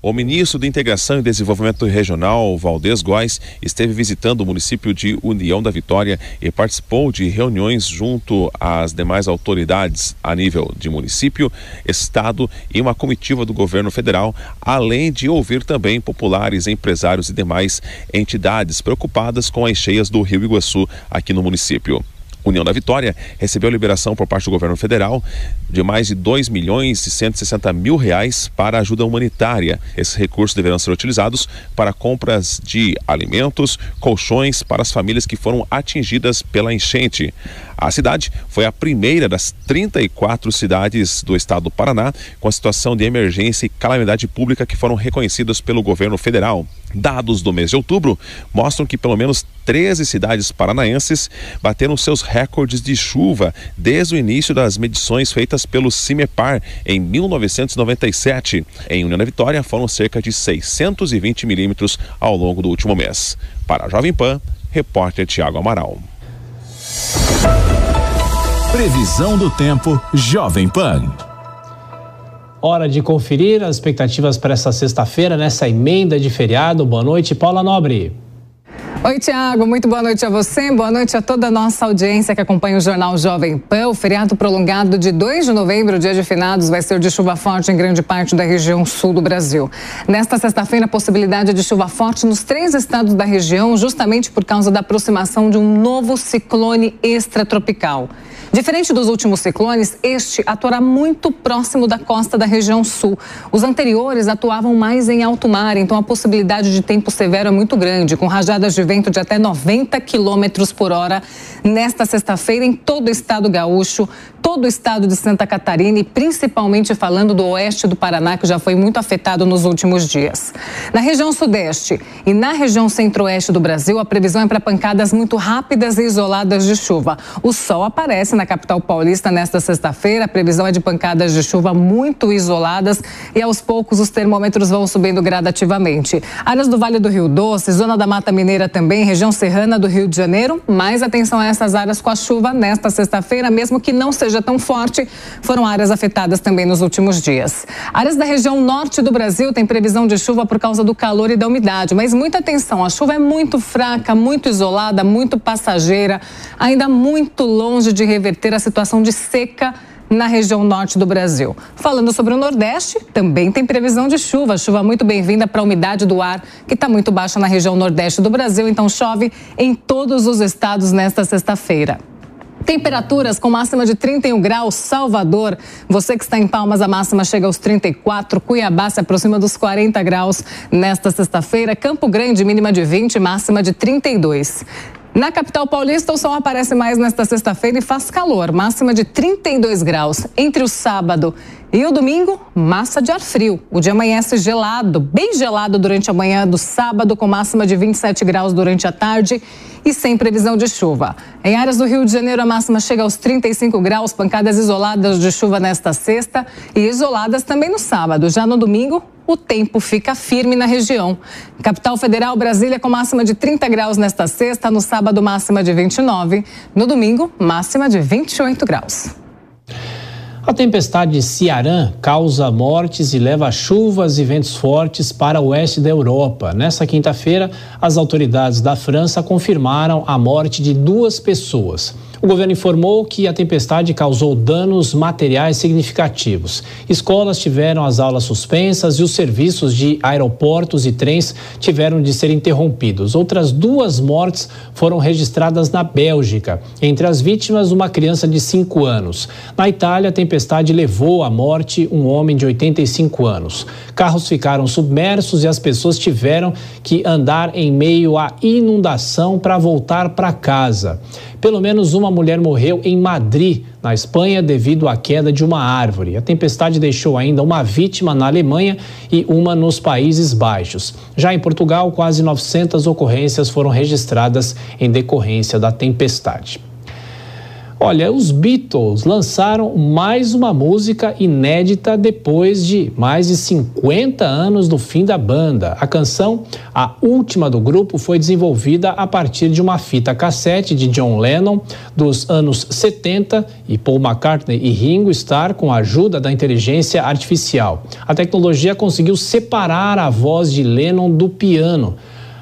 O ministro de Integração e Desenvolvimento Regional, Valdez Góes, esteve visitando o município de União da Vitória e participou de reuniões junto às demais autoridades a nível de município, estado e uma comitiva do governo federal, além de ouvir também populares, empresários e demais entidades preocupadas com as cheias do Rio Iguaçu aqui no município. União da Vitória recebeu liberação por parte do governo federal de mais de 2 milhões e 160 mil reais para ajuda humanitária. Esses recursos deverão ser utilizados para compras de alimentos, colchões para as famílias que foram atingidas pela enchente. A cidade foi a primeira das 34 cidades do estado do Paraná com a situação de emergência e calamidade pública que foram reconhecidas pelo governo federal. Dados do mês de outubro mostram que pelo menos 13 cidades paranaenses bateram seus recordes de chuva desde o início das medições feitas pelo CIMEPAR em 1997. Em União da Vitória foram cerca de 620 milímetros ao longo do último mês. Para a Jovem Pan, repórter Tiago Amaral. Previsão do tempo Jovem Pan. Hora de conferir as expectativas para essa sexta-feira, nessa emenda de feriado. Boa noite, Paula Nobre. Oi, Tiago, muito boa noite a você, boa noite a toda a nossa audiência que acompanha o Jornal Jovem Pan. O feriado prolongado de 2 de novembro, dia de finados, vai ser de chuva forte em grande parte da região sul do Brasil. Nesta sexta-feira, possibilidade de chuva forte nos três estados da região, justamente por causa da aproximação de um novo ciclone extratropical. Diferente dos últimos ciclones, este atuará muito próximo da costa da região sul. Os anteriores atuavam mais em alto mar, então a possibilidade de tempo severo é muito grande, com rajadas de vento de até 90 quilômetros por hora nesta sexta-feira em todo o estado gaúcho todo o estado de Santa Catarina e principalmente falando do oeste do Paraná, que já foi muito afetado nos últimos dias. Na região sudeste e na região centro-oeste do Brasil, a previsão é para pancadas muito rápidas e isoladas de chuva. O sol aparece na capital paulista nesta sexta-feira. A previsão é de pancadas de chuva muito isoladas e aos poucos os termômetros vão subindo gradativamente. Áreas do Vale do Rio Doce, zona da Mata Mineira também, região serrana do Rio de Janeiro. Mais atenção a essas áreas com a chuva nesta sexta-feira, mesmo que não seja tão forte, foram áreas afetadas também nos últimos dias. Áreas da região norte do Brasil têm previsão de chuva por causa do calor e da umidade, mas muita atenção, a chuva é muito fraca, muito isolada, muito passageira, ainda muito longe de reverter a situação de seca na região norte do Brasil. Falando sobre o Nordeste, também tem previsão de chuva. Chuva muito bem-vinda para a umidade do ar, que está muito baixa na região Nordeste do Brasil, então chove em todos os estados nesta sexta-feira. Temperaturas com máxima de 31 graus, Salvador. Você que está em Palmas, a máxima chega aos 34. Cuiabá se aproxima dos 40 graus nesta sexta-feira. Campo Grande, mínima de 20, máxima de 32. Na capital paulista, o sol aparece mais nesta sexta-feira e faz calor, máxima de 32 graus. Entre o sábado e o domingo, massa de ar frio. O dia amanhece gelado, bem gelado durante a manhã do sábado, com máxima de 27 graus durante a tarde e sem previsão de chuva. Em áreas do Rio de Janeiro, a máxima chega aos 35 graus, pancadas isoladas de chuva nesta sexta e isoladas também no sábado. Já no domingo, o tempo fica firme na região. Capital Federal, Brasília, com máxima de 30 graus nesta sexta, no sábado, máxima de 29, no domingo, máxima de 28 graus. A tempestade Ciarán causa mortes e leva chuvas e ventos fortes para o oeste da Europa. Nessa quinta-feira, as autoridades da França confirmaram a morte de duas pessoas. O governo informou que a tempestade causou danos materiais significativos. Escolas tiveram as aulas suspensas e os serviços de aeroportos e trens tiveram de ser interrompidos. Outras duas mortes foram registradas na Bélgica. Entre as vítimas, uma criança de 5 anos. Na Itália, a tempestade levou à morte um homem de 85 anos. Carros ficaram submersos e as pessoas tiveram que andar em meio à inundação para voltar para casa. Pelo menos uma mulher morreu em Madrid, na Espanha, devido à queda de uma árvore. A tempestade deixou ainda uma vítima na Alemanha e uma nos Países Baixos. Já em Portugal, quase 900 ocorrências foram registradas em decorrência da tempestade. Olha, os Beatles lançaram mais uma música inédita depois de mais de 50 anos do fim da banda. A canção, a última do grupo, foi desenvolvida a partir de uma fita cassete de John Lennon dos anos 70 e Paul McCartney e Ringo Starr com a ajuda da inteligência artificial. A tecnologia conseguiu separar a voz de Lennon do piano.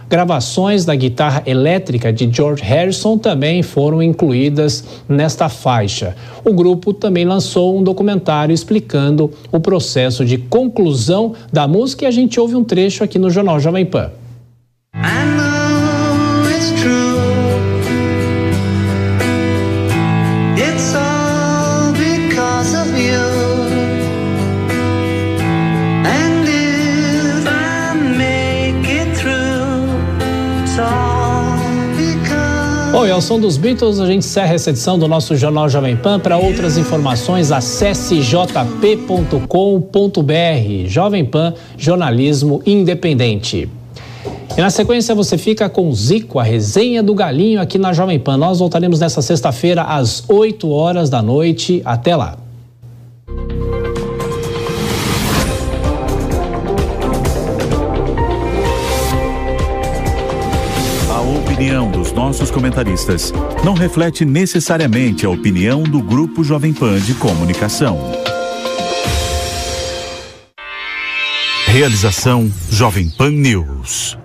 Gravações da guitarra elétrica de George Harrison também foram incluídas nesta faixa. O grupo também lançou um documentário explicando o processo de conclusão da música e a gente ouve um trecho aqui no Jornal Jovem Pan. E ao som dos Beatles, a gente encerra essa edição do nosso Jornal Jovem Pan. Para outras informações, acesse jp.com.br. Jovem Pan, jornalismo independente. E na sequência você fica com Zico, a resenha do Galinho aqui na Jovem Pan. Nós voltaremos nessa sexta-feira às 8 horas da noite. Até lá. Nossos comentaristas não reflete necessariamente a opinião do Grupo Jovem Pan de Comunicação. Realização Jovem Pan News.